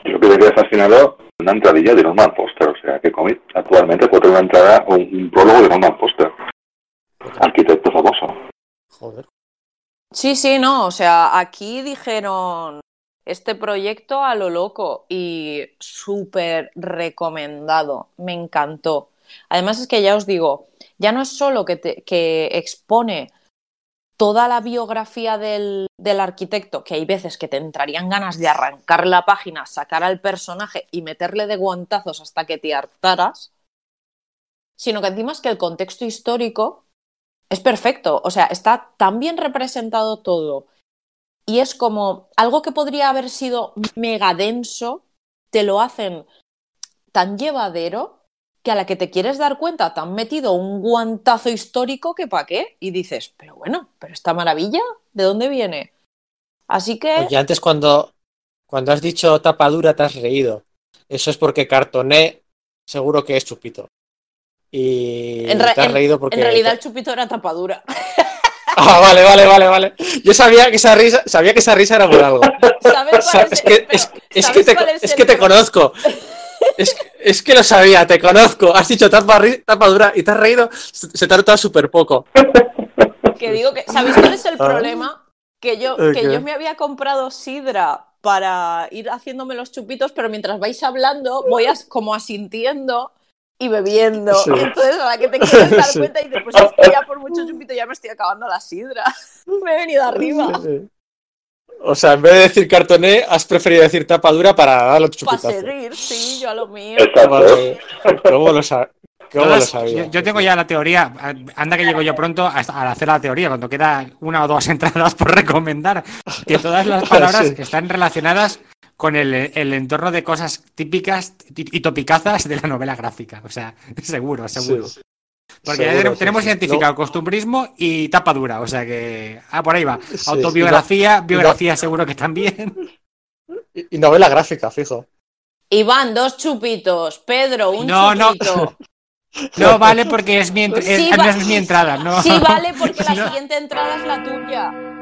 Yo creo que fascinado una entradilla de Norman Foster. O sea, que cómic actualmente puede tener una entrada o un prólogo de Norman Foster. Arquitecto famoso. Joder. Sí, sí, no, o sea, aquí dijeron este proyecto a lo loco y súper recomendado, me encantó. Además es que ya os digo, ya no es solo que, que expone toda la biografía del, del, arquitecto, que hay veces que te entrarían ganas de arrancar la página, sacar al personaje y meterle de guantazos hasta que te hartaras, sino que encima es que el contexto histórico es perfecto, o sea, está tan bien representado todo y es como algo que podría haber sido mega denso, te lo hacen tan llevadero que a la que te quieres dar cuenta te han metido un guantazo histórico que pa' qué y dices, pero bueno, pero esta maravilla, ¿de dónde viene? Así que... Oye, antes cuando, cuando has dicho tapadura te has reído. Eso es porque cartoné seguro que es chupito. Y en, te has reído porque... en realidad el chupito era tapadura. *laughs* Ah, vale, vale, vale, vale. Yo sabía que esa risa, sabía que esa risa era por algo. *laughs* ¿Sabes cuál es, que, es, es, que te, es que te conozco. *laughs* Es, es, que lo sabía, te conozco. Has dicho tapa, tapadura y te has reído. Se te ha notado súper poco. Que digo que. ¿Sabéis cuál es el ah. problema? Que yo, que yo me había comprado sidra para ir haciéndome los chupitos, pero mientras vais hablando, voy como asintiendo y bebiendo. Entonces, a la que te quieres dar cuenta, y dices, pues es que ya por mucho *laughs* chupito ya me estoy acabando la sidra. *laughs* me he venido arriba. O sea, en vez de decir cartoné, has preferido decir tapadura para dar los chupitos. Para seguir, sí, yo a lo mío. ¿Cómo lo, sabes? Yo, yo, tengo ya la teoría, anda que llego yo pronto a, hacer la teoría, cuando queda una o dos *laughs* entradas por recomendar, que todas las palabras están relacionadas con el, entorno de cosas típicas y topicazas de la novela gráfica. O sea, *laughs* seguro, seguro. Porque tenemos, identificado costumbrismo y tapa dura, o sea que. Ah, por ahí va. Autobiografía, biografía seguro que también. *laughs* Y, novela gráfica, fijo. Iván, dos chupitos. Pedro, un no, chupito. No. *laughs* no, vale porque es mi, es, mi entrada. No. Sí, vale porque la siguiente entrada es la tuya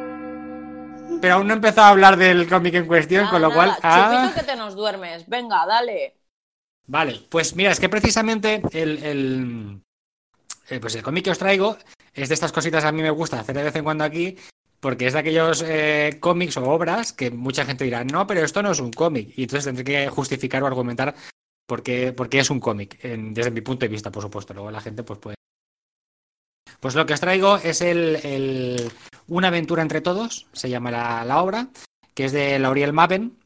pero aún no he empezado a hablar del cómic en cuestión, con lo cual. Ah... que te nos duermes. Venga, dale. Vale, pues mira, es que precisamente el, eh, pues el cómic que os traigo es de estas cositas a mí me gusta hacer de vez en cuando aquí, porque es de aquellos eh, cómics o obras que mucha gente dirá, no, pero esto no es un cómic. Y entonces tendré que justificar o argumentar por qué, es un cómic, desde mi punto de vista, por supuesto. Luego la gente pues puede pues lo que os traigo es el, Una aventura entre todos, se llama la, obra, que es de Lauriel Maven.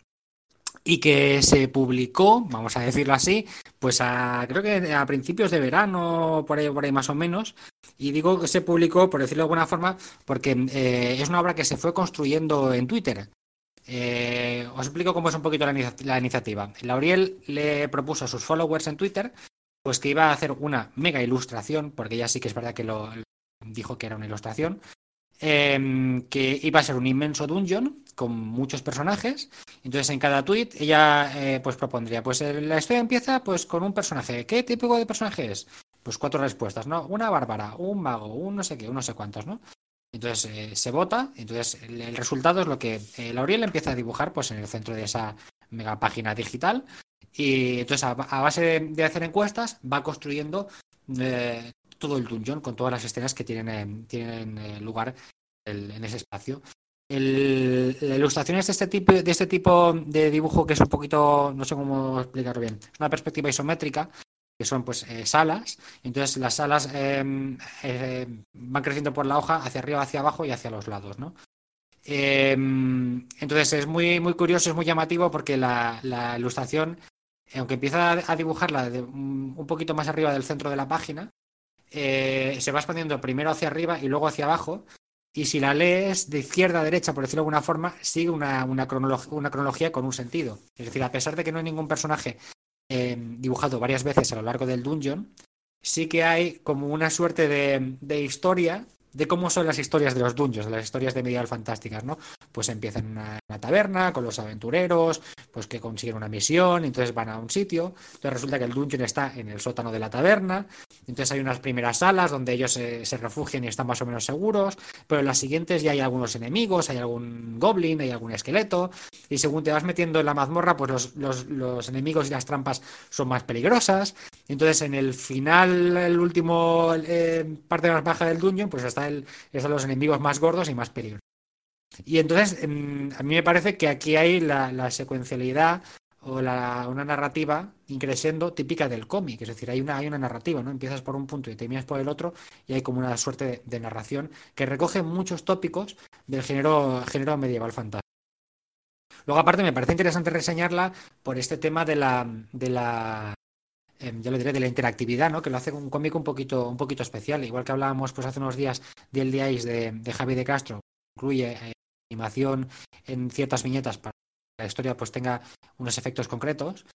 y que se publicó, vamos a decirlo así, pues a, creo que a principios de verano, por ahí, por ahí más o menos. Y digo que se publicó, por decirlo de alguna forma, porque eh, es una obra que se fue construyendo en Twitter. Eh, os explico cómo es un poquito la, la, iniciativa. Lauriel le propuso a sus followers en Twitter pues que iba a hacer una mega ilustración, porque ya sí que es verdad que lo dijo que era una ilustración, Em, que iba a ser un inmenso dungeon con muchos personajes. Entonces en cada tweet ella eh, pues propondría, pues eh, la historia empieza pues con un personaje. ¿Qué tipo de personaje es? Pues cuatro respuestas, ¿no? Una bárbara, un mago, un no sé qué, un sé cuántos, ¿no? Entonces eh, se vota, entonces el, resultado es lo que Lauriel empieza a dibujar pues en el centro de esa mega página digital y entonces a, base de, hacer encuestas va construyendo todo el dungeon con todas las escenas que tienen, tienen eh, lugar en ese espacio. El, la ilustración es de este, tipo, de este tipo de dibujo que es un poquito, no sé cómo explicarlo bien, es una perspectiva isométrica, que son pues eh, salas, entonces las salas em, eh, van creciendo por la hoja hacia arriba, hacia abajo y hacia los lados. Em, entonces es muy, muy curioso, es muy llamativo porque la, ilustración, aunque empieza a dibujarla un poquito más arriba del centro de la página, eh, se va expandiendo primero hacia arriba y luego hacia abajo. Y si la lees de izquierda a derecha, por decirlo de alguna forma, sigue una, una, cronología con un sentido. Es decir, a pesar de que no hay ningún personaje eh, dibujado varias veces a lo largo del dungeon, sí que hay como una suerte de, de historia de cómo son las historias de los dungeons, las historias de medieval fantásticas, ¿no? Pues empiezan en una, taberna con los aventureros, pues que consiguen una misión, entonces van a un sitio, entonces resulta que el dungeon está en el sótano de la taberna, entonces hay unas primeras salas donde ellos se, refugian y están más o menos seguros, pero en las siguientes ya hay algunos enemigos, hay algún goblin, hay algún esqueleto, y según te vas metiendo en la mazmorra, pues los, enemigos y las trampas son más peligrosas, entonces en el final, el último eh, parte más baja del dungeon, pues está los enemigos más gordos y más peligrosos. Y entonces, em, a mí me parece que aquí hay la, secuencialidad o la, una narrativa increciendo típica del cómic, es decir, hay una, hay una narrativa, ¿no? Empiezas por un punto y terminas por el otro y hay como una suerte de, narración que recoge muchos tópicos del género, género medieval fantástico. Luego, aparte, me parece interesante reseñarla por este tema de la, de la em, lo diré, de la interactividad, ¿no? Que lo hace un cómic un poquito, un poquito especial. Igual que hablábamos pues hace unos días del Día de, de Javi de Castro, incluye eh, animación en ciertas viñetas para que la historia pues tenga unos efectos concretos.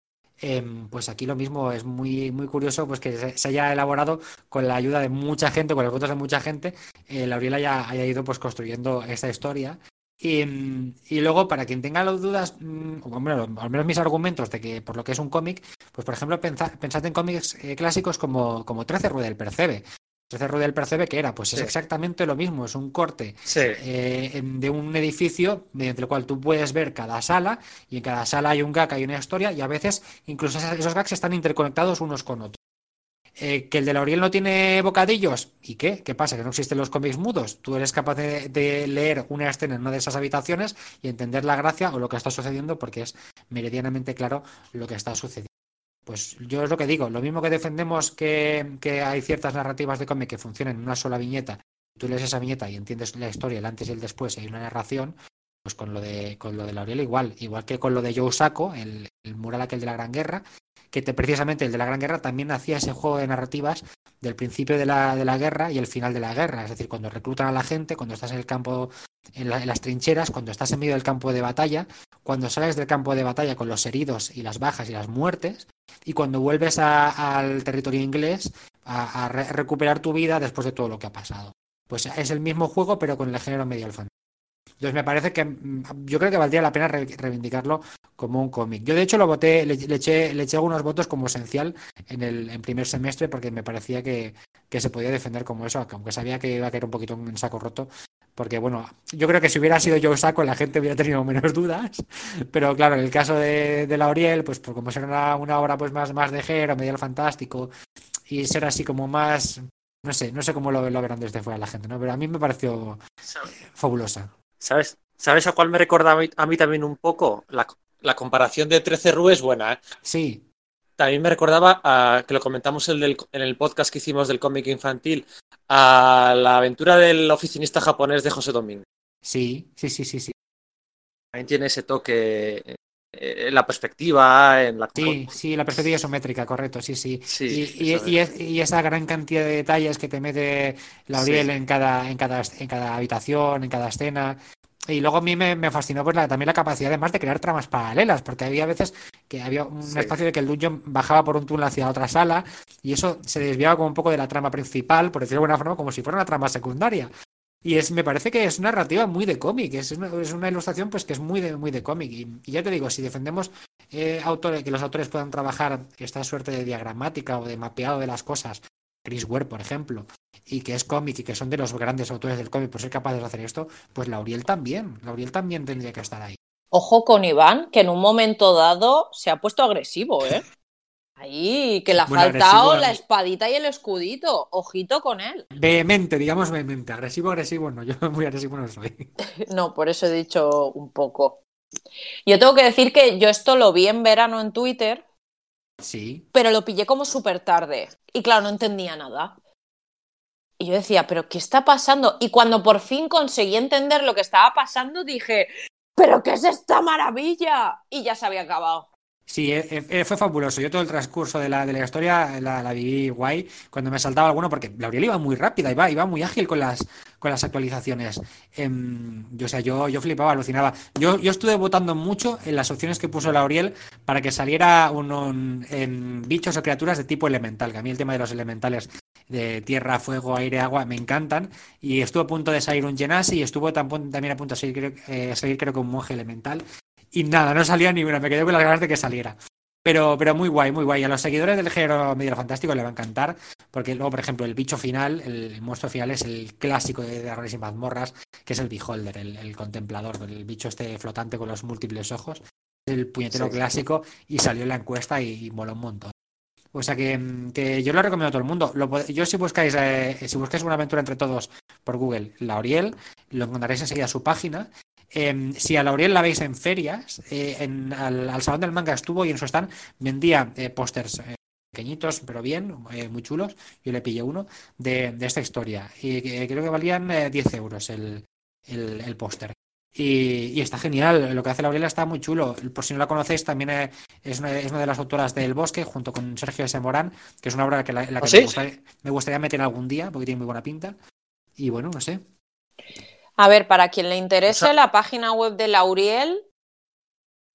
Em, pues aquí lo mismo es muy muy curioso pues que se, haya elaborado con la ayuda de mucha gente, con los votos de mucha gente, eh, Lauriela ya haya ido pues construyendo esta historia y, luego, para quien tenga las dudas, mm, o al menos mis argumentos de que por lo que es un cómic, pues por ejemplo, pensad, en cómics eh, clásicos como, como 13 Rueda del Percebe, Cerro del Percebe, que era? Pues es exactamente lo mismo, es un corte eh, de un edificio mediante el cual tú puedes ver cada sala y en cada sala hay un gag, hay una historia y a veces incluso esos gags están interconectados unos con otros. Eh, que el de la Oriel no tiene bocadillos. ¿Y qué? ¿Qué pasa? ¿Que no existen los cómics mudos? Tú eres capaz de, leer una escena en una de esas habitaciones y entender la gracia o lo que está sucediendo porque es meridianamente claro lo que está sucediendo. Pues yo es lo que digo, lo mismo que defendemos que, hay ciertas narrativas de cómic que funcionan en una sola viñeta, tú lees esa viñeta y entiendes la historia, el antes y el después, y hay una narración, pues con lo de con lo de Lauriel igual, igual que con lo de Joe Sacco, el, el mural aquel de la Gran Guerra, que te, precisamente el de la Gran Guerra también hacía ese juego de narrativas del principio de la, de la guerra y el final de la guerra, es decir, cuando reclutan a la gente, cuando estás en el campo, en las trincheras, cuando estás en medio del campo de batalla, cuando sales del campo de batalla con los heridos y las bajas y las muertes, y cuando vuelves al territorio inglés a, recuperar tu vida después de todo lo que ha pasado. Pues es el mismo juego, pero con el género medieval fantasy. Entonces me parece que mm, yo creo que valdría la pena reivindicarlo como un cómic. Yo de hecho lo voté, le, eché, le eché algunos votos como esencial en el en primer semestre porque me parecía que, que, se podía defender como eso, aunque sabía que iba a caer un poquito en saco roto, porque bueno, yo creo que si hubiera sido yo saco la gente hubiera tenido menos dudas, pero claro, en el caso de, de Lauriel, pues, pues como será una, obra pues más, más de género, medio fantástico, y ser así como más, no sé, no sé cómo lo, lo verán desde fuera la gente, ¿no? Pero a mí me pareció fabulosa. ¿Sabes? ¿Sabes a cuál me recuerda a mí, también un poco? La, la, comparación de 13 Rue es buena, ¿eh? Sí. También me recordaba, a, que lo comentamos en el, en el podcast que hicimos del cómic infantil, a la aventura del oficinista japonés de José Domingo. Sí, sí, sí, sí, sí. También tiene ese toque en la perspectiva, en la... Sí, sí, la perspectiva isométrica, correcto, sí, sí. Sí, y, y- eso y es- y esa gran cantidad de detalles que te mete Lauriel Sí. en cada, en cada, en cada habitación, en cada escena. Y luego a mí me, me fascinó pues, la- también la capacidad además de crear tramas paralelas, porque había veces que había un Sí. espacio de que el dungeon bajaba por un túnel hacia otra sala y eso se desviaba como un poco de la trama principal, por decirlo de alguna forma, como si fuera una trama secundaria. Y es, me parece que es una narrativa muy de cómic, es una, es una ilustración pues que es muy de, muy de cómic. Y, y ya te digo, si defendemos eh, autores, que los autores puedan trabajar esta suerte de diagramática o de mapeado de las cosas, Chris Ware, por ejemplo, y que es cómic y que son de los grandes autores del cómic por ser capaces de hacer esto, pues Lauriel también, Lauriel también tendría que estar ahí. Ojo con Iván, que en un momento dado se ha puesto agresivo, ¿eh? *laughs* Ahí, que le ha Bueno, faltado agresivo, la espadita y el escudito. Ojito con él. Vehemente, digamos vehemente, agresivo, agresivo, no, yo muy agresivo no soy. *laughs* No, por eso he dicho un poco. Yo tengo que decir que yo esto lo vi en verano en Twitter, Sí, pero lo pillé como súper tarde. Y claro, no entendía nada. Y yo decía, ¿pero qué está pasando? Y cuando por fin conseguí entender lo que estaba pasando, dije, ¿pero qué es esta maravilla? Y ya se había acabado. Sí, eh, eh, fue fabuloso. Yo todo el transcurso de la, de la historia la, viví guay cuando me saltaba alguno, porque Lauriel iba muy rápida, iba, iba muy ágil con las, con las actualizaciones. Em, yo, o sea, yo, yo flipaba, alucinaba. Yo, yo estuve votando mucho en las opciones que puso Lauriel para que saliera un, en bichos o criaturas de tipo elemental, que a mí el tema de los elementales de tierra, fuego, aire, agua me encantan. Y estuvo a punto de salir un Genasi y estuvo también a punto de salir, eh, salir creo que un monje elemental. Y nada, no salía ni una, me quedé con las ganas de que saliera. Pero, pero muy guay, muy guay. A los seguidores del género medieval fantástico le va a encantar, porque luego, por ejemplo, el bicho final, el monstruo final es el clásico de Dragones y mazmorras, que es el Beholder, el, el contemplador, el bicho este flotante con los múltiples ojos. Es el puñetero Sí. clásico y salió en la encuesta y, y moló un montón. O sea que, mm, que yo lo recomiendo a todo el mundo. Lo yo si buscáis, eh, si buscáis una aventura entre todos por Google, Lauriel, lo encontraréis enseguida su página. Eh, si a Lauriel la veis en ferias, eh, en, al, al Salón del Manga estuvo y en su stand vendía eh, pósters eh, pequeñitos, pero bien, eh, muy chulos. Yo le pillé uno de, de esta historia y creo que valían eh, 10 euros el, el, el póster. Y, y está genial, lo que hace Lauriela está muy chulo. Por si no la conocéis, también es una, es una de las autoras del Bosque, junto con Sergio S. Morán, que es una obra que la, ¿Ah, que sí? me, gustaría, me gustaría meter algún día, porque tiene muy buena pinta. Y bueno, no sé. A ver, para quien le interese, O sea- la página web de Lauriel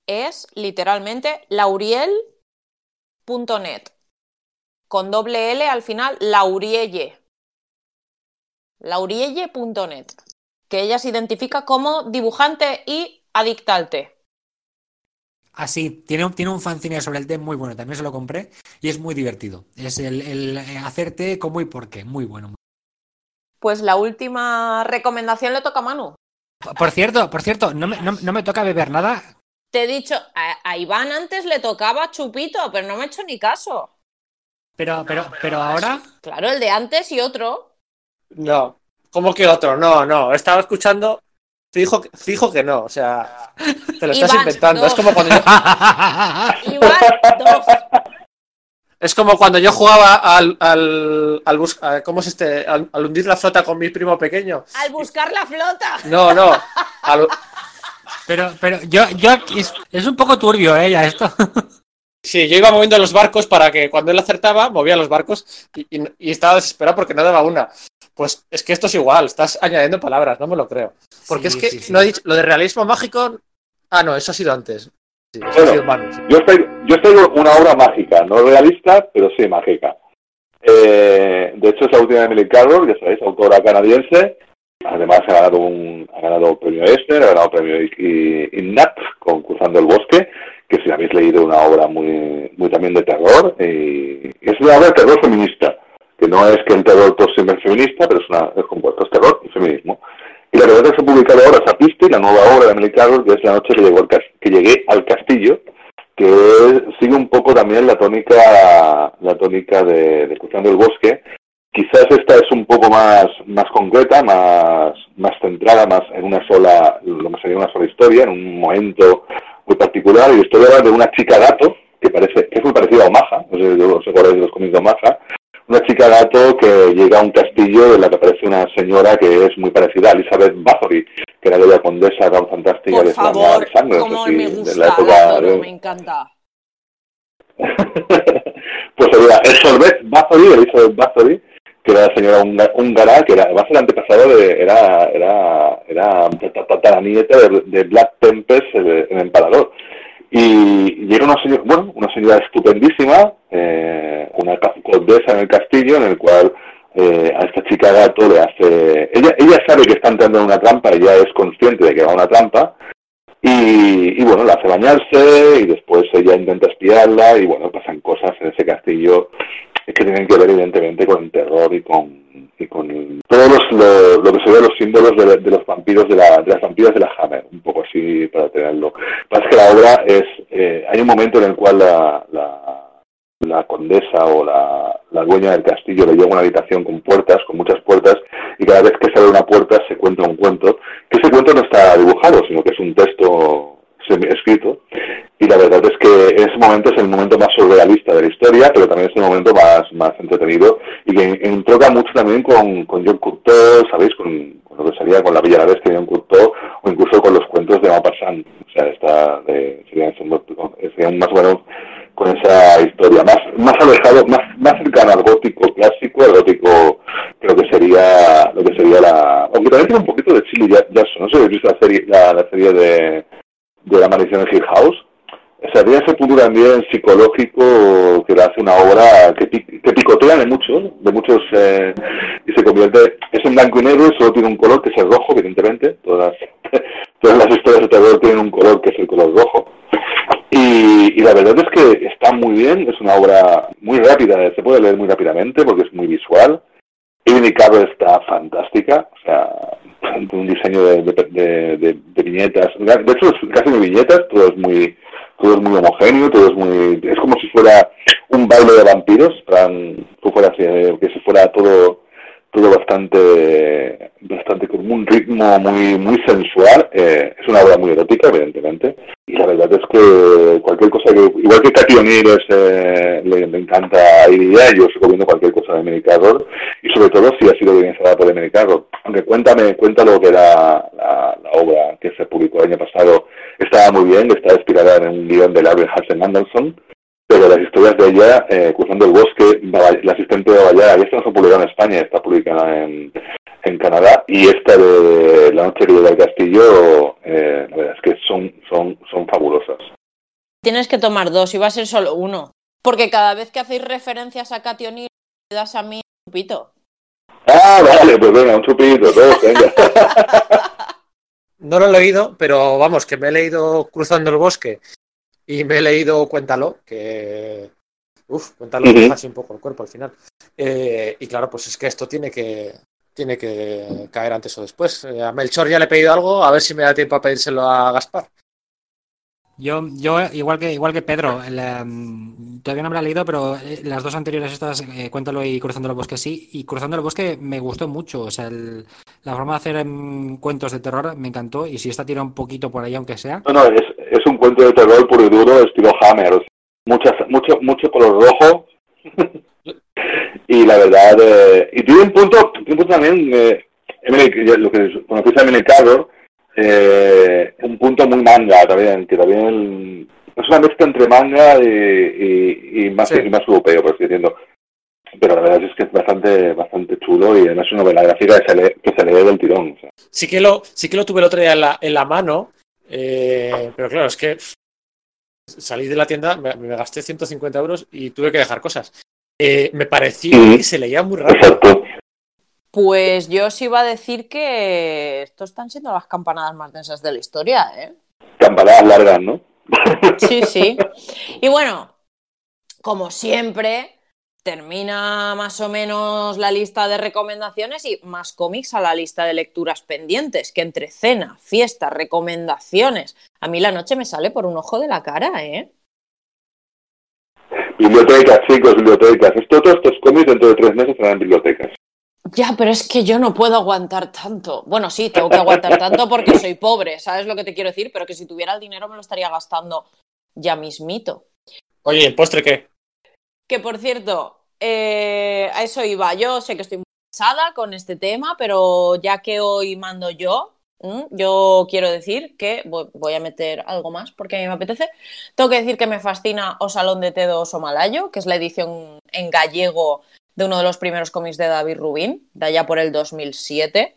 es literalmente lauriel.net. Con doble L al final, Laurielle. Laurielle.net. Que ella se identifica como dibujante y adicta al té. Así, tiene, un- tiene un fanzine sobre el té muy bueno, también se lo compré y es muy divertido. Es el, el eh, hacer té como y por qué, muy bueno. Pues la última recomendación le toca a Manu. Por cierto, por cierto, no me, no, no me toca beber nada. Te he dicho, a, a Iván antes le tocaba chupito, pero no me he hecho ni caso. Pero, pero, pero ahora, Claro, el de antes y otro. No. ¿Cómo que otro? No, no. Estaba escuchando. Fijo, que- fijo que no. O sea, te lo estás Iván, inventando. Es como cuando yo, *laughs* Iván, dos. Es como cuando yo jugaba al, al, al bus- a- ¿cómo es este? Al, al hundir la flota con mi primo pequeño. Al buscar la flota. No, no. al- *laughs* pero, pero yo, yo es, es un poco turbio, eh, ya esto. *laughs* sí, yo iba moviendo los barcos para que cuando él acertaba, movía los barcos y, y- y estaba desesperado porque no daba una. Pues es que esto es igual, estás añadiendo palabras, no me lo creo. Porque Sí, es que sí, sí. no he dicho, lo de realismo mágico. Ah, no, eso ha sido antes. Sí, Bueno. sido Manu, sí. Yo estoy, yo estoy una obra mágica, no realista, pero sí mágica. Eh, de hecho, es la última de Emily Carroll, ya sabéis, autora canadiense. Además, ha ganado un ha ganado premio Esther, ha ganado premio I- I- Innat con Cruzando el Bosque, que si habéis leído una obra muy, muy también de terror, y es una obra de terror feminista, que no es que el terror pues, siempre es feminista, pero es, una, es compuesto, es terror y feminismo. Y la verdad se ha publicado ahora Sapisti, la nueva obra de Emily Carroll, que es La noche que, llegó al que llegué al castillo, que sigue un poco también la tónica la tónica de, de Cruzando el Bosque. Quizás esta es un poco más, más concreta, más, más centrada más en una sola, lo que sería una sola historia, en un momento muy particular. Y estoy hablando de una chica gato, que parece, que es muy parecida a Omaha, no sé si os acordáis de los cómics de Omaha, una chica gato que llega a un castillo en la que aparece una señora que es muy parecida a Elizabeth Bathory, que era la condesa tan fantástica Por de favor, Sangre, no sé si me de gusta, la la época de- me encanta. *laughs* pues había Elizabeth Bathory, Elizabeth Bathory, que era la señora húngara, que era, va a ser antepasado de, era, era, era tataranieta de, de Black Tempest, el, el emperador. Y, era una señora, bueno, una señora estupendísima, eh, una condesa en el castillo, en el cual eh, a esta chica gato le hace... Ella, ella sabe que está entrando en una trampa, ella es consciente de que va a una trampa, y, y bueno, la hace bañarse y después ella intenta espiarla y bueno, pasan cosas en ese castillo que tienen que ver evidentemente con el terror y con, y con todos los, lo, lo que serían los símbolos de, los vampiros, de, la, de las vampiras de la Hammer, un poco así para tenerlo. Lo que pasa que la obra es, eh, hay un momento en el cual la, la, condesa o la, la dueña del castillo le lleva una habitación con puertas, con muchas puertas, y cada vez que se abre una puerta se cuenta un cuento, que ese cuento no está dibujado, sino que es un texto escrito, y la verdad es que ese momento es el momento más surrealista de la historia, pero también es el momento más, más entretenido, y que entroca mucho también con, con John Curtot, ¿sabéis? Con, con lo que salía con la Villa la Bestia de John Curtot, o incluso con los cuentos de Maupassant, o sea, está de, serían, serían más o menos con esa historia, más, más alejado, más, más cercano al gótico clásico, al gótico creo que sería lo que sería la, aunque también tiene un poquito de Chili Jackson, no sé si habéis visto la serie, la, la serie de, de la maldición de Hill House, o sea, tiene ese punto también psicológico que le hace una obra que, que picotea de muchos, de muchos, eh, y se convierte, es en blanco y negro y solo tiene un color que es el rojo, evidentemente, todas las, *laughs* todas las historias de terror tienen un color que es el color rojo. Y, y la verdad es que está muy bien, es una obra muy rápida, se puede leer muy rápidamente porque es muy visual. Amy Carroll está fantástica, o sea, un diseño de, de, de- viñetas, de hecho casi no viñetas, todo es muy todo es muy homogéneo, todo es muy es como si fuera un baile de vampiros, plan, que fuera así, eh, que si fuera todo todo bastante bastante con un ritmo muy muy sensual eh, es una obra muy erótica evidentemente y la verdad es que cualquier cosa que igual que Katy O'Neill eh, le, le encanta Iria yo recomiendo cualquier cosa de Emily y sobre todo si ha sido guionizada por Emily aunque cuéntame cuéntalo que era la, la obra que se publicó el año pasado estaba muy bien estaba inspirada en un guion de Larry Hansen Anderson pero las historias de ella, eh, Cruzando el Bosque, la asistente de Baballara, y esta no se publicada en España, está publicada en, en Canadá, y esta de La noche llega al castillo, eh, la verdad es que son, son, son fabulosas. Tienes que tomar dos y va a ser solo uno. Porque cada vez que hacéis referencias a Katy O'Neill, me das a mí un pito. Ah, vale, pues venga, un chupito, dos, *laughs* venga. No lo he leído, pero vamos, que me he leído Cruzando el Bosque y me he leído Cuéntalo, que. Uf, Cuéntalo deja así un poco el cuerpo al final. Eh, y claro, pues es que esto tiene que. Tiene que caer antes o después. Eh, a Melchor ya le he pedido algo, a ver si me da tiempo a pedírselo a Gaspar. Yo, yo igual que igual que Pedro, el, em, todavía no me la he leído, pero eh, las dos anteriores estas, eh, Cuéntalo y Cruzando el Bosque sí, y Cruzando el Bosque me gustó mucho, o sea, el- la forma de hacer em, cuentos de terror me encantó, y si esta tira un poquito por ahí, aunque sea, No, no, es, es un cuento de terror puro y duro, estilo Hammer, o sea, muchas, mucho, mucho color rojo, *laughs* y la verdad, eh, y tiene un punto, tiene un punto también, eh, lo que conocéis a Emily Carroll, eh, un punto muy manga también, que también es una mezcla entre manga y, y, y más, Sí. y más europeo, por así decirlo. Pero la verdad es que es bastante bastante chulo y además es una novela gráfica que se lee, que se lee del tirón. o sea. Sí que lo, sí que lo tuve el otro día en la, en la mano, eh, pero claro, es que salí de la tienda, me, me gasté 150 euros y tuve que dejar cosas. Eh, me pareció que se leía muy rápido. Exacto. Pues yo os iba a decir que estos están siendo las campanadas más densas de la historia, ¿eh? Campanadas largas, ¿no? Sí, sí. *laughs* Y bueno, como siempre, termina más o menos la lista de recomendaciones y más cómics a la lista de lecturas pendientes, que entre cena, fiesta, recomendaciones, a mí la noche me sale por un ojo de la cara, ¿eh? Bibliotecas, chicos, bibliotecas. Esto, todos estos cómics dentro de tres meses estarán en bibliotecas. Ya, pero es que yo no puedo aguantar tanto. Bueno, sí, tengo que aguantar tanto porque soy pobre, ¿sabes lo que te quiero decir? Pero que si tuviera el dinero me lo estaría gastando ya mismito. Oye, ¿y el postre qué? Que por cierto, eh, a eso iba. Yo sé que estoy muy pesada con este tema, pero ya que hoy mando yo, yo quiero decir que voy a meter algo más porque a mí me apetece. Tengo que decir que me fascina O Salón de Tedo Somalayo, que es la edición en gallego de uno de los primeros cómics de David Rubin, de allá por el 2007.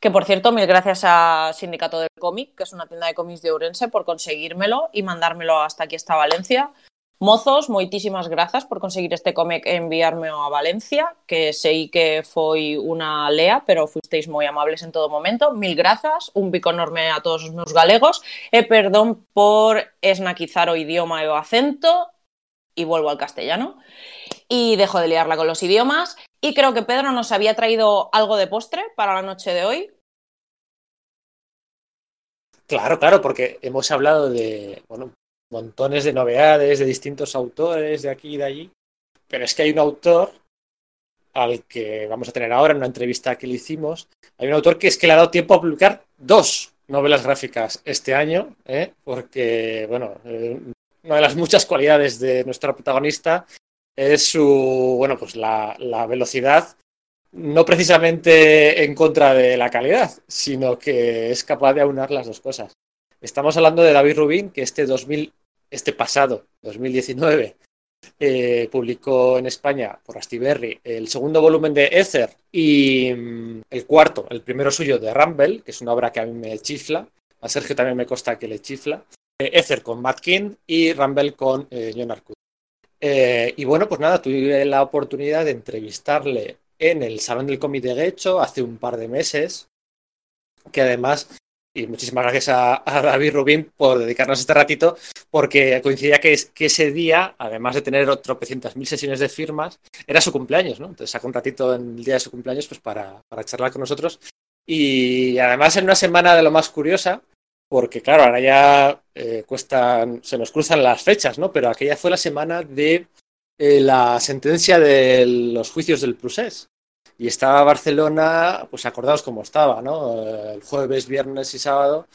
Que por cierto, mil gracias a Sindicato del Cómic, que es una tienda de cómics de Ourense, por conseguírmelo y mandármelo hasta aquí, hasta Valencia. Mozos, moitísimas grazas por conseguir este cómic e enviarme a Valencia, que sei que foi unha lea, pero fuisteis moi amables en todo momento. Mil grazas, un pico enorme a todos os meus galegos e perdón por esnaquizar o idioma o acento y vuelvo al castellano. Y dejo de liarla con los idiomas. Y creo que Pedro nos había traído algo de postre para la noche de hoy. Claro, claro, porque hemos hablado de, bueno, montones de novedades de distintos autores de aquí y de allí, pero es que hay un autor al que vamos a tener ahora en una entrevista que le hicimos, hay un autor que es que le ha dado tiempo a publicar dos novelas gráficas este año, ¿eh? porque, bueno, eh, una de las muchas cualidades de nuestra protagonista es su, bueno, pues la, la velocidad, no precisamente en contra de la calidad, sino que es capaz de aunar las dos cosas. Estamos hablando de David Rubin, que este 2000, este pasado, 2019, eh, publicó en España por Astiberri el segundo volumen de Ether y mm, el cuarto, el primero suyo de Rumble, que es una obra que a mí me chifla, a Sergio también me consta que le chifla, Ether con Matt King y Rumble con eh, John. Y bueno, pues nada, tuve la oportunidad de entrevistarle en el Salón del Cómic de hace un par de meses, que además y muchísimas gracias a, David Rubín por dedicarnos este ratito, porque coincidía que, que ese día, además de tener tropecientas mil sesiones de firmas, era su cumpleaños, ¿no? Entonces sacó un ratito en el día de su cumpleaños pues para, para charlar con nosotros. Y además en una semana de lo más curiosa, porque claro, ahora ya eh, cuestan, se nos cruzan las fechas, ¿no? Pero aquella fue la semana de eh, la sentencia de los juicios del Prusés. Y estaba Barcelona, pues acordaos cómo estaba, ¿no? El jueves, viernes y sábado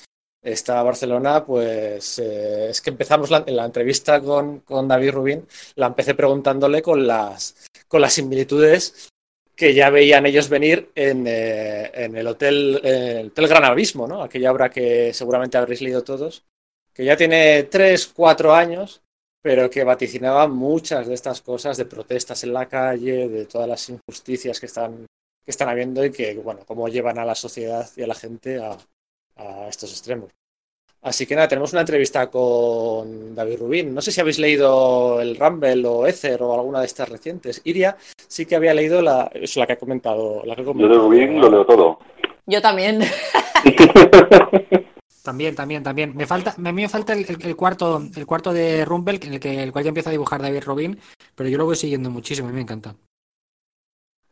estaba Barcelona, pues eh, es que empezamos en la entrevista con, con, David Rubín, la empecé preguntándole con las, con las similitudes que ya veían ellos venir en, eh, en el, hotel, el Hotel Gran Abismo, ¿no? Aquella obra que seguramente habréis leído todos, que ya tiene tres, cuatro años pero que vaticinaba muchas de estas cosas de protestas en la calle, de todas las injusticias que están, que están habiendo y que, bueno, cómo llevan a la sociedad y a la gente a, a estos extremos. Así que nada, tenemos una entrevista con David Rubín. No sé si habéis leído el Rumble o Ether o alguna de estas recientes. Iria sí que había leído la, es la que ha comentado. La que Yo de Rubín lo leo todo. Yo también. *laughs* También, también, también. Me falta, a mí me falta el, cuarto, el cuarto de Rumble, en el que el cual ya empieza a dibujar David Robin, pero yo lo voy siguiendo muchísimo, a mí me encanta.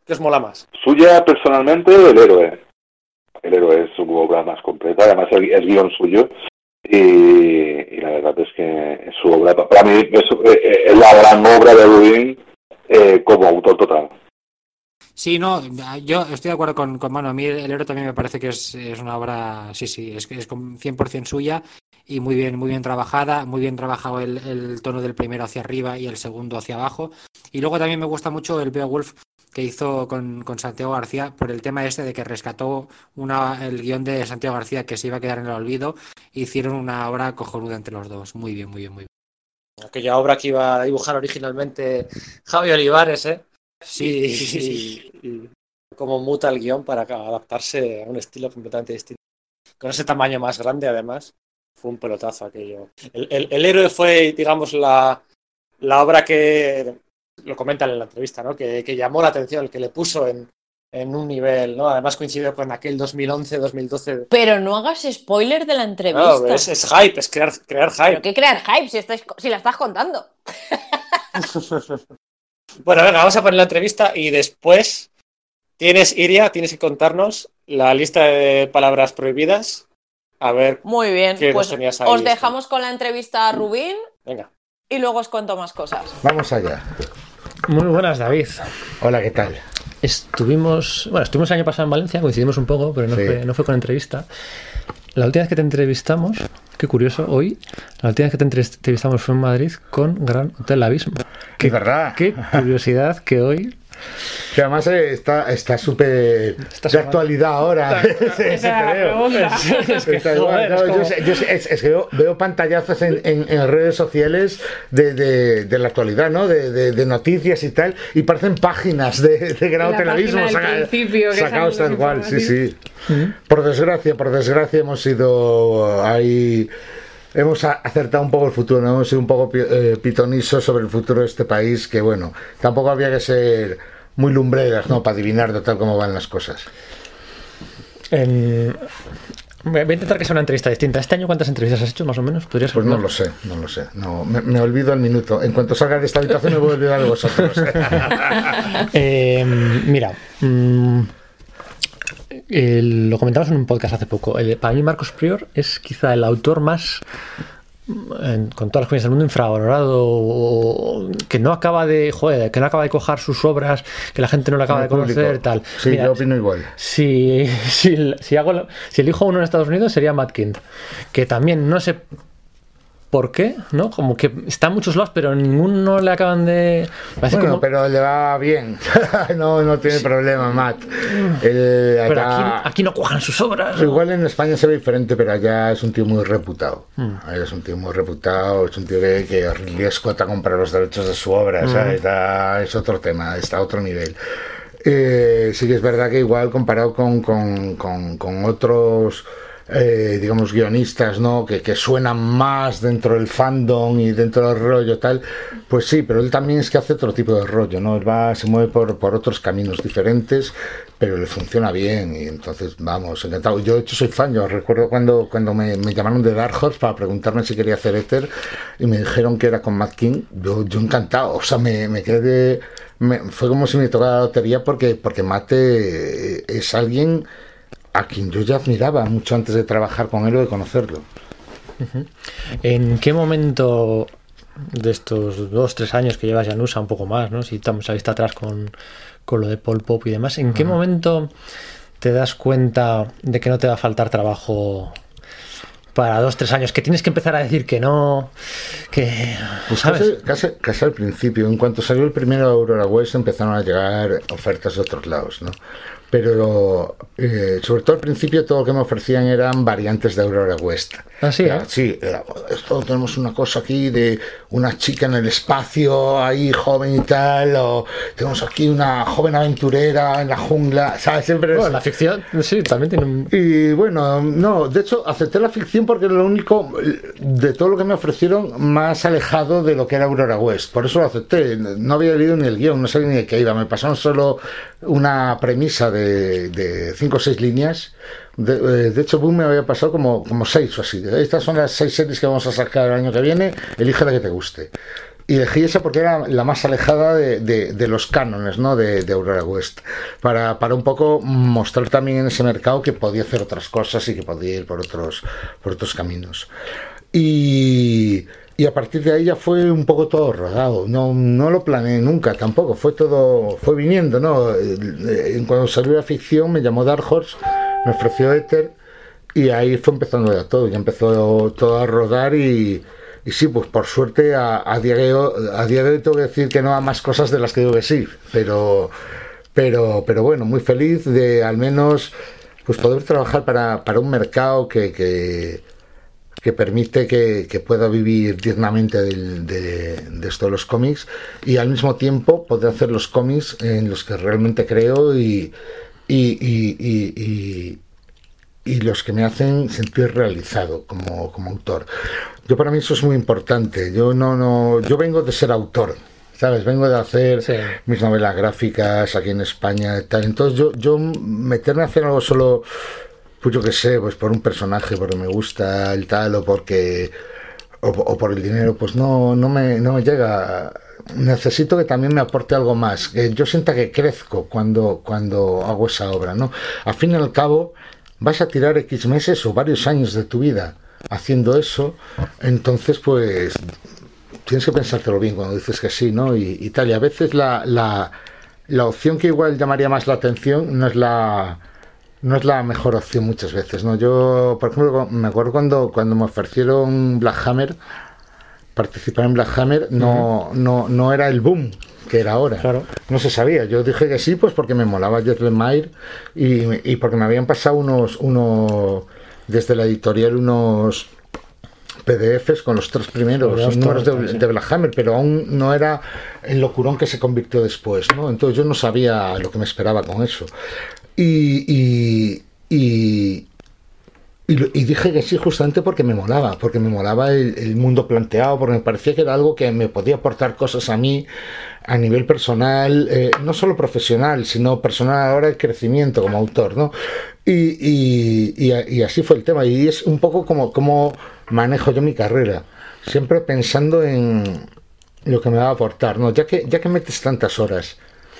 ¿Qué os mola más? Suya personalmente, el héroe. El héroe es su obra más completa, además es guion suyo. Y, la verdad es que su obra, para mí es, eh, la gran obra de Rubin eh, como autor total. Sí, no, yo estoy de acuerdo con, con Mano. A mí el héroe también me parece que es, es una obra, sí, sí, es, es 100% suya y muy bien, muy bien trabajada, muy bien trabajado el, el, tono del primero hacia arriba y el segundo hacia abajo. Y luego también me gusta mucho el Beowulf que hizo con, con, Santiago García por el tema este de que rescató una, el guion de Santiago García que se iba a quedar en el olvido. Hicieron una obra cojonuda entre los dos. Muy bien, muy bien, muy bien. Aquella obra que iba a dibujar originalmente Javi Olivares, ¿eh? Sí, sí, sí, sí. Cómo muta el guion para adaptarse a un estilo completamente distinto. Con ese tamaño más grande, además, fue un pelotazo aquello. El, el, el héroe fue, digamos, la, la, obra que, lo comentan en la entrevista, ¿no? Que, que llamó la atención, el que le puso en, en un nivel, ¿no? Además coincidió con aquel 2011-2012. Pero no hagas spoiler de la entrevista. No, es, es, hype, es crear, crear hype. ¿Pero qué crear hype si, estás, si la estás contando? *laughs* *laughs* Bueno, venga, vamos a poner la entrevista y después tienes, Iria, tienes que contarnos la lista de palabras prohibidas. A ver. Muy bien, pues os dejamos con la entrevista a Rubín. Venga. Y luego os cuento más cosas. Vamos allá. Muy buenas, David. Hola, ¿qué tal? Estuvimos, bueno, estuvimos el año pasado en Valencia, coincidimos un poco, pero no, sí. fue, no fue con entrevista. La última vez que te entrevistamos, qué curioso, hoy, la última vez que te entrevistamos fue en Madrid con Gran Hotel Abismo. Qué verdad. Qué curiosidad que hoy Que además eh, está está súper de actualidad ahora. Es, que veo, veo pantallazos en, en- en redes sociales de, de- de la actualidad, ¿no? De, de- de noticias y tal, y parecen páginas de, de Gran La Televismo sacados tal cual, sí, sí. informativos. Por desgracia, por desgracia hemos sido ahí. Hemos acertado un poco el futuro, ¿no? hemos sido un poco eh, pitonisos sobre el futuro de este país, que bueno, tampoco había que ser muy lumbreras, ¿no? Para adivinar de tal cómo van las cosas. En- Voy a intentar que sea una entrevista distinta. ¿Este año cuántas entrevistas has hecho más o menos? ¿Podrías Pues no lo sé, no lo sé. No, me, me olvido al minuto. En cuanto salga de esta habitación me voy a olvidar de vosotros. *laughs* Eh, mira, mm, el- lo comentamos en un podcast hace poco. El- para mí, Marcos Prior es quizá el autor más, mm, en- con todas las cosas del mundo, infravalorado, o- que no acaba de, joder, que no acaba de cojar sus obras, que la gente no lo acaba de conocer, tal. Sí, Mira, yo opino igual. Si, si, si, hago la- si elijo uno en Estados Unidos sería Matt que también no sé por qué, ¿no? Como que está en muchos lados, pero ninguno le acaban de... parece Bueno, como- pero le va bien. *laughs* no, no tiene problema, Matt. Él pero aquí, aquí no cuajan sus obras. Igual en España se ve diferente, pero allá es un tío muy reputado. Hmm. Allá Es un tío muy reputado, es un tío que, que Ridley Scott ha comprado los derechos de su obra, Hmm. ¿sabes? Da- es otro tema, está a otro nivel. Eh, sí que es verdad que igual comparado con, con, con- con otros, eh, digamos, guionistas, ¿no? Que, que suenan más dentro del fandom y dentro del rollo tal, pues sí, pero él también es que hace otro tipo de rollo, ¿no? Él va, se mueve por, por otros caminos diferentes, pero le funciona bien y entonces, vamos, encantado. Yo, de hecho, soy fan, yo recuerdo cuando, cuando me, me llamaron de Dark Horse para preguntarme si quería hacer Ether y me dijeron que era con Matt King, yo, yo encantado, o sea, me, me quedé... me- fue como si me tocara la lotería porque, porque Mate es alguien a quien yo ya admiraba mucho antes de trabajar con él o de conocerlo. ¿En qué momento de estos dos, tres años que llevas Janusa, un poco más, ¿no? Si estamos a vista atrás con, con lo de Pol Pop y demás, ¿en qué momento te das cuenta de que no te va a faltar trabajo para dos, tres años? Que tienes que empezar a decir que no, que... Pues ¿Sabes? casi, casi- casi al principio, en cuanto salió el primero Aurora West empezaron a llegar ofertas de otros lados, ¿no? Pero eh, sobre todo al principio todo lo que me ofrecían eran variantes de Aurora West. Ah, sí, Era- ¿eh? Sí, era, esto tenemos una cosa aquí de una chica en el espacio, ahí joven y tal, o tenemos aquí una joven aventurera en la jungla, ¿sabes? Siempre es- Bueno, la ficción, sí, también tiene un... y bueno, no, de hecho acepté la ficción porque era lo único de todo lo que me ofrecieron más alejado de lo que era Aurora West. Por eso lo acepté. No había leído ni el guion, no sabía ni de qué iba. Me pasaron solo una premisa de, de cinco o seis líneas. De, eh, de hecho, Boom me había pasado como, como seis o así. Estas son las seis series que vamos a sacar el año que viene. Elige la que te guste. Y elegí esa porque era la más alejada de, de- los cánones ¿no? de, de Aurora West. Para, para un poco mostrar también en ese mercado que podía hacer otras cosas y que podía ir por otros, por otros caminos. Y, y a partir de ahí ya fue un poco todo rodado. No, no lo planeé nunca tampoco. Fue todo, fue viniendo, ¿no? Eh, Cuando salió la ficción me llamó Dark Horse, me ofreció Ether y ahí fue empezando ya todo. Ya empezó todo a rodar y, y sí, pues por suerte a, a, día de a día hoy tengo que decir que no a más cosas de las que digo que sí. Pero, pero, pero bueno, muy feliz de al menos pues poder trabajar para, para un mercado que, que permite que, que pueda vivir dignamente del- de, de esto de los cómics y al mismo tiempo poder hacer los cómics en los que realmente creo y, y, y- y- los que me hacen sentir realizado como, como autor. Yo para mí eso es muy importante. Yo no, no, yo vengo de ser autor. ¿Sabes? Vengo de hacer Sí. mis novelas gráficas aquí en España y tal. Entonces yo, yo meterme a hacer algo solo pues yo qué sé, pues por un personaje, porque me gusta el tal o porque o, o por el dinero, pues no, no me, no me llega. Necesito que también me aporte algo más, que yo sienta que crezco cuando, cuando hago esa obra, ¿no? Al fin y al cabo, vas a tirar X meses o varios años de tu vida haciendo eso, entonces pues tienes que pensártelo bien cuando dices que sí, ¿no? Y, y tal, y a veces la, la, la opción que igual llamaría más la atención no es la no es la mejor opción muchas veces, ¿no? Yo, por ejemplo, me acuerdo cuando, cuando me ofrecieron Black Hammer, participar en Black Hammer, no, no, no era el boom que era ahora. Claro. No se sabía. Yo dije que sí, pues porque me molaba Jet Lemire y, y porque me habían pasado unos, unos, desde la editorial, unos PDFs con los tres primeros Los números de, sí. de Black Hammer, pero aún no era el locurón que se convirtió después, ¿no? Entonces yo no sabía lo que me esperaba con eso. Y, y, dije que sí justamente porque me molaba, porque me molaba el, el mundo planteado, porque me parecía que era algo que me podía aportar cosas a mí a nivel personal, eh, no solo profesional, sino personal ahora de crecimiento como autor, ¿no? Y así fue el tema, y es un poco como, como manejo yo mi carrera, siempre pensando en lo que me va a aportar, ¿no? Ya que, ya que metes tantas horas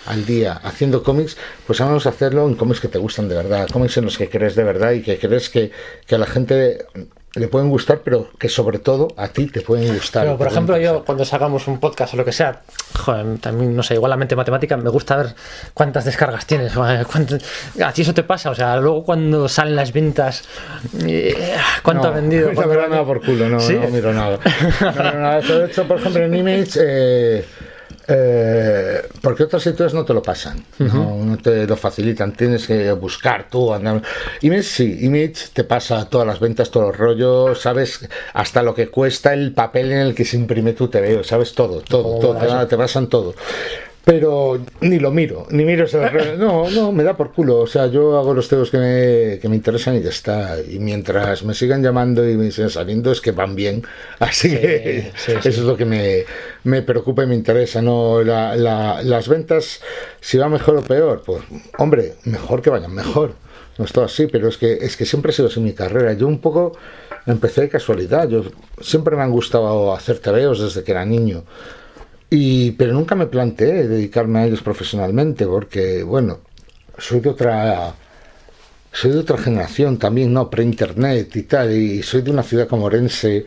al día haciendo cómics, pues vamos a hacerlo en cómics que te gustan de verdad, cómics en los que crees de verdad y que crees que, que a la gente le pueden gustar, pero que sobre todo a ti te pueden gustar. Pero, por ejemplo, yo cuando sacamos un podcast o lo que sea, joder, también, no sé, igual la mente matemática, me gusta ver cuántas descargas tienes. cuántas- ¿A ti eso te pasa? O sea, luego cuando salen las ventas, eh, ¿cuánto No, ha vendido? *laughs* No ¿Cuánto miro nada por culo, no, ¿Sí? no miro nada. No miro nada. De hecho, por ejemplo, en Image, eh, eh, porque otros sitios no te lo pasan, no, no te lo facilitan, tienes que buscar tú. Andar. Image sí, Image te pasa todas las ventas, todos los rollos, sabes hasta lo que cuesta el papel en el que se imprime tu TVO, sabes todo, todo, Oh, todo, te pasan todo. Pero ni lo miro, ni miro re- *laughs* No, no, me da por culo. O sea, yo hago los teos que me, que me interesan y ya está. Y mientras me sigan llamando y me sigan saliendo, es que van bien. *laughs* Así que sí, eso es lo que me, me preocupa y me interesa. No, la, la- las ventas, si va mejor o peor, pues, hombre, mejor que vayan mejor. No es todo así, pero es que, es que siempre ha sido así mi carrera. Yo un poco empecé de casualidad. Yo siempre me han gustado hacer tebeos desde que era niño. Y, pero nunca me planteé dedicarme a ellos profesionalmente, porque, bueno, soy de otra. Soy de otra generación también, ¿no? Pre-internet y tal, y soy de una ciudad como Orense,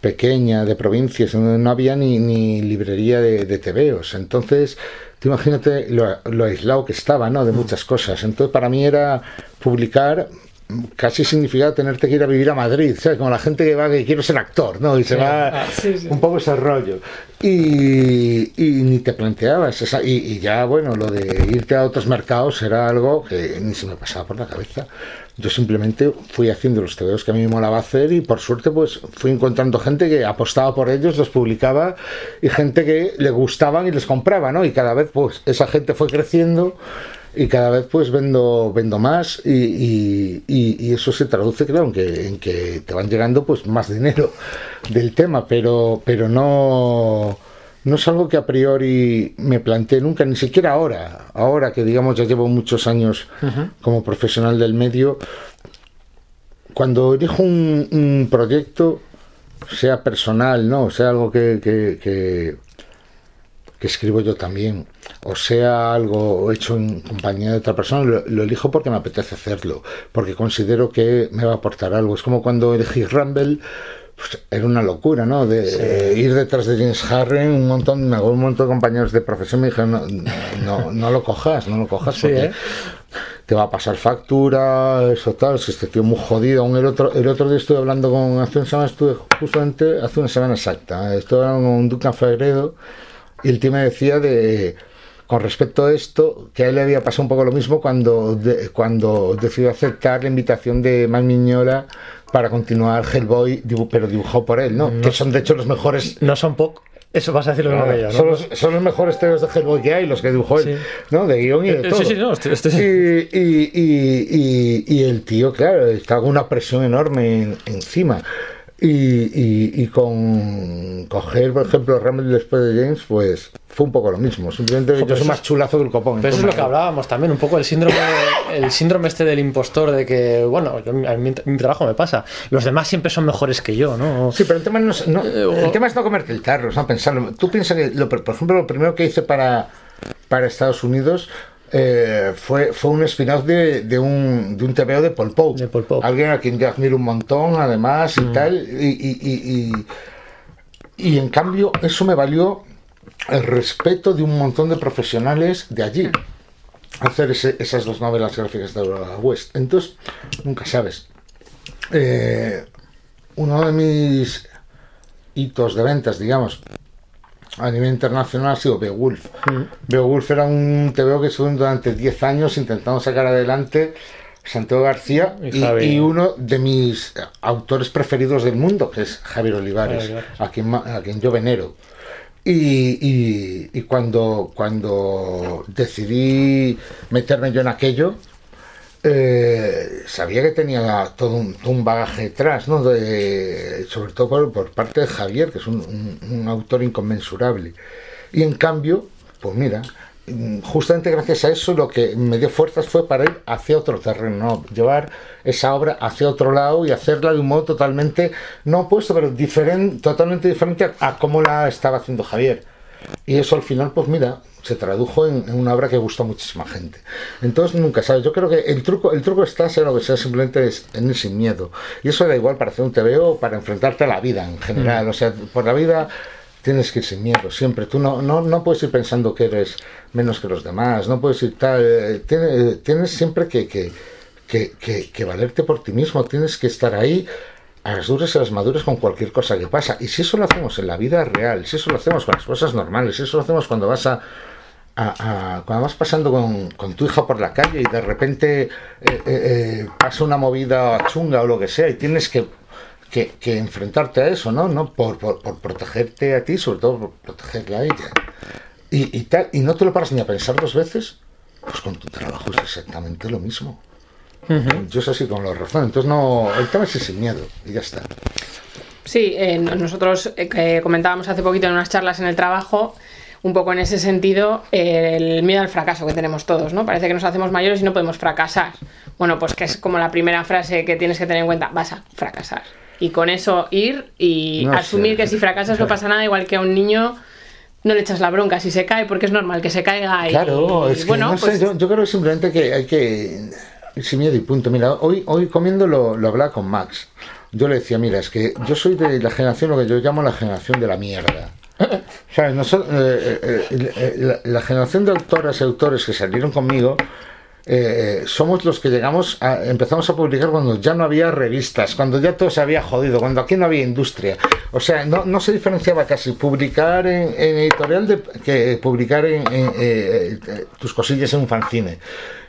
pequeña, de provincias, donde no había ni, ni librería de, de tebeos. Entonces, tú imagínate lo, lo aislado que estaba, ¿no? De muchas cosas. Entonces, para mí era publicar casi significaba tenerte que ir a vivir a Madrid, ¿sabes? Como la gente que va que quiero ser actor, ¿no? Y se va un poco ese rollo. Y, y ni te planteabas, esa- y, y ya, bueno, lo de irte a otros mercados era algo que ni se me pasaba por la cabeza. Yo simplemente fui haciendo los tebeos que a mí me molaba hacer y por suerte pues fui encontrando gente que apostaba por ellos, los publicaba y gente que le gustaban y les compraba, ¿no? Y cada vez pues esa gente fue creciendo y cada vez pues vendo vendo más y, y- eso se traduce claro en que, en que te van llegando pues más dinero *laughs* del tema pero pero no no es algo que a priori me planteé nunca ni siquiera ahora. Ahora que digamos ya llevo muchos años como profesional del medio cuando elijo un, un proyecto sea personal no sea algo que, que- que- que escribo yo también, o sea algo hecho en compañía de otra persona, lo, lo elijo porque me apetece hacerlo, porque considero que me va a aportar algo. Es como cuando elegí Rumble, pues, era una locura, ¿no? De eh, ir detrás de James Harren, un montón, me acuerdo un montón de compañeros de profesión me dijeron, no, no, no lo cojas, no lo cojas, Sí, porque ¿eh? te va a pasar factura, eso tal, si este tío muy jodido. Aún el otro, el otro día estuve hablando con, hace una semana estuve justamente, hace una semana exacta, estuve hablando con Duncan Fegredo y el tío me decía de, con respecto a esto, que a él le había pasado un poco lo mismo cuando, de- cuando decidió aceptar la invitación de Mike Miñola para continuar Hellboy, dibu- pero dibujado por él, ¿no? Que son de hecho los mejores No son poco. Eso vas a decir lo mismo que yo, ¿no? son, los, son los mejores teos de Hellboy que hay, los que dibujó él, Sí. ¿no? De guion y de Eh, todo. sí, sí, no, estoy- estoy- Y, y- y- y- y el tío, claro, está con una presión enorme en- encima. Y, y- y con coger, por ejemplo, Ramel después de James, pues fue un poco lo mismo. Simplemente Jo, yo soy más chulazo que el copón. Pero eso es lo que hablábamos también, un poco el síndrome, el síndrome este del impostor, de que, bueno, yo, a mí mi trabajo me pasa. Los demás siempre son mejores que yo, ¿no? Sí, pero el tema, no es, no- Eh, el tema es no comerte el tarro, no pensarlo. Tú piensas que, lo- por ejemplo, lo primero que hice para, para Estados Unidos eh, fue, fue un spin-off de, de un, de un TVO de Paul Pope. De Paul Pope. Alguien a quien yo admiro un montón, además, y tal. Y, y, y, y- y en cambio, eso me valió el respeto de un montón de profesionales de allí. hacer ese- esas dos novelas gráficas de Aurora West. Entonces, nunca sabes. Eh, uno de mis hitos de ventas, digamos, a nivel internacional ha sido Beowulf. Beowulf era un TVO que estuvo durante 10 años intentando sacar adelante Santiago García Y y, y uno de mis autores preferidos del mundo, que es Javier Olivares, Javier a quien, a quien yo venero. Y, y- y cuando, cuando decidí meterme yo en aquello, eh, sabía que tenía todo un, todo un bagaje detrás, ¿no? De- sobre todo por, por parte de Javier, que es un, un- un autor inconmensurable. Y en cambio, pues mira, justamente gracias a eso lo que me dio fuerzas fue para ir hacia otro terreno, ¿no? llevar esa obra hacia otro lado y hacerla de un modo totalmente, no opuesto, pero diferente, totalmente diferente a, a cómo la estaba haciendo Javier. Y eso al final, pues mira, se tradujo en, en una obra que gustó a muchísima gente. Entonces nunca sabes. Yo creo que el truco, el truco está, sea lo que sea, simplemente es en ir sin miedo. Y eso da igual para hacer un TVO o para enfrentarte a la vida en general. O sea, por la vida tienes que ir sin miedo, siempre. Tú no, no, no puedes ir pensando que eres menos que los demás, no puedes ir tal. eh, Tienes, tienes siempre que, que, que- que valerte por ti mismo, tienes que estar ahí a las duras y a las maduras con cualquier cosa que pasa. Y si eso lo hacemos en la vida real, si eso lo hacemos con las cosas normales, si eso lo hacemos cuando vas a, a- cuando vas pasando con, con tu hija por la calle y de repente eh, eh, eh, pasa una movida chunga o lo que sea y tienes que, que, enfrentarte a eso, ¿no? ¿No? Por, por, por protegerte a ti, sobre todo por protegerla a ella. Y, y tal, y no te lo paras ni a pensar dos veces, pues con tu trabajo es exactamente lo mismo. Yo es así con los razones. Entonces no, el tema es sin miedo y ya está. Sí, eh, nosotros eh, comentábamos hace poquito en unas charlas en el trabajo, un poco en ese sentido, eh, el miedo al fracaso que tenemos todos, ¿no? Parece que nos hacemos mayores y no podemos fracasar. Bueno, pues que es como la primera frase que tienes que tener en cuenta, vas a fracasar. Y con eso ir y No sé. asumir que si fracasas no pasa nada, igual que a un niño no le echas la bronca si se cae, porque es normal que se caiga. Y, Claro, y es que bueno, no sé, pues, yo, yo creo que simplemente que hay que sin miedo y punto. Mira, hoy, hoy comiendo lo, hablaba con Max. Yo le decía, mira, es que yo soy de la generación, lo que yo llamo la generación de la mierda. *laughs* ¿Sabes? Noso- eh, eh, eh, eh, la, generación de autoras y autores que salieron conmigo somos los que llegamos a, empezamos a publicar cuando ya no había revistas, cuando ya todo se había jodido, cuando aquí no había industria. O sea, no, no se diferenciaba casi publicar en, editorial de, que publicar en, en, tus cosillas en un fanzine.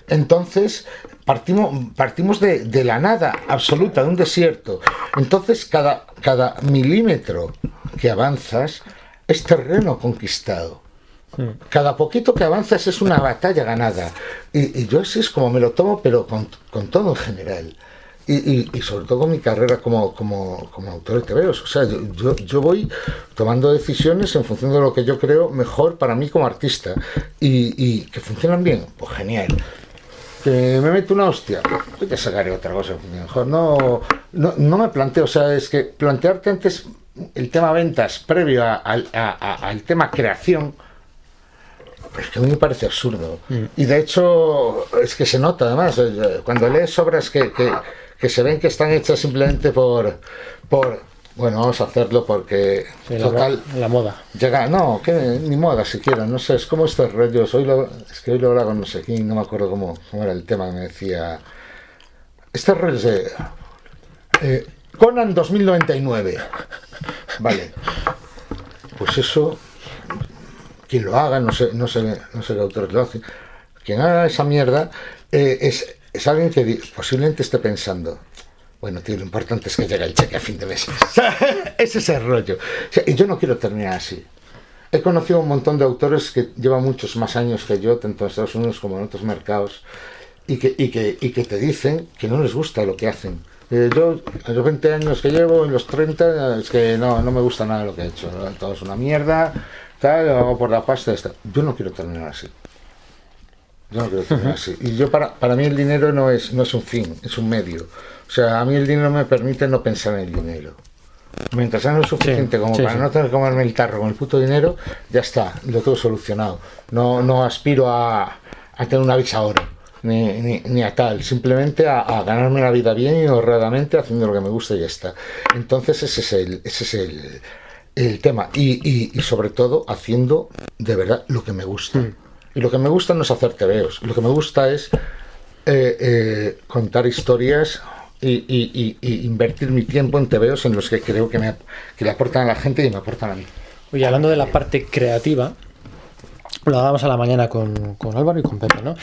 Entonces, partimos, partimos de, de la nada absoluta, de un desierto. Entonces, cada, cada milímetro que avanzas es terreno conquistado. Cada poquito que avanzas es una batalla ganada. Y, y yo así es como me lo tomo, pero con, con todo en general. Y, y- y sobre todo con mi carrera como, como, como autor de TVOs. O sea, yo, yo, yo voy tomando decisiones en función de lo que yo creo mejor para mí como artista. Y, y que funcionan bien, pues genial. Que me meto una hostia, pues ya sacaré otra cosa funcione mejor. No, no, no me planteo, o sea, es que plantearte antes el tema ventas previo a- al- a- a- al tema creación es que a mí me parece absurdo. Y de hecho, es que se nota además, eh, cuando lees obras que, que, que se ven que están hechas simplemente por, por bueno, vamos a hacerlo porque Sí, la, total la moda. llega, no, que ni moda siquiera, no sé, es como estos rollos, hoy lo, es que hoy lo hablaba con no sé quién, no me acuerdo cómo, cómo era el tema, me decía, estos rollos de eh, Conan 2099, vale, pues eso quien lo haga, no sé, no sé, no sé qué autores lo hacen, quien haga esa mierda eh, es, es alguien que posiblemente esté pensando, bueno, tío, lo importante es que llegue el cheque a fin de mes. *laughs* Ese es el rollo. O sea, y yo no quiero terminar así. He conocido un montón de autores que llevan muchos más años que yo, tanto en Estados Unidos como en otros mercados, y que, y que, y que te dicen que no les gusta lo que hacen. Eh, yo, en los 20 años que llevo, en los 30, es que no, no me gusta nada lo que he hecho. Todo es una mierda, tal, lo hago por la pasta. Está. Yo no quiero terminar así. Yo no quiero terminar así. Y yo, para, para mí, el dinero no es, no es un fin, es un medio. O sea, a mí el dinero me permite no pensar en el dinero. Mientras sea lo suficiente Sí, como sí, para sí. no tener que comerme el tarro con el puto dinero, ya está, lo tengo solucionado. No, no aspiro a, a tener una visa oro, ni, ni, ni a tal, simplemente a, a ganarme la vida bien y honradamente haciendo lo que me gusta y ya está. Entonces ese es el, ese es el, el tema. Y, y, y sobre todo haciendo de verdad lo que me gusta. Y lo que me gusta no es hacer tebeos, lo que me gusta es eh, eh, contar historias y, invertir mi tiempo en tebeos en los que creo que, me, que le aportan a la gente y me aportan a mí. Oye, hablando de la parte creativa, lo hablábamos a la mañana con, con Álvaro y con Pepe, ¿no?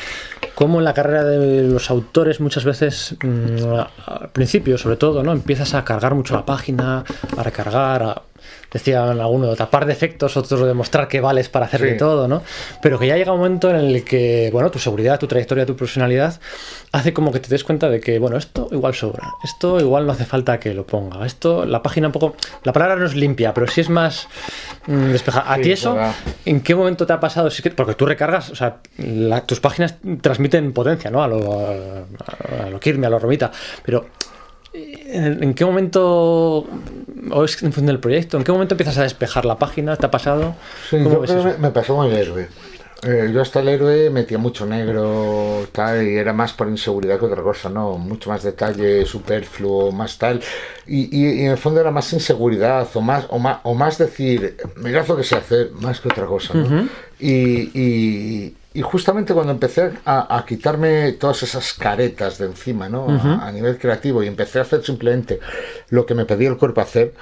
Cómo en la carrera de los autores muchas veces, mm, al principio sobre todo, ¿no? Empiezas a cargar mucho la página, a recargar, a, decían algunos, tapar defectos, otros demostrar que vales para hacer de Sí. todo, ¿no? Pero que ya llega un momento en el que, bueno, tu seguridad, tu trayectoria, tu profesionalidad hace como que te des cuenta de que, bueno, esto igual sobra, esto igual no hace falta que lo ponga, esto, la página un poco, la palabra no es limpia, pero sí es más mm, despejada. ¿A Sí, ti eso? verdad. ¿En qué momento te ha pasado? Sí que- porque tú recargas, o sea, la- tus páginas transmiten potencia, ¿no? A lo, a, a lo Kirby, a lo Romita, pero ¿en, en qué momento, o es en función del proyecto, en qué momento empiezas a despejar la página? ¿Te ha pasado? Sí, ¿Cómo yo ves eso? me, pasó con el héroe. Eh, yo hasta el héroe metía mucho negro, tal, y era más por inseguridad que otra cosa, ¿no? Mucho más detalle, superfluo, más tal. Y, y- y en el fondo era más inseguridad, o más, o más, o más decir, mirad lo que sé hacer, más que otra cosa, ¿no? y, y- y justamente cuando empecé a, a quitarme todas esas caretas de encima, ¿no? a, a nivel creativo, y empecé a hacer simplemente lo que me pedía el cuerpo hacer,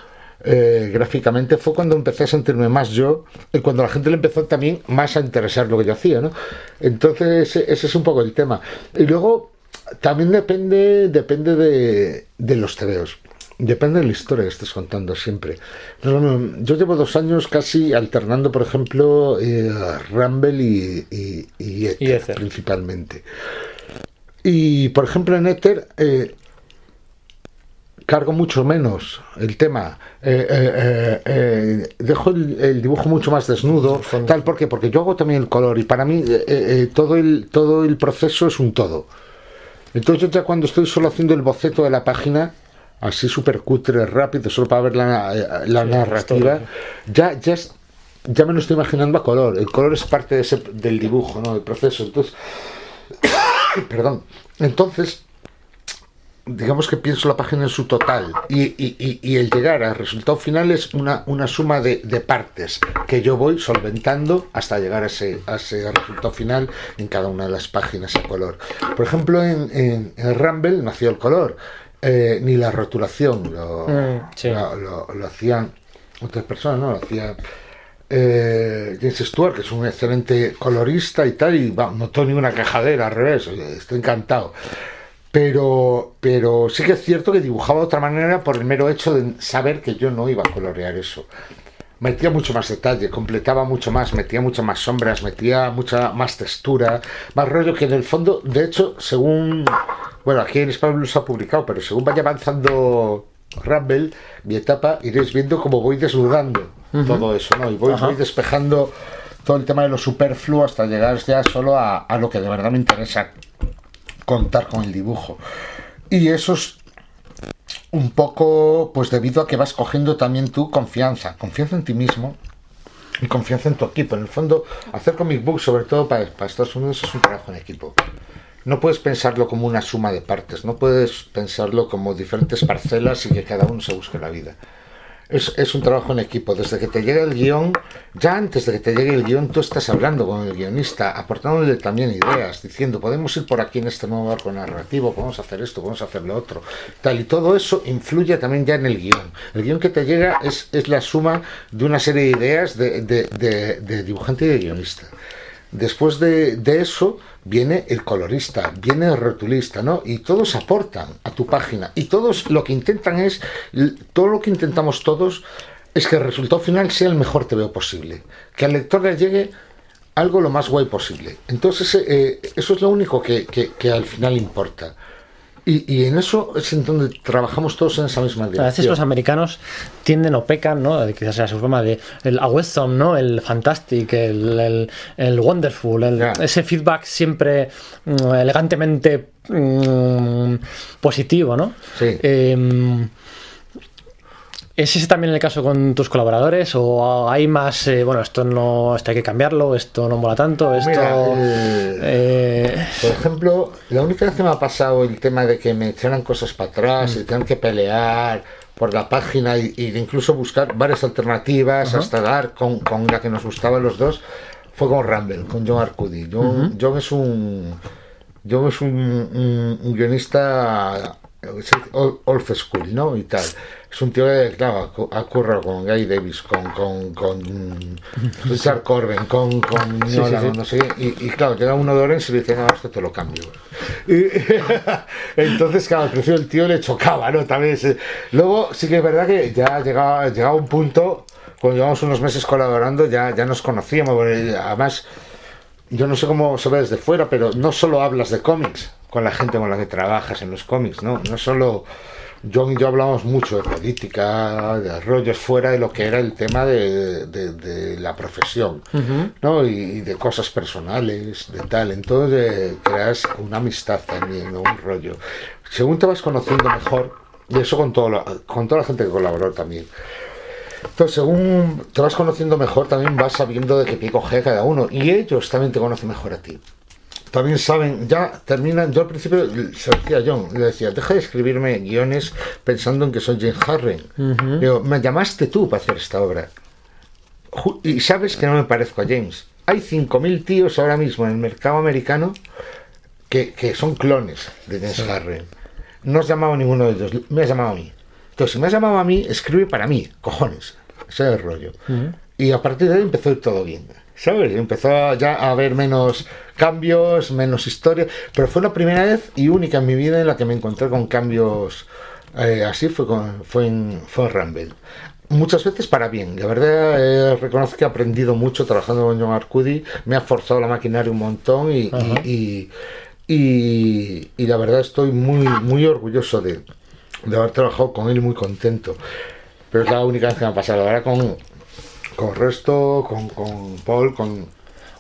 eh, gráficamente fue cuando empecé a sentirme más yo y cuando la gente le empezó también más a interesar lo que yo hacía, ¿no? Entonces ese, ese es un poco el tema. Y luego también depende, depende de, de los tebeos. Depende de la historia que estés contando siempre. Yo llevo dos años casi alternando, por ejemplo, eh, Rumble y, y, y Ether, Y Ether. principalmente. Y, por ejemplo, en Ether eh, cargo mucho menos el tema. Eh, eh, dejo el, el dibujo mucho más desnudo. Tal, ¿Por qué? Porque yo hago también el color y para mí eh, eh, todo, el, todo el proceso es un todo. Entonces ya cuando estoy solo haciendo el boceto de la página, así súper cutre, rápido, solo para ver la, eh, narrativa, ya, ya, es- ya me lo estoy imaginando a color. El color es parte de ese- del dibujo, ¿no? Del proceso. Entonces, *coughs* perdón. Entonces, digamos que pienso la página en su total y, y- y- y el llegar al resultado final es una, una suma de, de partes que yo voy solventando hasta llegar a ese, a ese resultado final en cada una de las páginas a color. Por ejemplo, en, en, en Rumble nació el color, eh, ni la rotulación lo, Mm, sí. lo, lo- lo hacían otras personas, ¿no? Lo hacía eh, James Stewart, que es un excelente colorista y tal, y va, no tengo ninguna quejadera, al revés, estoy encantado. Pero, pero sí que es cierto que dibujaba de otra manera por el mero hecho de saber que yo no iba a colorear eso. Metía mucho más detalle, completaba mucho más, metía muchas más sombras, metía mucha más textura, más rollo que en el fondo, de hecho, según, bueno, aquí en España se ha publicado, pero según vaya avanzando Rumble, mi etapa, iréis viendo cómo voy desnudando todo eso, ¿no? Y voy, voy despejando todo el tema de lo superfluo hasta llegar ya solo a, a lo que de verdad me interesa contar con el dibujo. Y eso es un poco, pues debido a que vas cogiendo también tu confianza, confianza en ti mismo y confianza en tu equipo. En el fondo, hacer comic book, sobre todo para, para Estados Unidos, es un trabajo en equipo. No puedes pensarlo como una suma de partes, no puedes pensarlo como diferentes *laughs* parcelas y que cada uno se busque la vida. Es, es un trabajo en equipo. Desde que te llega el guion, ya antes de que te llegue el guion, tú estás hablando con el guionista, aportándole también ideas, diciendo, podemos ir por aquí en este nuevo arco narrativo, podemos hacer esto, podemos hacer lo otro. Tal, y todo eso influye también ya en el guion. El guion que te llega es, es la suma de una serie de ideas de, de- de- de dibujante y de guionista. Después de, de eso viene el colorista, viene el rotulista, ¿no? Y todos aportan a tu página. Y todos lo que intentan es, todo lo que intentamos todos es que el resultado final sea el mejor TVO posible. Que al lector le llegue algo lo más guay posible. Entonces, eh, eso es lo único que, que- que al final importa. Y, y en eso es en donde trabajamos todos en esa misma A veces dirección. los americanos tienden o pecan, ¿no? Quizás sea su forma de el awesome, ¿no? El fantastic, el, el, el wonderful, el- ese feedback siempre mm, elegantemente mm, positivo, ¿no? Sí. Em, ¿Es ese también el caso con tus colaboradores? ¿O hay más, eh, bueno, esto no, esto hay que cambiarlo, esto no mola tanto, esto... Mira, el- eh, Por ejemplo, la única vez que me ha pasado el tema de que me echaran cosas para atrás y tener que pelear por la página y, incluso buscar varias alternativas hasta dar con, con la que nos gustaba los dos, fue con Rumble, con John Arcudi. John, John es un John es un, un- un guionista old old school, ¿no? Y tal. Es un tío que, claro, ha currado con Guy Davis, con, con, con *laughs* Richard Corbin, con, con Mignola, no sé. Y, y claro, llega uno de Orange y le dice, no, esto te lo cambio. Y, *laughs* entonces, claro, al principio el tío le chocaba, ¿no? También se- Luego, sí que es verdad que ya llegaba, llegaba un punto, cuando llevamos unos meses colaborando, ya, ya nos conocíamos. Además, yo no sé cómo se ve desde fuera, pero no solo hablas de cómics con la gente con la que trabajas en los cómics, ¿no? No solo John y yo hablamos mucho de política, de rollos fuera de lo que era el tema de, de- de la profesión, ¿no? Y, y de cosas personales, de tal. Entonces eh, creas una amistad también, ¿no? Un rollo. Según te vas conociendo mejor, y eso con, todo la- con toda la gente que colaboró también. Entonces, según te vas conociendo mejor, también vas sabiendo de qué pie coge cada uno. Y ellos también te conocen mejor a ti. También saben, ya terminan. Yo al principio se decía a John, le decía, deja de escribirme guiones pensando en que soy Jane Harren. Digo, me llamaste tú para hacer esta obra. Y sabes que no me parezco a James. Hay 5.000 tíos ahora mismo en el mercado americano que, que son clones de James Harren. No has llamado a ninguno de ellos, me has llamado a mí. Entonces, si me has llamado a mí, escribe para mí, cojones. Ese es el rollo. Y a partir de ahí empezó todo bien. ¿Sabes? Empezó ya a haber menos cambios, menos historia. Pero fue la primera vez y única en mi vida en la que me encontré con cambios eh, así. Fue, con, fue, en, fue en Rumble. Muchas veces para bien. La verdad, eh, reconozco que he aprendido mucho trabajando con John Arcudi. Me ha forzado la maquinaria un montón y, y- y- y- la verdad estoy muy, muy orgulloso de, de haber trabajado con él y muy contento. Pero es la única vez que me ha pasado. Ahora con, con Resto, con, con Paul, con,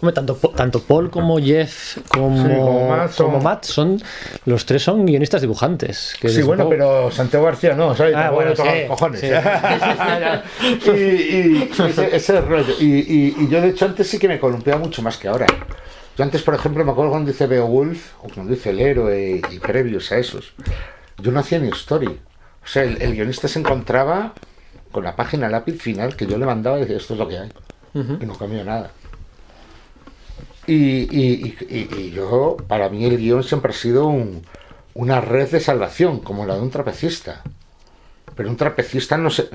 Hombre, tanto, tanto Paul como Jeff como, Sí, como Matt son- como Matt son los tres son guionistas dibujantes. que Sí, bueno, poco- pero Santiago García no, ¿sabes? Ah, bueno, sí, los cojones. sí. *laughs* *laughs* y, y ese, ese rollo. Y, y- y yo, de hecho, antes sí que me columpiaba mucho más que ahora. Yo antes, por ejemplo, me acuerdo cuando dice Beowulf, o cuando dice El Héroe, y previos a esos, yo no hacía ni story. O sea, el, el guionista se encontraba con la página lápiz final que yo le mandaba y decía, esto es lo que hay. Y no cambió nada. Y, yo, para mí el guion siempre ha sido un- una red de salvación, como la de un trapecista. Pero un trapecista no se,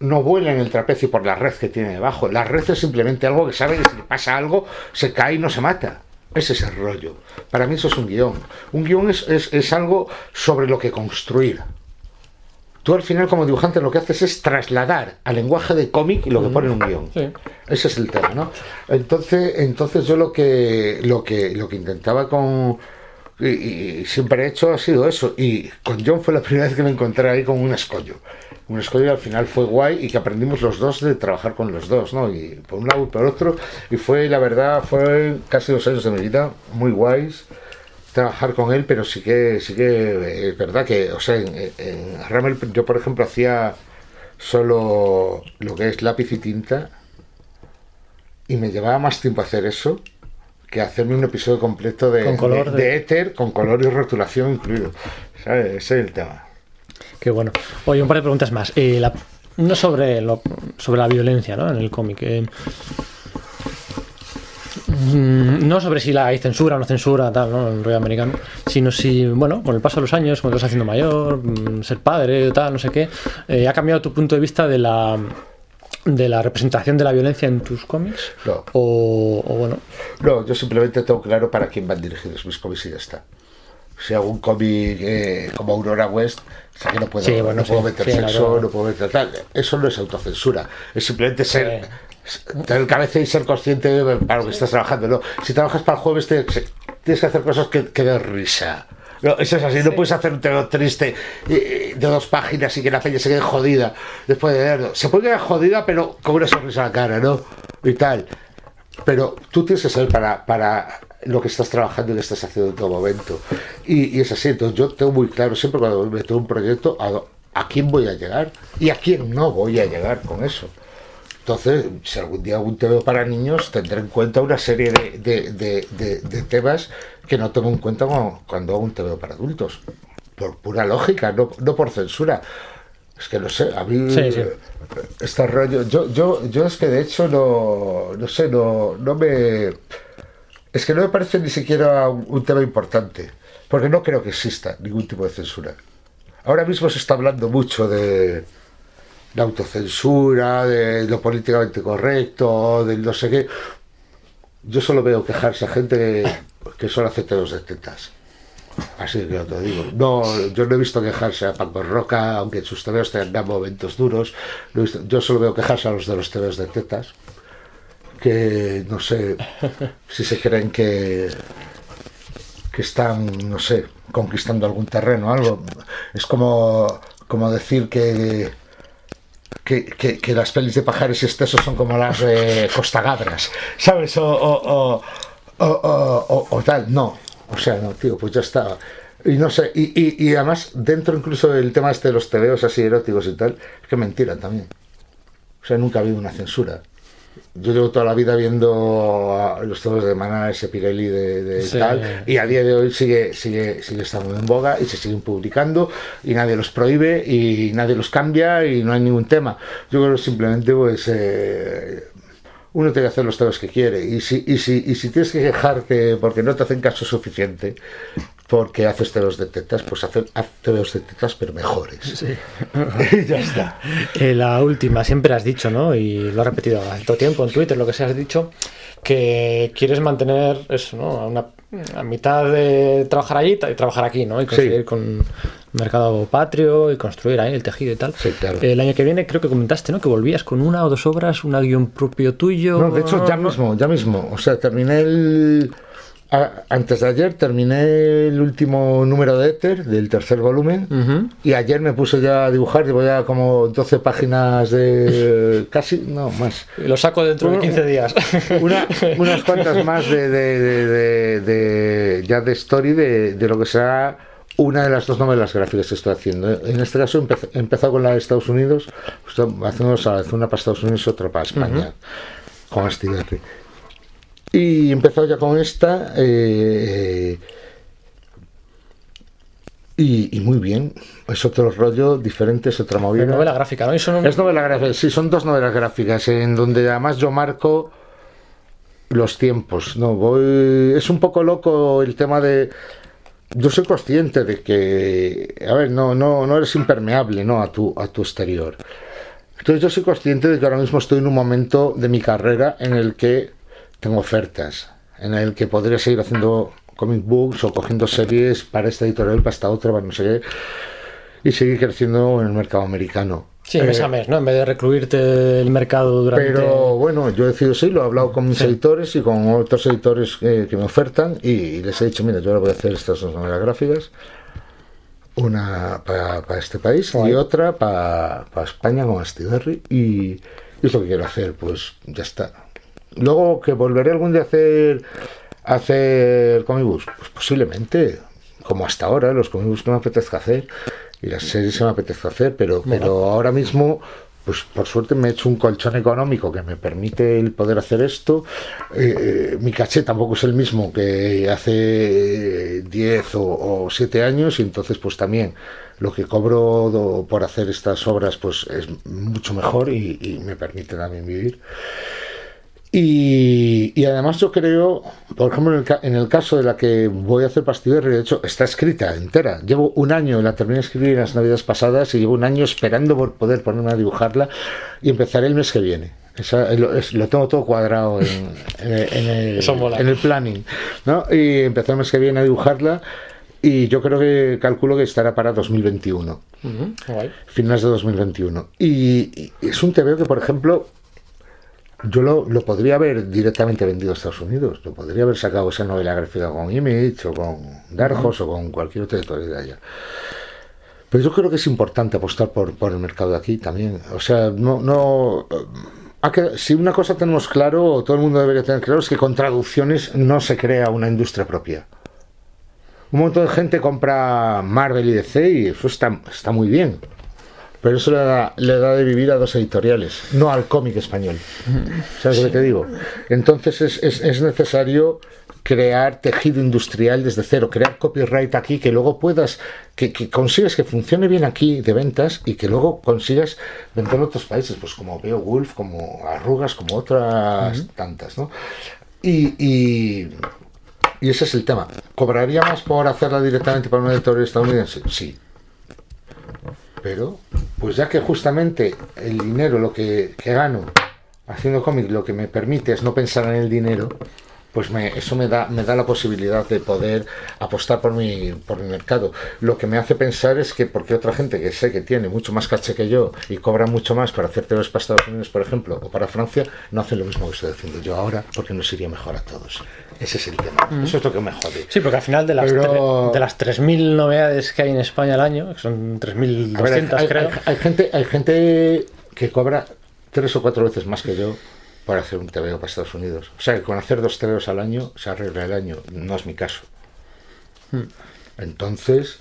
no vuela en el trapecio por la red que tiene debajo. La red es simplemente algo que sabe que si le pasa algo, se cae y no se mata. Ese es el rollo. Para mí eso es un guion. Un guion es, es- es algo sobre lo que construir. Tú al final como dibujante lo que haces es trasladar al lenguaje de cómic lo que pone en un guion. Sí. Ese es el tema, ¿no? Entonces, entonces yo lo que lo que lo que intentaba con y, y siempre he hecho ha sido eso. Y con John fue la *laughs* primera vez que me encontré ahí con un escollo. Un escollo que al final fue guay y que aprendimos los dos de trabajar con los dos, ¿no? Y por un lado y por otro. Y fue, la verdad, fue casi dos años de mi vida muy guays trabajar con él, pero sí que sí que es verdad que, o sea, en, en Ramel yo por ejemplo hacía solo lo que es lápiz y tinta y me llevaba más tiempo hacer eso que hacerme un episodio completo de, Con color de, de- de éter con color y rotulación incluido. ¿Sabes? Ese es el tema. Qué bueno. Oye, un par de preguntas más. Eh, la- no sobre, lo- sobre la violencia ¿no? en el cómic. eh. Mm, no sobre si la hay censura o no censura, tal, ¿no? En el rollo americano. Sino si, bueno, con el paso de los años, cuando te vas haciendo mayor, mm, ser padre, tal, no sé qué, eh, ¿ha cambiado tu punto de vista de la de la representación de la violencia en tus cómics? No. O, o bueno, No, yo simplemente tengo claro para quién van dirigidos mis cómics y ya está. Si hago un cómic eh, como Aurora West, sé que no puedo, Sí, bueno, no puedo sí, meter sí, sexo, verdad. no puedo meter tal. Eso no es autocensura. Es simplemente ser, tener cabeza y ser consciente de para lo que estás trabajando. ¿no? Si trabajas para el jueves, tienes que hacer cosas que, que den risa. No, eso es así, no puedes hacer un tema triste eh, de dos páginas y que la peña se quede jodida después de leerlo. Se puede quedar jodida, pero con una sonrisa en la cara, ¿no? Y tal. Pero tú tienes que saber para, para lo que estás trabajando y que estás haciendo en todo momento. Y, y es así, entonces yo tengo muy claro siempre cuando me meto en un proyecto a quién voy a llegar y a quién no voy a llegar con eso. Entonces, si algún día hago un TV para niños, tendré en cuenta una serie de, de- de- temas que no tengo en cuenta cuando, hago un TV para adultos. Por pura lógica, no, no por censura. Es que no sé, a mí Sí, sí. este rollo, yo, yo, yo es que de hecho no, no sé, no, no me, es que no me parece ni siquiera un, un tema importante, porque no creo que exista ningún tipo de censura. Ahora mismo se está hablando mucho de la autocensura, de lo políticamente correcto, del no sé qué. Yo solo veo quejarse a gente que, que solo hace teos de tetas. Así que te digo. No, yo no he visto quejarse a Paco Roca, aunque en sus tebeos tengan momentos duros. No he visto- yo solo veo quejarse a los de los tebeos de tetas. Que no sé *laughs* si se creen que, que están, no sé, conquistando algún terreno, algo. Es como, como decir que, que, que- que las pelis de pajares y estesos son como las de Costagadras, ¿sabes? O, o, o, o, tal, no. O sea, no, tío, pues ya está. Y no sé, y, y, y además, dentro incluso del tema este de los tebeos así eróticos y tal, es que mentira también. O sea, nunca ha habido una censura. Yo llevo toda la vida viendo a los tebeos de Manales, Pirelli, de, de Sí. tal, y a día de hoy sigue, sigue, sigue estando en boga y se siguen publicando y nadie los prohíbe y nadie los cambia y no hay ningún tema. Yo creo que simplemente pues eh, uno tiene que hacer los temas que quiere y si, y si, y si tienes que quejarte porque no te hacen caso suficiente porque haces teos de tetas, pues haz, haz teos de tetas pero mejores. *laughs* y ya está. Eh, la última, siempre has dicho, ¿no? Y lo has repetido hace todo tiempo en Twitter, lo que sea, has dicho que quieres mantener eso, ¿no? A, una, a mitad de trabajar allí y trabajar aquí, ¿no? Y conseguir Sí. con un mercado patrio y construir ahí el tejido y tal. Sí, claro. El año que viene creo que comentaste, ¿no? Que volvías con una o dos obras, una guion propio tuyo. No, de hecho, ya mismo, ya mismo. O sea, terminé el. A- antes de ayer terminé el último número de Ether del tercer volumen. Y ayer me puse ya a dibujar, llevo ya como 12 páginas de. *laughs* casi, no, más. Lo saco dentro de Bueno, 15 días. *laughs* Una- unas cuantas más de, de- de- de- de- ya de story de, lo que será una de las dos novelas gráficas que estoy haciendo. En este caso empe- he empezado con la de Estados Unidos, haciendo una para Estados Unidos y otra para España, con Astiberri. Y empezado ya con esta. eh, y, y muy bien, es otro rollo diferente, es otra movida. Es novela gráfica, ¿no? Y son un- Es novela gráfica, sí, son dos novelas gráficas en donde además yo marco los tiempos. No, voy. Es un poco loco el tema de. Yo soy consciente de que, a ver, no, no, no eres impermeable, ¿no? A tu, a tu exterior. Entonces yo soy consciente de que ahora mismo estoy en un momento de mi carrera en el que tengo ofertas, en el que podría seguir haciendo comic books o cogiendo series para esta editorial, para esta otra, para no sé qué, y seguir creciendo en el mercado americano. Sí, mes Eh, a mes, ¿no? En vez de recluirte el mercado durante. pero bueno, yo he decidido sí, lo he hablado con mis editores y con otros editores eh, que me ofertan y, les he dicho, mira, yo ahora voy a hacer estas dos novelas gráficas, una para este país y otra para España con Astiberri y, y es lo que quiero hacer, pues ya está. Luego que volveré algún día a hacer a hacer comic books, pues posiblemente, como hasta ahora, los comic books que me apetezca hacer y las series que me apetezca hacer, pero, pero ahora mismo, pues por suerte me he hecho un colchón económico que me permite el poder hacer esto. Eh, eh, mi caché tampoco es el mismo que hace 10 o, 7 años y entonces pues también lo que cobro do- por hacer estas obras pues es mucho mejor y, y me permite también vivir. Y, y además yo creo, por ejemplo, en el, ca- en el caso de la que voy a hacer Pastiberri, de hecho, está escrita entera. Llevo un año, la terminé de escribir en las navidades pasadas y llevo un año esperando por poder ponerme a dibujarla y empezaré el mes que viene. Esa- lo, es- lo tengo todo cuadrado en, en el- en el, Eso mola. en el planning. ¿no? Y empezar el mes que viene a dibujarla y yo creo que calculo que estará para 2021 Ujú, guay. finales de 2021. Y, y es un TVO que, por ejemplo, yo lo, lo podría haber directamente vendido a Estados Unidos. Lo podría haber sacado esa novela gráfica con Image o con Dark Horse o con cualquier otra editorial de allá. Pero yo creo que es importante apostar por, por el mercado de aquí también. O sea, no... no si una cosa tenemos claro, o todo el mundo debería tener claro, es que con traducciones no se crea una industria propia. Un montón de gente compra Marvel y DC y eso está, está muy bien. Pero eso le da, le da de vivir a dos editoriales, no al cómic español. ¿Sabes lo que te digo? Entonces es, es- es necesario crear tejido industrial desde cero, crear copyright aquí, que luego puedas, que, que consigas que funcione bien aquí de ventas y que luego consigas venderlo a otros países, pues como Beowulf, como Arrugas, como otras tantas, ¿no? Y, y, y ese es el tema. ¿Cobraría más por hacerla directamente para un editorial estadounidense? Sí. Pero, pues ya que justamente el dinero, lo que, que gano haciendo cómic, lo que me permite es no pensar en el dinero, pues me, eso me da, me da la posibilidad de poder apostar por mi, por mi mercado. Lo que me hace pensar es que porque otra gente que sé que tiene mucho más caché que yo y cobra mucho más para hacer TVs para Estados Unidos, por ejemplo, o para Francia, no hacen lo mismo que estoy haciendo yo ahora porque nos iría mejor a todos. Ese es el tema. Eso es lo que me jode. Sí, porque al final de las, Pero- de las 3.000 novedades que hay en España al año, que son A ver, 3.200 hay, creo, hay- hay gente, hay gente que cobra tres o cuatro veces más que yo para hacer un TVO para Estados Unidos. O sea, que con hacer dos TVOs al año se arregla el año. No es mi caso. Entonces,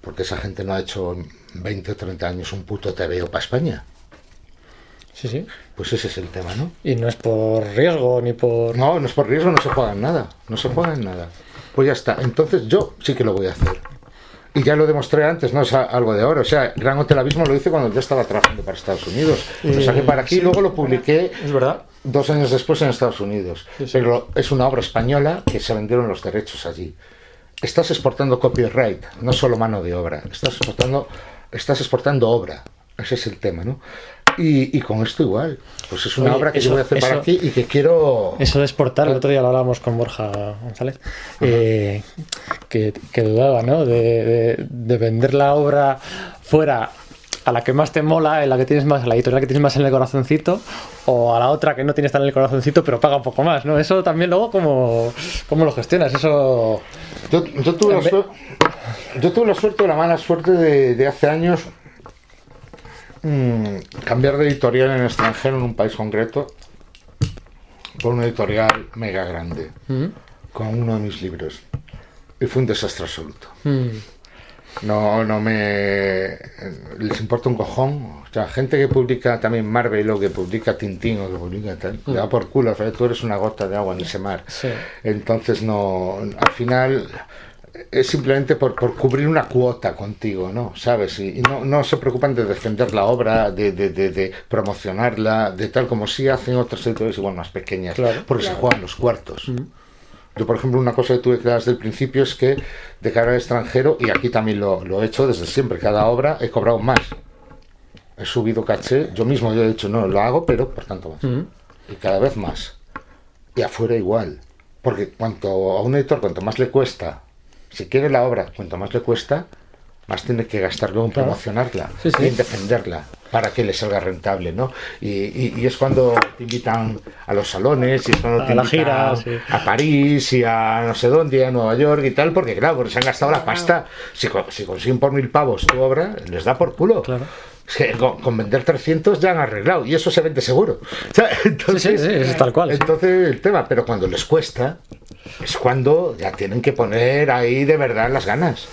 porque esa gente no ha hecho en 20 o 30 años un puto TVO para España. Sí, sí. Pues ese es el tema, ¿no? Y no es por riesgo ni por... No, no es por riesgo, no se juega en nada. No se juega en nada. Pues ya está. Entonces yo sí que lo voy a hacer. Y ya lo demostré antes, no es algo de ahora. O sea, Gran Hotel Abismo lo hice cuando yo estaba trabajando para Estados Unidos. Lo saqué para aquí y luego lo publiqué Es verdad. dos años después en Estados Unidos. Sí, sí. Pero es una obra española que se vendieron los derechos allí. Estás exportando copyright, no solo mano de obra. Estás exportando, estás exportando obra. Ese es el tema, ¿no? Y, y con esto igual. Pues es una Oye, obra que eso- yo voy a hacer para eso- aquí y que quiero... Eso de exportar, el otro día lo hablábamos con Borja González, eh, que, que dudaba, ¿no? De, de- de vender la obra fuera a la que más te mola, en la que tienes más, a la editorial que tienes más en el corazoncito, o a la otra que no tienes tan en el corazoncito, pero paga un poco más, ¿no? Eso también luego, ¿cómo, cómo lo gestionas? Eso... Yo, yo tuve la suerte, yo tuve la suerte o la mala suerte de, de hace años mm, cambiar de editorial en el extranjero en un país concreto por una editorial mega grande con uno de mis libros y fue un desastre absoluto. Mm, No, no me. Les importa un cojón. O sea, gente que publica también Marvel o que publica Tintín o que publica tal, le da por culo. Tú eres una gota de agua en ese mar. Sí. Entonces, no. Al final. Es simplemente por, por cubrir una cuota contigo, ¿no? ¿Sabes? Y, y no, no se preocupan de defender la obra, de, de, de, de promocionarla, de tal como sí hacen otras editoriales igual más pequeñas, Claro. porque se juegan los cuartos. Yo, por ejemplo, una cosa que tuve que dar desde el principio es que de cara al extranjero, y aquí también lo, lo he hecho desde siempre, cada obra he cobrado más. He subido caché, yo mismo yo he dicho, no, lo hago, pero por tanto más. Y cada vez más. Y afuera igual. Porque cuanto a un editor, cuanto más le cuesta, si quiere la obra, cuanto más le cuesta, más tiene que gastar luego en Claro. promocionarla Sí, sí. y en defenderla para que le salga rentable, ¿no? Y, y- y es cuando te invitan a los salones y es cuando A te la invitan gira, sí. a París y a no sé dónde, a Nueva York y tal, porque claro, porque se han gastado la pasta. Si, si consiguen por mil pavos tu obra, les da por culo. Claro. Es que con, con vender 300 ya han arreglado y eso se vende seguro. *laughs* O sea, entonces, sí, sí, es tal cual. Entonces el tema, pero cuando les cuesta, es cuando ya tienen que poner ahí de verdad las ganas.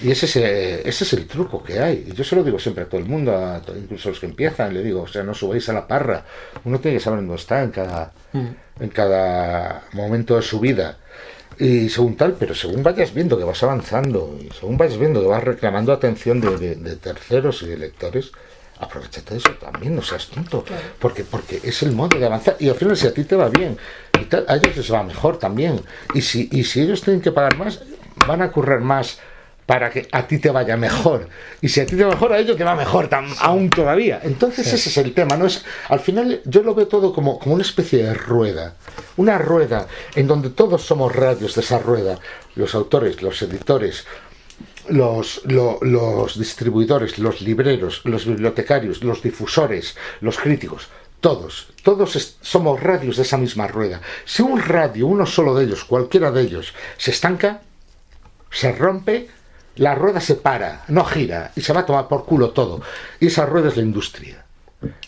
Y ese es, eh, ese es el truco que hay. Y Yo se lo digo siempre a todo el mundo, a incluso a los que empiezan, le digo, o sea, no subáis a la parra. Uno tiene que saber dónde está en cada, en cada momento de su vida. Y según tal, pero según vayas viendo que vas avanzando y según vayas viendo que vas reclamando atención de, de- de terceros y de lectores, aprovechate de eso también, no seas tonto. Porque, porque es el modo de avanzar. Y al final, si a ti te va bien, y tal, a ellos les va mejor también. Y si, y si ellos tienen que pagar más, van a currar más para que a ti te vaya mejor. Y si a ti te va mejor, a ellos te va mejor tam- aún todavía. Entonces ese es el tema. ¿no? Es, al final yo lo veo todo como, como una especie de rueda. Una rueda en donde todos somos radios de esa rueda. Los autores, los editores, los, lo- los distribuidores, los libreros, los bibliotecarios, los difusores, los críticos, todos, todos somos radios de esa misma rueda. Si un radio, uno solo de ellos, cualquiera de ellos, se estanca, se rompe, la rueda se para, no gira y se va a tomar por culo todo. Y esa rueda es la industria.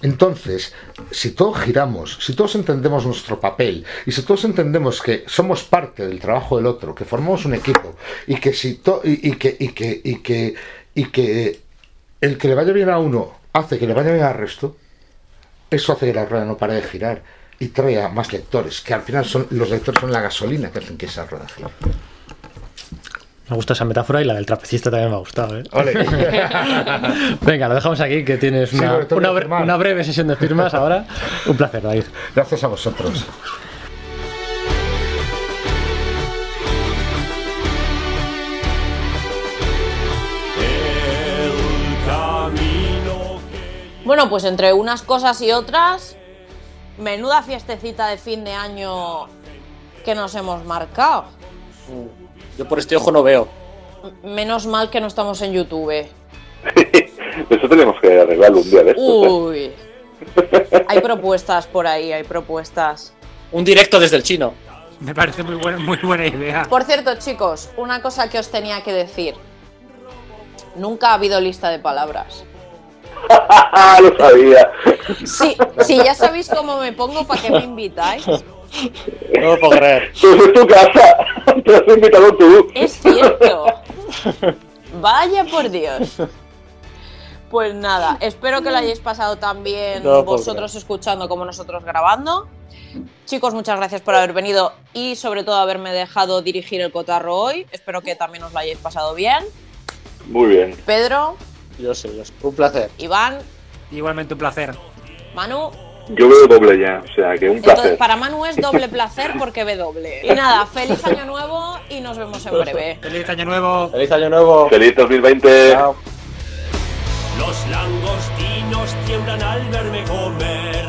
Entonces, si todos giramos, si todos entendemos nuestro papel y si todos entendemos que somos parte del trabajo del otro, que formamos un equipo y que si to- y, y que y que y que y que el que le vaya bien a uno hace que le vaya bien al resto, eso hace que la rueda no pare de girar. y traiga más lectores, que al final son los lectores son la gasolina que hacen que esa rueda gire. Me gusta esa metáfora y la del trapecista también me ha gustado. ¿eh? Ole. *laughs* Venga, lo dejamos aquí, que tienes una, bre- breve sesión de firmas ahora. Un placer, David. Gracias a vosotros. Bueno, pues entre unas cosas y otras, menuda fiestecita de fin de año que nos hemos marcado. Yo por este ojo no veo. Menos mal que no estamos en YouTube. *laughs* Eso tenemos que arreglarlo un día de estos. ¿eh? Uy. Hay propuestas por ahí, hay propuestas. Un directo desde el chino. Me parece muy buena, muy buena idea. Por cierto, chicos, una cosa que os tenía que decir. Nunca ha habido lista de palabras. *laughs* Lo sabía. Sí, si ya sabéis cómo me pongo, ¿para qué me invitáis? No lo puedo creer. *laughs* Pues es tu casa. *laughs* Te has invitado tú. Es cierto. Vaya por Dios. Pues nada, espero que lo hayáis pasado tan bien No, vosotros escuchando como nosotros grabando. Chicos, muchas gracias por haber venido y sobre todo haberme dejado dirigir el cotarro hoy. Espero que también os lo hayáis pasado bien. Muy bien. Pedro, Yo sé, yo sé. Un placer. Iván, Igualmente un placer. Manu. Yo veo doble ya, o sea que un Entonces, placer. para Manu es doble placer porque ve doble. Y nada, feliz año nuevo y nos vemos en breve. Feliz año nuevo. Feliz año nuevo. Feliz 2020. Chao. Los langostinos tiemblan al verme comer.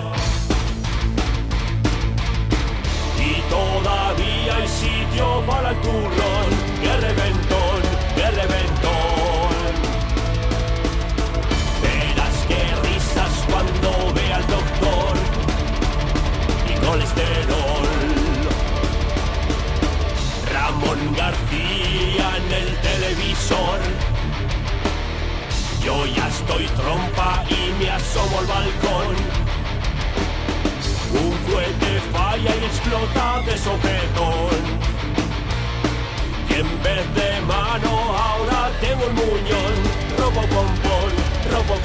Y todavía hay sitio para el turrón. ¡Qué reventón! Ramón García en el televisor. Yo ya estoy trompa y me asomo al balcón. Un cohete falla y explota de sopetón. Y en vez de mano ahora tengo el muñón. Robo pompón, robo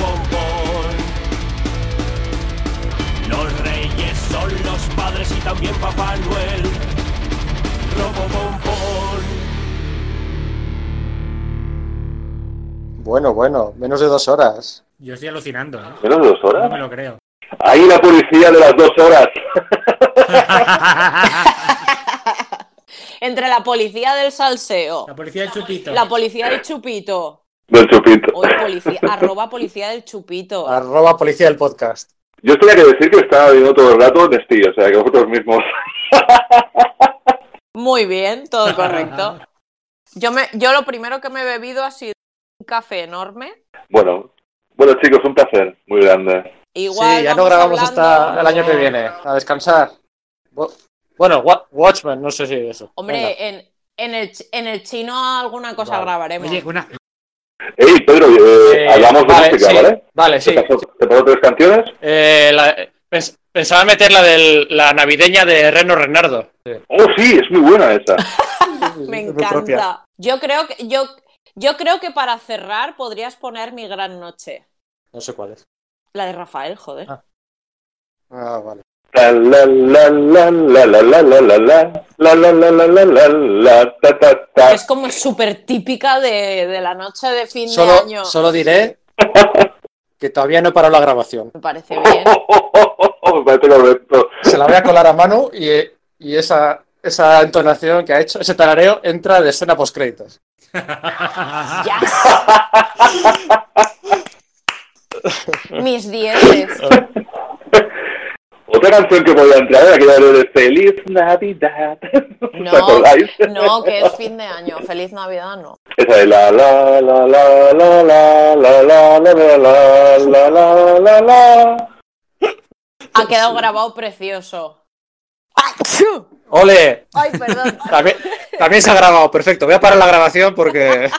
reyes son los padres y también Papá Noel. Robo. Bueno, bueno, menos de dos horas. Yo estoy alucinando, ¿eh? ¿Menos de dos No horas? me lo creo. Ahí la policía de las dos horas. *laughs* Entre la policía del salseo, La policía del chupito. la policía del chupito, Del chupito. hoy policía, arroba policía del chupito. Arroba policía del podcast. Yo tenía que decir que estaba viendo todo el rato Nestí, o sea que vosotros mismos. *laughs* Muy bien, todo correcto. *laughs* Yo, me, yo lo primero que me he bebido ha sido un café enorme. Bueno, bueno chicos, un placer muy grande. Igual sí, ya no vamos grabamos hablando- hasta el año que viene. A descansar. Bueno, Wa- Watchmen, no sé si eso. Hombre, en, en, el, en el chino alguna cosa Vale. grabaremos. Oye, una, Ey, Pedro, eh, Eh, hablamos de vale, música, sí, ¿vale? Vale, sí. ¿Te paso tres canciones? Eh, la- pens- pensaba meter la de la navideña de Reno Renardo. Sí. Oh, sí, es muy buena esa. *laughs* Me *laughs* encanta. Yo creo que yo, yo creo que para cerrar podrías poner mi gran noche. No sé cuál es. La de Rafael, joder. Ah. Ah, vale. La la la la la la la la la la la la la la la la la ta ta ta. Es como súper típica de, de la noche de fin de año. solo diré que todavía no he parado la grabación. Me parece bien. Me parece correcto. Se la voy a colar a mano y, y esa, esa entonación que ha hecho, ese tarareo, entra de escena post créditos. Yes. Mis dieces. Otra canción que podía entrar era aquella de Feliz Navidad. No, ¿Os acordáis? no, que es fin de año. Feliz Navidad, no. Esa de la la la la la la la la la la la la la la la Ha quedado grabado precioso. ¡Achú! ¡Ole! Ay, perdón. También, también se ha grabado, perfecto. Voy a parar la grabación porque